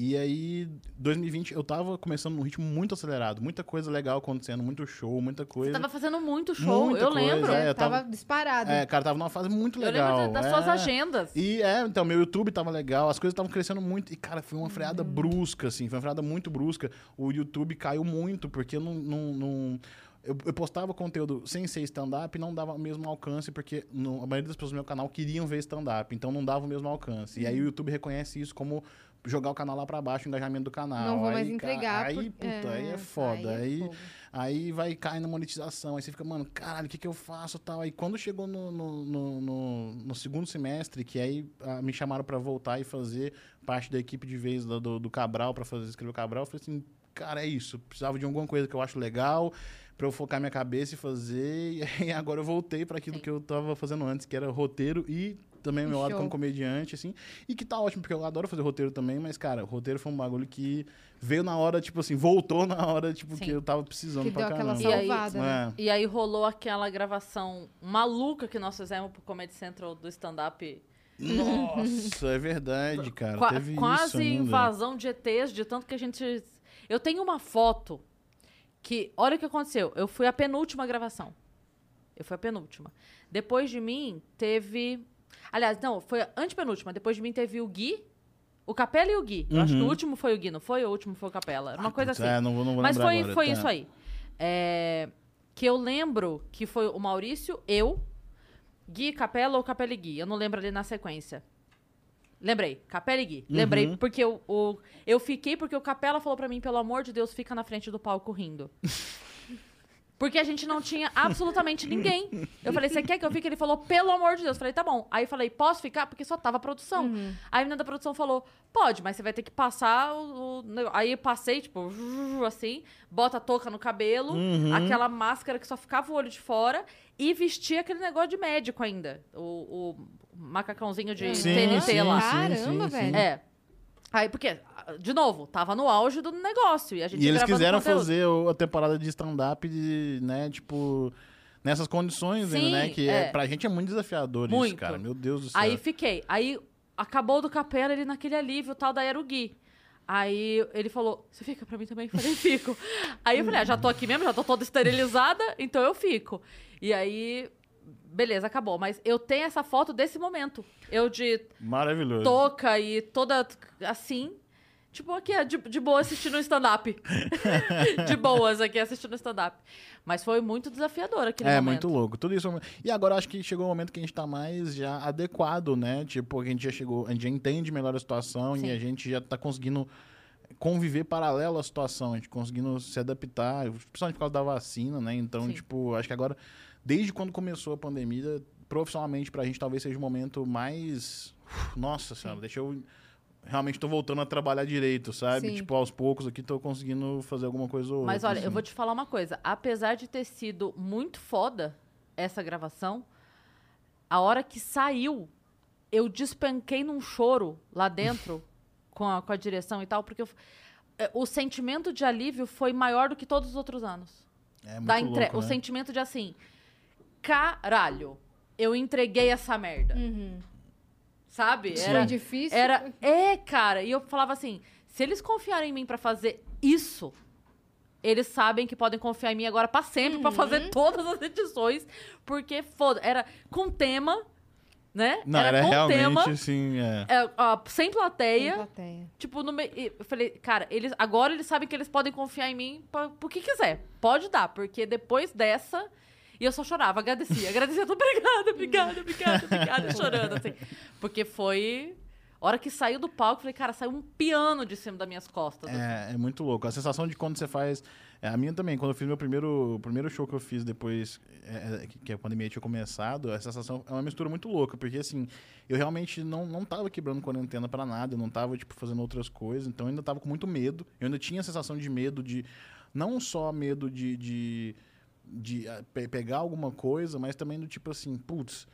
E aí, 2020, eu tava começando num ritmo muito acelerado, muita coisa legal acontecendo, muito show, muita Você coisa. tava fazendo muito show, Muita eu coisa, lembro. é. eu tava, tava- disparado. É, cara, tava numa fase muito Eu legal. lembro das suas é. agendas. E é, então, meu YouTube tava legal, as coisas estavam crescendo muito. E, cara, foi uma freada brusca, assim, foi uma freada muito brusca. O YouTube caiu muito, porque eu não. não, não- eu, eu postava conteúdo sem ser stand-up e não dava o mesmo alcance, porque no- a maioria das pessoas do meu canal queriam ver stand-up, então não dava o mesmo alcance. E aí o YouTube reconhece isso como jogar o canal lá pra baixo, o engajamento do canal. Não vou aí, mais entregar. Aí, por- puta, aí é foda. aí é Aí. Aí vai cair na monetização. Aí você fica, mano, caralho, o que, que eu faço tal? Aí quando chegou no, no, no, no- no segundo semestre, que aí ah, me chamaram pra voltar e fazer parte da equipe de vez do, do, do Cabral, pra fazer escrever o Cabral, eu falei assim, cara, é isso. Precisava de alguma coisa que eu acho legal pra eu focar minha cabeça e fazer. E aí agora eu voltei pra aquilo Sim. que eu tava fazendo antes, que era roteiro e também o meu lado como comediante, assim. E que tá ótimo, porque eu adoro fazer roteiro também, mas, cara, o roteiro foi um bagulho que veio na hora, tipo assim, voltou na hora, tipo, Sim. que eu tava precisando Que pra deu aquela caramba. E aí- salvada. né? É. E aí rolou aquela gravação maluca que nós fizemos pro Comedy Central do stand-up. Nossa, é verdade, cara. Qua- Teve quase invasão de ETs, de tanto que a gente. Eu tenho uma foto que. Olha o que aconteceu. Eu fui a penúltima gravação. Eu fui a penúltima. Depois de mim, teve. Aliás, não, foi a antepenúltima. Depois de mim teve o Gui, o Capela e o Gui. Eu acho que o Uhum. último foi o Gui, não foi? O último foi o Capela. Uma coisa Putz, assim. É, não vou, não vou Mas lembrar foi, agora, foi tá. isso aí. É, que eu lembro que foi o Maurício, eu, Gui, Capela ou Capela e Gui. Eu não lembro ali na sequência. Lembrei, Capela e Gui. Lembrei, Uhum. porque eu, o, eu fiquei porque o Capela falou pra mim, pelo amor de Deus, fica na frente do palco rindo. Porque a gente não tinha absolutamente ninguém. Eu falei, você quer que eu fique? Ele falou, pelo amor de Deus. Eu falei, tá bom. Aí eu falei, posso ficar? Porque só tava a produção. Aí a menina da produção falou, pode, mas você vai ter que passar o... o nego-" Aí eu passei, tipo, assim, bota a touca no cabelo, Uhum. aquela máscara que só ficava o olho de fora e vestia aquele negócio de médico ainda. O, o macacãozinho de Sim, TNT sim, lá. sim, Caramba, sim, velho. É. Aí, porque, de novo, tava no auge do negócio. E, a gente E eles quiseram conteúdo. fazer a temporada de stand-up, né, tipo... Nessas condições, Sim, né? Que é. é. pra gente é muito desafiador isso, Muito. cara. Meu Deus do céu. Aí fiquei. Aí acabou do capela, ele naquele alívio tal, daí era o Gui. Aí ele falou, você fica pra mim também? Eu falei, fico. Aí eu falei, ah, já tô aqui mesmo, já tô toda esterilizada, então eu fico. E aí, beleza, acabou. Mas eu tenho essa foto desse momento. Eu de Maravilhoso. touca e toda assim. Tipo, aqui, de, de boa assistindo um stand-up. de boas aqui assistindo um stand-up. Mas foi muito desafiador aquele É, momento. muito louco. Tudo isso. E agora acho que chegou o momento que a gente tá mais já adequado, né? Tipo, a gente já chegou, a gente já entende melhor a situação Sim. e a gente já tá conseguindo conviver paralelo à situação, a gente conseguindo se adaptar, principalmente por causa da vacina, né? Então, Sim. tipo, acho que agora, desde quando começou a pandemia, profissionalmente pra gente talvez seja o momento mais. Nossa senhora, deixa eu. Realmente tô voltando a trabalhar direito, sabe? Sim. Tipo, aos poucos aqui tô conseguindo fazer alguma coisa ou Mas outra, olha, eu assim. vou te falar uma coisa. Apesar de ter sido muito foda, essa gravação, a hora que saiu, eu despanquei num choro lá dentro com, a, com a direção e tal, porque eu- é, o sentimento de alívio foi maior do que todos os outros anos. É muito Da entre- louco, O né? sentimento de assim, caralho, eu entreguei essa merda. Uhum. Sabe? Foi Era, difícil. era. É, cara. E eu falava assim: se eles confiarem em mim pra fazer isso, eles sabem que podem confiar em mim agora pra sempre, pra Uhum. fazer todas as edições. Porque, foda, era com tema, né? Não, era, com realmente, tema, assim, é. é, ó, sem plateia. Sem plateia. Tipo, no meio. Eu falei, cara, eles, agora eles sabem que eles podem confiar em mim pra, pro que quiser. Pode dar, porque depois dessa. E eu só chorava, agradecia, agradecia, tô obrigada, obrigada, obrigada, obrigada, chorando, assim. Porque foi. A hora que saiu do palco, eu falei, cara, saiu um piano de cima das minhas costas. assim. É, é muito louco. A sensação de quando você faz. é, a minha também, quando eu fiz meu primeiro, primeiro show que eu fiz depois é, é, que- a pandemia tinha começado, a sensação é uma mistura muito louca, porque assim, eu realmente não, não tava quebrando quarentena pra nada, eu não tava, tipo, fazendo outras coisas, então eu ainda tava com muito medo. Eu ainda tinha a sensação de medo de. Não só medo de. de de ah, pe- pegar alguma coisa, mas também do tipo assim, putz,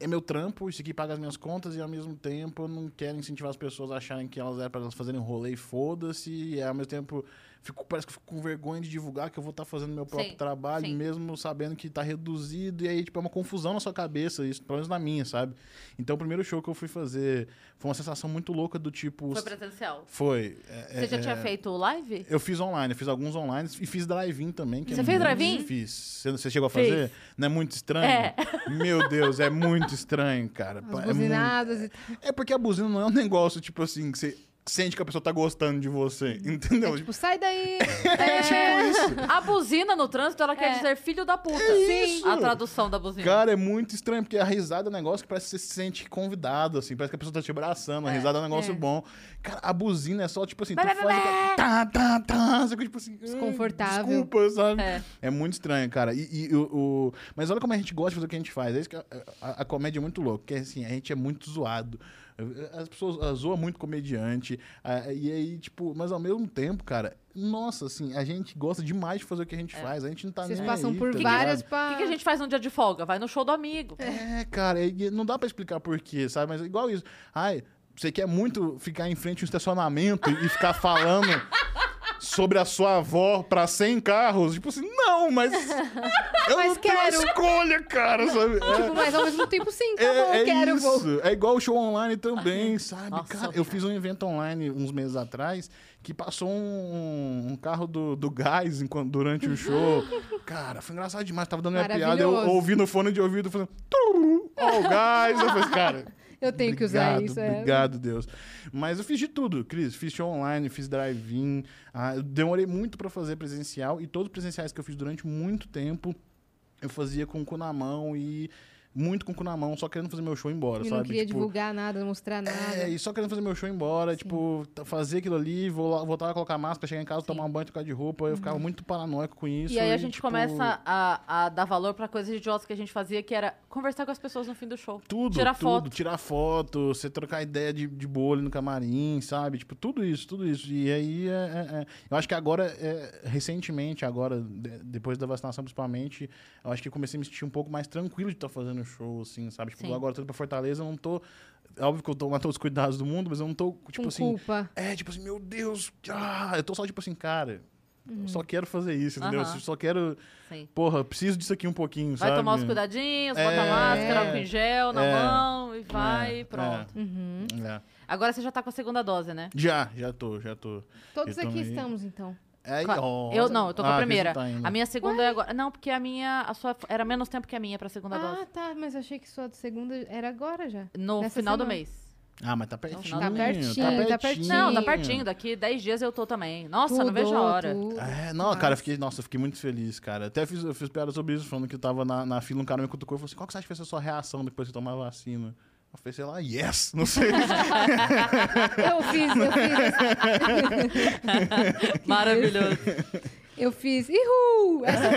é meu trampo, isso aqui paga as minhas contas e ao mesmo tempo eu não quero incentivar as pessoas a acharem que elas é para elas fazerem rolê e foda-se, e ao mesmo tempo fico, parece que eu fico com vergonha de divulgar que eu vou estar fazendo meu próprio Sim, trabalho, sim. mesmo sabendo que tá reduzido, e aí tipo é uma confusão na sua cabeça, isso, pelo menos na minha, sabe? Então o primeiro show que eu fui fazer foi uma sensação muito louca do tipo Foi presencial. foi, é, Você já é, tinha feito live? eu fiz online, eu fiz alguns online e fiz drive-in também. Que Você é fez drive-in? Fiz. Você, você chegou a Fiz. fazer? Não é muito estranho? É. Meu Deus, é muito estranho, cara. As É, muito- e é porque a buzina não é um negócio, tipo assim, que você sente que a pessoa tá gostando de você, entendeu? Tipo, sai daí. É. tipo A buzina no trânsito, ela quer É. dizer filho da puta. isso. A tradução da buzina. Cara, é muito estranho, porque a risada é um negócio que parece que você se sente convidado, assim, parece que a pessoa tá te abraçando, a risada é um negócio É. bom. Cara, a buzina é só, tipo assim, tu faz tá, tá, tá, tipo assim... "Ai, Desconfortável. Desculpa, sabe? É. É muito estranho, cara. E, e o, o- Mas olha como a gente gosta de fazer o que a gente faz. É isso que a, a- a comédia é muito louca, porque assim, a gente é muito zoado. As pessoas ah, zoam muito comediante. ah, e aí, tipo, mas ao mesmo tempo, cara, nossa, assim, a gente gosta demais de fazer o que a gente faz. A gente não tá Vocês nem passam aí, por tá várias? O que, que a gente faz num dia de folga? Vai no show do amigo. É, cara, e não dá pra explicar por quê, sabe? Mas é igual isso. Ai, você quer muito ficar em frente a um estacionamento e ficar falando sobre a sua avó pra 100 carros? Tipo assim, não, mas. Eu Mas não tenho quero. escolha, cara, sabe? É, Tipo, mas ao mesmo tempo, sim, tá é, bom, é quero, vou. isso. É igual o show online também, sabe? Nossa, cara, eu fiz um evento online uns meses atrás que passou um, um carro do, do gás enquanto, durante o show. Cara, foi engraçado demais. Tava dando minha piada, eu ouvi no fone de ouvido falando. "Turu, Ó, o gás. Eu falei, cara. Eu tenho que usar obrigado, isso. É. Obrigado, Deus. Mas eu fiz de tudo, Cris. Fiz show online, fiz drive-in. Ah, eu demorei muito pra fazer presencial. E todos os presenciais que eu fiz durante muito tempo, eu fazia com o cu na mão e muito com o cu na mão, só querendo fazer meu show embora, E sabe? não queria Tipo, divulgar nada, não mostrar nada. é, e só querendo fazer meu show embora, tipo, t- fazer aquilo ali, vou voltar a colocar máscara, chegar em casa, tomar um banho, trocar de roupa. Eu ficava muito paranoico com isso. E aí a gente tipo, começa a, a dar valor pra coisas idiotas que a gente fazia, que era conversar com as pessoas no fim do show. Tudo, Tirar tudo, foto. tirar foto, você trocar ideia de, de bolho no camarim, sabe? Tipo, tudo isso, tudo isso. E aí, é, é- é- eu acho que agora, é, recentemente, agora, de- depois da vacinação principalmente, eu acho que comecei a me sentir um pouco mais tranquilo de estar fazendo show, assim, sabe? Tipo, Sim. agora tô indo pra Fortaleza, eu não tô... é Óbvio que eu tô com todos os cuidados do mundo, mas eu não tô, tipo com assim... culpa. É, tipo assim, meu Deus, ah, eu tô só tipo assim, cara, eu só quero fazer isso, entendeu? Eu só quero, Sim. porra, preciso disso aqui um pouquinho, Vai sabe? tomar os cuidadinhos, bota É, a máscara, álcool em gel na é, mão e vai é, e pronto. Uhum. É. Agora você já tá com a segunda dose, né? Já, já tô, já tô. Todos aqui estamos, então. É, ó, eu não, eu tô com ah, a você primeira. tá. A minha segunda é agora. Não, porque a minha. A sua era menos tempo que a minha pra segunda Ah, dose. tá, mas eu achei que sua segunda era agora já. No final do semana. mês. Ah, mas tá pertinho. Tá pertinho, tá pertinho. Não, tá pertinho. Daqui 10 dias eu tô também. Nossa, não vejo a hora. Tudo. É, não, cara, eu fiquei, nossa, eu fiquei muito feliz, cara. Até fiz, eu fiz piada sobre isso, falando que eu tava na, na fila, um cara me cutucou e falou assim: qual que você acha que vai ser a sua reação depois de tomar a vacina? Eu falei, sei lá, yes! Não sei. Eu fiz, eu fiz. Maravilhoso. Eu fiz. Ihu! Essa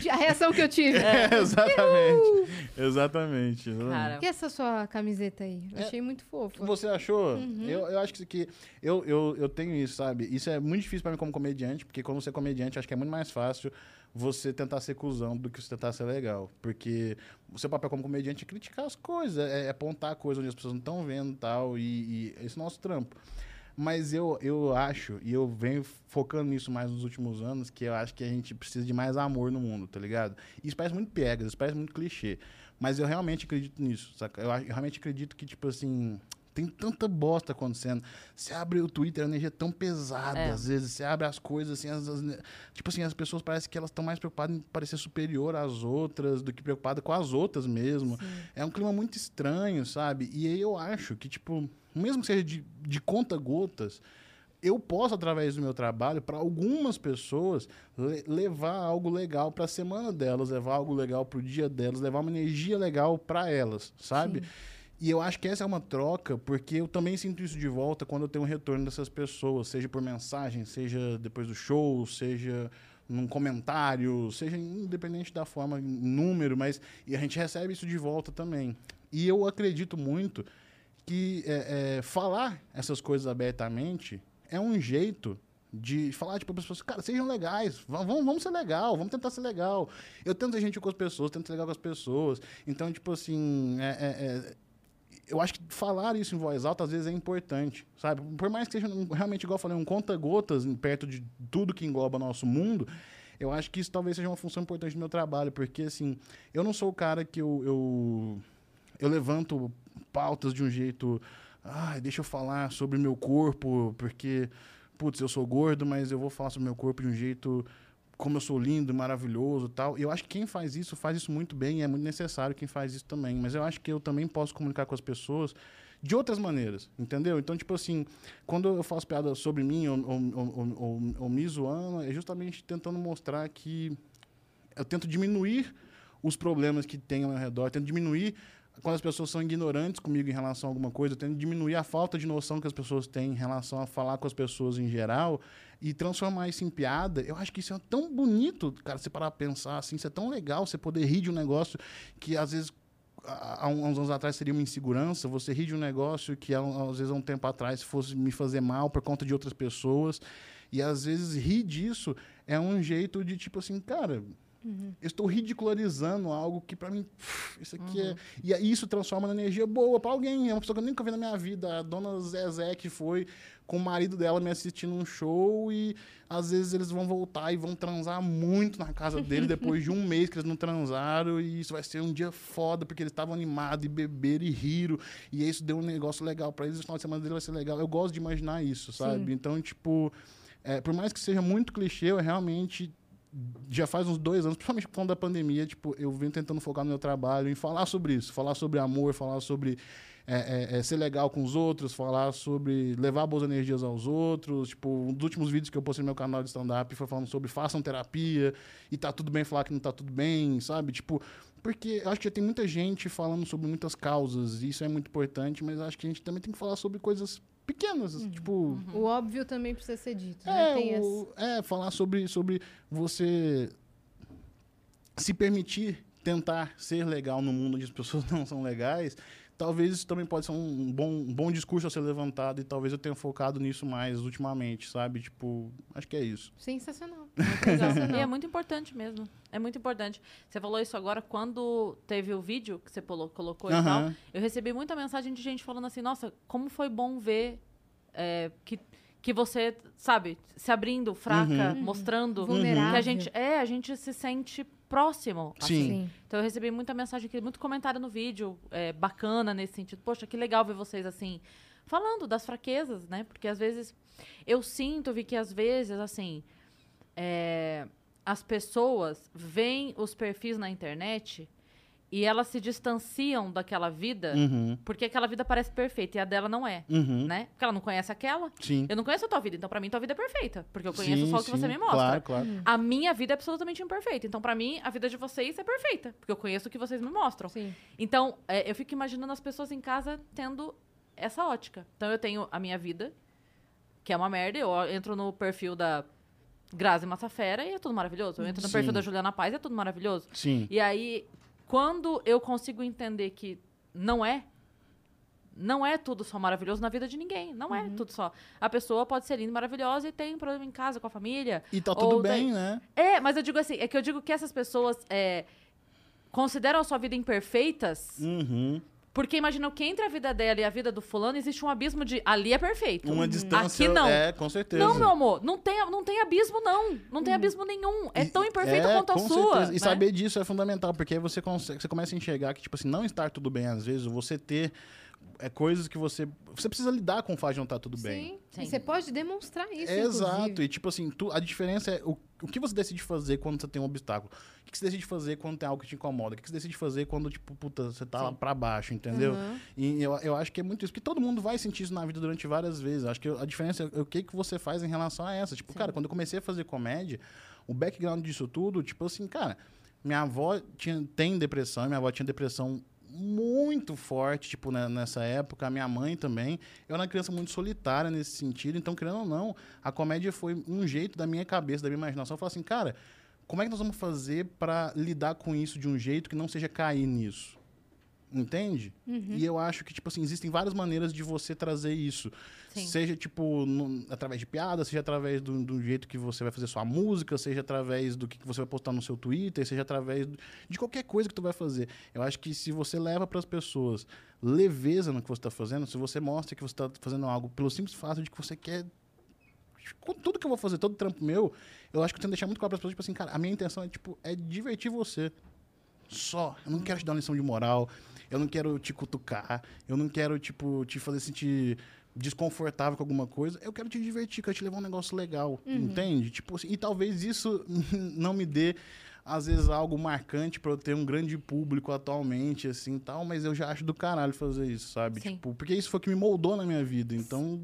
foi a reação que eu tive. É, exatamente. Exatamente. exatamente. Cara, E essa sua camiseta aí? Eu É, achei muito fofa. Você achou? Uhum. Eu, eu acho que, isso aqui- eu, eu, eu tenho isso, sabe? Isso é muito difícil pra mim como comediante, porque quando você é comediante, acho que é muito mais fácil você tentar ser cuzão do que você tentar ser legal. Porque o seu papel como comediante é criticar as coisas, é, é apontar coisas onde as pessoas não estão vendo e tal, e, e esse é o nosso trampo. Mas eu, eu acho, e eu venho focando nisso mais nos últimos anos, que eu acho que a gente precisa de mais amor no mundo, tá ligado? Isso parece muito piegas, isso parece muito clichê. Mas eu realmente acredito nisso, saca? Eu, eu realmente acredito que, tipo assim, tem tanta bosta acontecendo. Você abre o Twitter, a energia é tão pesada, É. às vezes. Você abre as coisas, assim, as, as- tipo assim, as pessoas parecem que elas estão mais preocupadas em parecer superior às outras do que preocupadas com as outras mesmo. É um clima muito estranho, sabe? E aí eu acho que, tipo, mesmo que seja de, de conta-gotas, eu posso, através do meu trabalho, para algumas pessoas, le- levar algo legal para a semana delas, levar algo legal para o dia delas, levar uma energia legal para elas, sabe? E eu acho que essa é uma troca, porque eu também sinto isso de volta quando eu tenho um retorno dessas pessoas, seja por mensagem, seja depois do show, seja num comentário, seja independente da forma, número, mas e a gente recebe isso de volta também. E eu acredito muito que é, é, falar essas coisas abertamente é um jeito de falar tipo, para as pessoas, cara, sejam legais, va- vamos, vamos ser legal, vamos tentar ser legal. Eu tento ser gentil com as pessoas, tento ser legal com as pessoas. Então, tipo assim, é- é- é, eu acho que falar isso em voz alta às vezes é importante, sabe? Por mais que seja realmente, igual eu falei, um conta-gotas perto de tudo que engloba nosso mundo, eu acho que isso talvez seja uma função importante do meu trabalho, porque, assim, eu não sou o cara que eu, eu, eu levanto pautas de um jeito. Ai, deixa eu falar sobre meu corpo, porque, putz, eu sou gordo, mas eu vou falar sobre meu corpo de um jeito como eu sou lindo, maravilhoso tal. E eu acho que quem faz isso, faz isso muito bem e é muito necessário quem faz isso também. Mas eu acho que eu também posso comunicar com as pessoas de outras maneiras, entendeu? Então, tipo assim, quando eu faço piada sobre mim ou, ou, ou, ou, me zoando, é justamente tentando mostrar que eu tento diminuir os problemas que tem ao meu redor, tento diminuir quando as pessoas são ignorantes comigo em relação a alguma coisa, eu tento diminuir a falta de noção que as pessoas têm em relação a falar com as pessoas em geral e transformar isso em piada. Eu acho que isso é tão bonito, cara, você parar pra pensar assim, isso é tão legal, você poder rir de um negócio que às vezes há uns anos atrás seria uma insegurança, você rir de um negócio que às vezes há um tempo atrás fosse me fazer mal por conta de outras pessoas. E às vezes rir disso é um jeito de tipo assim, cara, eu estou ridicularizando algo que pra mim, pff, isso aqui é. E aí isso transforma na energia boa pra alguém. É uma pessoa que eu nunca vi na minha vida. A dona Zezé, que foi com o marido dela me assistindo um show e às vezes eles vão voltar e vão transar muito na casa dele depois de um mês que eles não transaram e isso vai ser um dia foda porque eles estavam animados e beberam e riram e isso deu um negócio legal pra eles. O final de semana dele vai ser legal. Eu gosto de imaginar isso, sabe? Então, tipo, é, por mais que seja muito clichê, eu realmente já faz uns dois anos, principalmente por conta da pandemia, tipo, eu venho tentando focar no meu trabalho em falar sobre isso, falar sobre amor, falar sobre é, é, é, ser legal com os outros, falar sobre levar boas energias aos outros. Tipo, um dos últimos vídeos que eu postei no meu canal de stand-up foi falando sobre façam terapia e tá tudo bem falar que não tá tudo bem, sabe? Tipo, porque acho que já tem muita gente falando sobre muitas causas, e isso é muito importante, mas acho que a gente também tem que falar sobre coisas pequenas, tipo, O óbvio também precisa ser dito, né? é, Tem o- é, falar sobre, sobre você se permitir tentar ser legal no mundo onde as pessoas não são legais. Talvez isso também pode ser um bom, um bom discurso a ser levantado e talvez eu tenha focado nisso mais ultimamente, sabe? Tipo, acho que é isso. as... Sensacional. E é muito importante mesmo. É muito importante. Você falou isso agora quando teve o vídeo que você polo- colocou e tal. Eu recebi muita mensagem de gente falando assim, nossa, como foi bom ver é, que, que você, sabe, se abrindo, fraca, Uhum. mostrando Vulnerável. que a gente. É, a gente se sente próximo. Sim. assim. Sim. Então eu recebi muita mensagem aqui, muito comentário no vídeo, é, bacana nesse sentido. Poxa, que legal ver vocês assim, falando das fraquezas, né? Porque às vezes eu sinto, vi que às vezes, assim, é, as pessoas veem os perfis na internet e elas se distanciam daquela vida Uhum. porque aquela vida parece perfeita e a dela não é, Uhum. né? Porque ela não conhece aquela. Sim. Eu não conheço a tua vida, então pra mim tua vida é perfeita, porque eu conheço Sim, só o que você sim, me mostra. Claro, claro. A minha vida é absolutamente imperfeita. Então, pra mim, a vida de vocês é perfeita. Porque eu conheço o que vocês me mostram. Sim. Então, é, eu fico imaginando as pessoas em casa tendo essa ótica. Então, eu tenho a minha vida, que é uma merda. Eu entro no perfil da Grazi Massafera e é tudo maravilhoso. Eu entro no Sim. perfil da Juliana Paz e é tudo maravilhoso. Sim. E aí, quando eu consigo entender que não é, não é tudo só maravilhoso na vida de ninguém. Não é tudo só. A pessoa pode ser linda, maravilhosa e tem um problema em casa com a família. E tá tudo bem, tem- né? É, mas eu digo assim, é que eu digo que essas pessoas é, consideram a sua vida imperfeitas, Uhum. Porque imaginam que entre a vida dela e a vida do fulano existe um abismo de ali é perfeito. Uma distância. Aqui não. É, com certeza. Não, meu amor, não tem, não tem abismo, não. Não tem abismo nenhum. É E- tão imperfeito é, quanto a com sua. certeza. E né? saber disso é fundamental, porque aí você, consegue, você começa a enxergar que, tipo assim, não estar tudo bem às vezes, você ter é, coisas que você. Você precisa lidar com o fato de não estar tudo bem. Sim. Sim. E você pode demonstrar isso, É, exato. E tipo assim, tu- a diferença é o, o que você decide fazer quando você tem um obstáculo. O que você decide fazer quando tem algo que te incomoda. O que você decide fazer quando, tipo, puta, você tá lá Sim. pra baixo, entendeu? Uhum. E eu, eu acho que é muito isso. Porque todo mundo vai sentir isso na vida durante várias vezes. Acho que a diferença é o que, que você faz em relação a essa. Tipo, Sim. cara, quando eu comecei a fazer comédia, o background disso tudo, tipo assim, cara, minha avó tinha, tem depressão, minha avó tinha depressão muito forte, tipo, né, nessa época, a minha mãe também. Eu era uma criança muito solitária nesse sentido, então, querendo ou não, a comédia foi um jeito da minha cabeça, da minha imaginação, falar assim, cara, como é que nós vamos fazer pra lidar com isso de um jeito que não seja cair nisso? Entende? E eu acho que, tipo assim, existem várias maneiras de você trazer isso. Sim. Seja, tipo, no- através de piada, seja através do, do jeito que você vai fazer sua música, seja através do que que você vai postar no seu Twitter, seja através do- de qualquer coisa que tu vai fazer. Eu acho que se você leva para as pessoas leveza no que você está fazendo, se você mostra que você está fazendo algo pelo simples fato de que você quer com tudo que eu vou fazer, todo trampo meu, eu acho que eu tenho que deixar muito claro para as pessoas, tipo assim, cara, a minha intenção é, tipo, é divertir você. Só. Eu não quero te dar uma lição de moral, eu não quero te cutucar, eu não quero, tipo, te fazer sentir desconfortável com alguma coisa, eu quero te divertir, quero te levar um negócio legal, entende? Tipo assim, e talvez isso não me dê às vezes algo marcante para eu ter um grande público atualmente assim, tal, mas eu já acho do caralho fazer isso, sabe? Sim. Tipo, porque isso foi o que me moldou na minha vida. Então,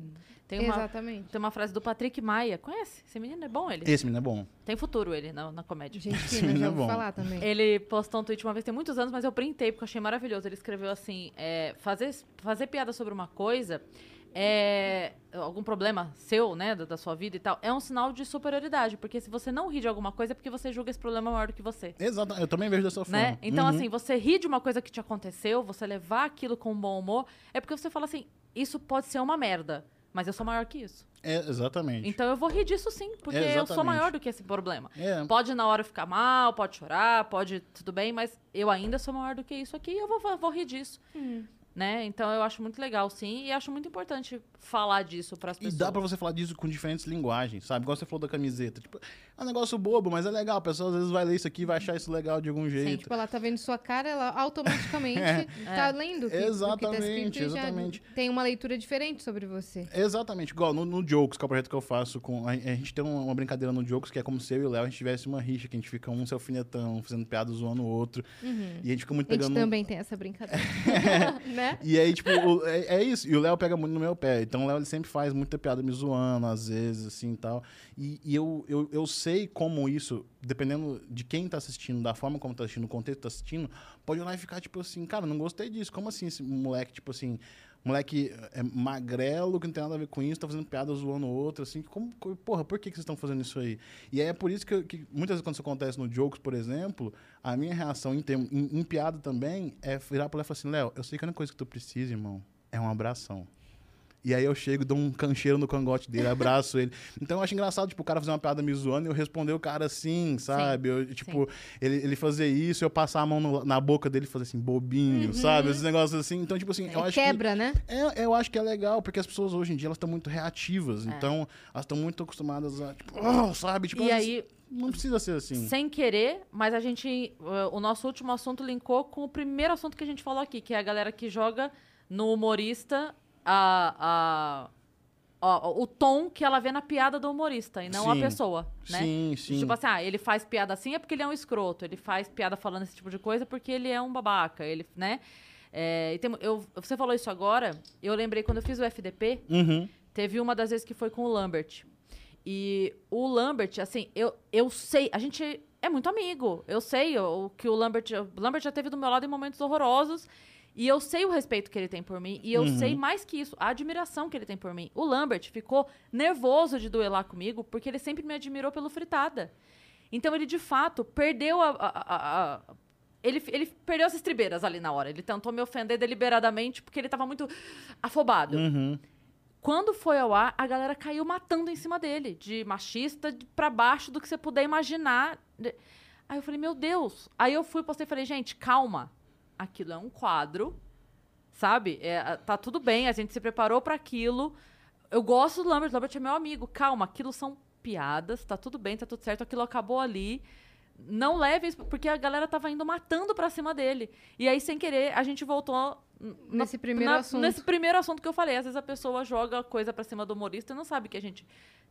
Tem uma, Exatamente. tem uma frase do Patrick Maia. Conhece? Esse menino é bom, ele. esse menino é bom. Tem futuro ele na, na comédia. Gente Esse menino já é bom. falar também. Ele postou um tweet uma vez, tem muitos anos, mas eu printei porque eu achei maravilhoso. Ele escreveu assim: é, fazer, fazer piada sobre uma coisa é algum problema seu, né, da, da sua vida e tal, é um sinal de superioridade. Porque se você não ri de alguma coisa, é porque você julga esse problema maior do que você. Exato, eu também vejo dessa forma. Né? Então, Uhum. assim, você rir de uma coisa que te aconteceu, você levar aquilo com bom humor, é porque você fala assim: isso pode ser uma merda, mas eu sou maior que isso. É, exatamente. Então eu vou rir disso sim, porque eu sou maior do que esse problema. É. Pode na hora ficar mal, pode chorar, pode tudo bem, mas eu ainda sou maior do que isso aqui e eu vou, vou rir disso. Né? Então eu acho muito legal, sim, e acho muito importante falar disso para as E pessoas. dá pra você falar disso com diferentes linguagens, sabe? Igual você falou da camiseta. Tipo, é um negócio bobo, mas é legal. A pessoa às vezes vai ler isso aqui e vai achar isso legal de algum jeito. Tipo, ela tá vendo sua cara, ela automaticamente É. tá lendo o que, o que tá Exatamente, exatamente. tem uma leitura diferente sobre você. Exatamente. Igual no, no Jokes, que é o projeto que eu faço com. A, a gente tem uma, uma brincadeira no Jokes que é como se eu e o Léo a gente tivesse uma rixa, que a gente fica um se alfinetão, fazendo piada zoando o outro. E a gente fica muito A gente pegando. também tem essa brincadeira. né? E aí, tipo, o- é, é isso. E o Léo pega muito no meu pé. Então o Léo ele sempre faz muita piada me zoando, às vezes, assim e tal. E, e eu, eu, eu sei como isso, dependendo de quem tá assistindo, da forma como tá assistindo, o contexto que tá assistindo, pode olhar e ficar, tipo assim, cara, não gostei disso. Como assim esse moleque, tipo assim. Moleque é magrelo, que não tem nada a ver com isso, tá fazendo piada zoando o outro, assim, como, co- porra, por que, que vocês estão fazendo isso aí? E aí é por isso que, que muitas vezes quando isso acontece no Jokes, por exemplo, a minha reação em, termo- em, em piada também é virar pro Léo e falar assim, Léo, eu sei que a única coisa que tu precisa, irmão, é um abração. E aí eu chego, dou um cancheiro no cangote dele, abraço ele. Então eu acho engraçado, tipo, o cara fazer uma piada me zoando e eu responder o cara assim, sabe? Eu, tipo, ele, ele fazer isso, eu passar a mão no- na boca dele e fazer assim, bobinho, sabe? Esses negócios assim. Então, tipo assim, eu É, acho quebra, né? que... É, eu acho que é legal, porque as pessoas hoje em dia, elas estão muito reativas. Então, elas estão muito acostumadas a, tipo, "Ah", sabe? Tipo, E elas- aí, Não precisa ser assim. sem querer, mas a gente. uh, o nosso último assunto linkou com o primeiro assunto que a gente falou aqui, que é a galera que joga no humorista a. a ó, o tom que ela vê na piada do humorista e não a Sim. pessoa, né? Sim, sim. Tipo assim, ah, ele faz piada assim é porque ele é um escroto. Ele faz piada falando esse tipo de coisa porque ele é um babaca. Ele, né? É, e tem- eu, você falou isso agora. Eu lembrei quando eu fiz o FDP, Uhum. teve uma das vezes que foi com o Lambert. E o Lambert, assim, eu, eu sei, a gente é muito amigo. Eu sei o, o que o Lambert. O Lambert já teve do meu lado em momentos horrorosos. E eu sei o respeito que ele tem por mim. E eu Uhum. sei mais que isso, a admiração que ele tem por mim. O Lambert ficou nervoso de duelar comigo porque ele sempre me admirou pelo fritada. Então ele, de fato, perdeu a. a- a- a- Ele, ele perdeu as estribeiras ali na hora. Ele tentou me ofender deliberadamente porque ele tava muito afobado. Uhum. Quando foi ao ar, a galera caiu matando em cima dele, de machista de- pra baixo do que você puder imaginar. Aí eu falei, meu Deus. Aí eu fui, postei e falei, gente, calma. Aquilo é um quadro, sabe? É, tá tudo bem, a gente se preparou pra aquilo. Eu gosto do Lambert, o Lambert é meu amigo. Calma, aquilo são piadas, tá tudo bem, tá tudo certo, aquilo acabou ali. Não leve isso, porque a galera tava indo matando pra cima dele. E aí, sem querer, a gente voltou n- na- Nesse primeiro assunto. Nesse primeiro assunto que eu falei. Às vezes a pessoa joga coisa pra cima do humorista e não sabe que a gente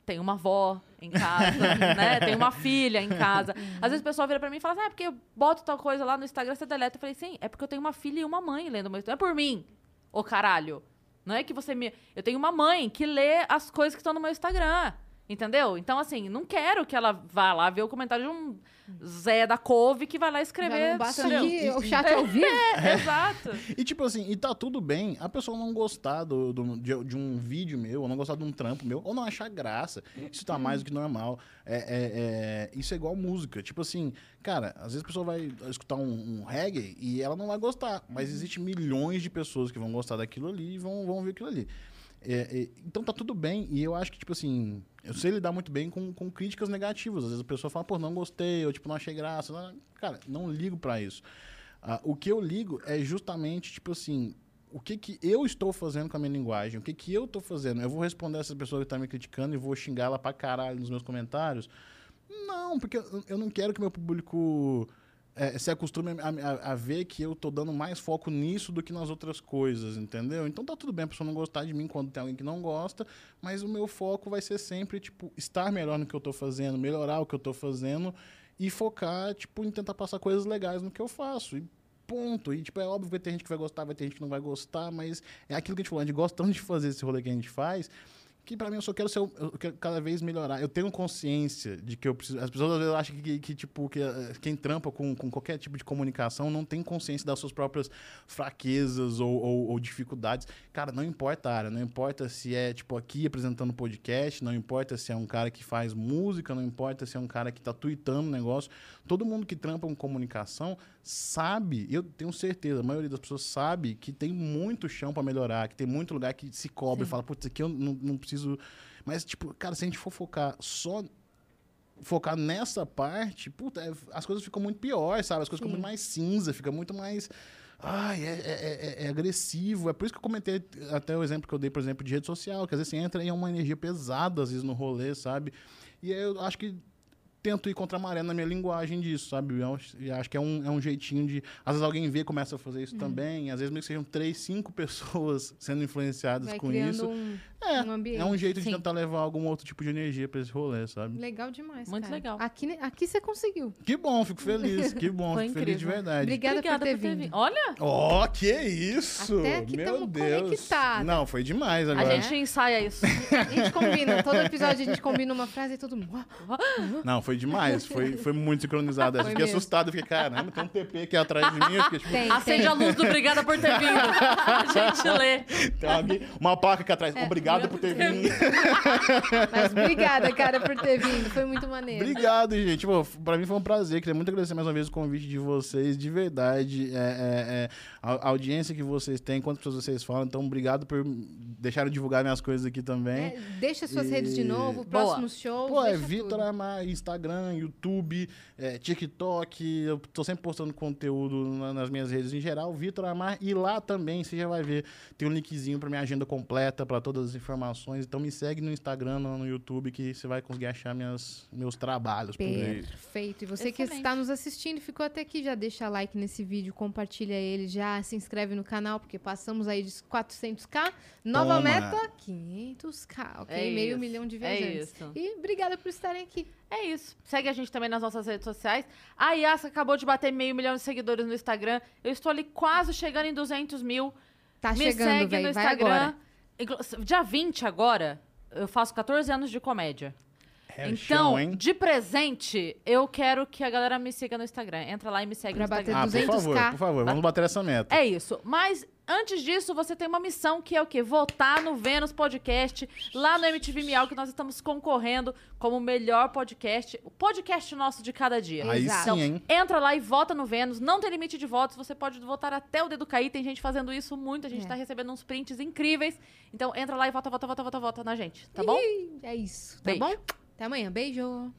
tem uma avó em casa, né? Tem uma filha em casa. Às vezes a pessoa vira pra mim e fala assim, ah, é porque eu boto tal coisa lá no Instagram, você deleta. Eu falei, sim, é porque eu tenho uma filha e uma mãe lendo meu Instagram. É por mim, ô caralho. Não é que você me... Eu tenho uma mãe que lê as coisas que estão no meu Instagram. Entendeu? Então, assim, não quero que ela vá lá ver o comentário de um Zé da Couve que vai lá Já escrever. não basta que o chat ao vivo. É, exato. E tipo assim, e tá tudo bem a pessoa não gostar do, do- de, de um vídeo meu, ou não gostar de um trampo meu, ou não achar graça. Isso tá mais do que normal. É, é- é- isso é igual música. Tipo assim, cara, às vezes a pessoa vai escutar um, um reggae e ela não vai gostar. Mas existe milhões de pessoas que vão gostar daquilo ali e vão, vão ver aquilo ali. É, é, então tá tudo bem. E eu acho que, tipo assim, eu sei lidar muito bem com, com críticas negativas. Às vezes a pessoa fala, pô, não gostei, ou tipo, não achei graça. Não- Cara, não ligo pra isso. Ah, o que eu ligo é justamente, tipo assim, o que, que eu estou fazendo com a minha linguagem, o que, que eu estou fazendo. Eu vou responder essa pessoa que está me criticando e vou xingar ela pra caralho nos meus comentários? Não, porque eu, eu não quero que meu público eh, se acostume a, a- a ver que eu tô dando mais foco nisso do que nas outras coisas, entendeu? Então tá tudo bem a pessoa não gostar de mim quando tem alguém que não gosta, mas o meu foco vai ser sempre, tipo, estar melhor no que eu tô fazendo, melhorar o que eu tô fazendo e focar, tipo, em tentar passar coisas legais no que eu faço. E ponto. E, tipo, é óbvio que vai ter gente que vai gostar, vai ter gente que não vai gostar, mas é aquilo que a gente falou, a gente gosta tanto de fazer esse rolê que a gente faz, que pra mim eu só quero ser, eu quero cada vez melhorar. Eu tenho consciência de que eu preciso. As pessoas às vezes acham que, que, tipo, que eh, quem trampa com, com qualquer tipo de comunicação não tem consciência das suas próprias fraquezas ou, ou- ou dificuldades. Cara, não importa a área, não importa se é, tipo, aqui apresentando podcast, não importa se é um cara que faz música, não importa se é um cara que tá tweetando negócio. Todo mundo que trampa com comunicação sabe, eu tenho certeza, a maioria das pessoas sabe que tem muito chão para melhorar, que tem muito lugar que se cobra e fala, putz, aqui eu não, não preciso. Mas, tipo, cara, se a gente for focar só. Focar nessa parte, puta, é- as coisas ficam muito piores, sabe? As coisas ficam Sim. muito mais cinza, fica muito mais. Ai, é, é- é- é agressivo. É por isso que eu comentei até o exemplo que eu dei, por exemplo, de rede social, que às vezes você entra e é uma energia pesada, às vezes, no rolê, sabe? E aí eu acho que tento ir contra a maré na minha linguagem disso, sabe? Eu acho, que é um, é um jeitinho de. Às vezes alguém vê e começa a fazer Uhum. isso também. Às vezes mesmo que sejam três, cinco pessoas sendo influenciadas Vai com isso. um, É, um ambiente. é um jeito Sim. de tentar levar algum outro tipo de energia pra esse rolê, sabe? Legal demais, Muito cara. legal. Aqui, aqui você conseguiu. Que bom, fico feliz. Que bom, Foi fico feliz de verdade. Obrigada, por ter vindo. Olha, Ó, que isso! Até aqui Meu tamo Deus. conectada. Não, foi demais a agora. gente ensaia isso. A gente combina. Todo episódio a gente combina uma frase e todo mundo. "Ah, Não, foi demais. Foi, foi muito sincronizado. Eu Foi fiquei mesmo. assustado. Eu fiquei, caramba, tem um TP aqui atrás de mim. Eu fiquei, tipo, Tem, Acende tem. a luz do Obrigada por ter vindo. A gente lê. tem alguém- uma placa aqui atrás. Obrigado por ter vindo. Mas obrigada, cara, por ter vindo. Foi muito maneiro. Obrigado, gente. Pô, pra mim foi um prazer. Queria muito agradecer mais uma vez o convite de vocês. De verdade. É, é, é, a, a audiência que vocês têm, quantas pessoas vocês falam. Então, obrigado por deixarem divulgar minhas coisas aqui também. É, deixa suas E- redes de novo, Boa. próximos shows. Pô, é Vitor. Amar, Instagram, YouTube, é, TikTok. Eu tô sempre postando conteúdo na- nas minhas redes em geral. Vitor Amar. E lá também, você já vai ver, tem um linkzinho pra minha agenda completa, pra todas as informações. Então me segue no Instagram, no, no YouTube, que você vai conseguir achar minhas, meus trabalhos. Perfeito. E você que Excelente. está nos assistindo ficou até aqui, já deixa like nesse vídeo, compartilha ele, já se inscreve no canal, porque passamos aí de 400k. Nova Toma. meta, 500k, ok? É Meio isso, milhão de é viajantes. isso. E obrigada por estarem aqui. É isso. Segue a gente também nas nossas redes sociais. A Yasa acabou de bater meio milhão de seguidores no Instagram. Eu estou ali quase chegando em 200 mil. Tá Me chegando, segue no velho. Vai Instagram. Dia 20 agora, eu faço 14 anos de comédia. É então, chão, de presente, eu quero que a galera me siga no Instagram. Entra lá e me segue Pra no bater Instagram. Ah, por 200K. favor, por favor, vamos bater essa meta. É isso. Mas antes disso, você tem uma missão que é o quê? Votar no Vênus Podcast, lá no MTV Miau, que nós estamos concorrendo como o melhor podcast, o podcast nosso de cada dia. Aí Exato. sim, hein? Entra lá e vota no Vênus. Não tem limite de votos. Você pode votar até o dedo cair. Tem gente fazendo isso muito. A gente É. tá recebendo uns prints incríveis. Então entra lá e vota, vota, vota, vota, vota na gente. Tá bom? É isso. Tá Beijo. bom? Até amanhã. Beijo.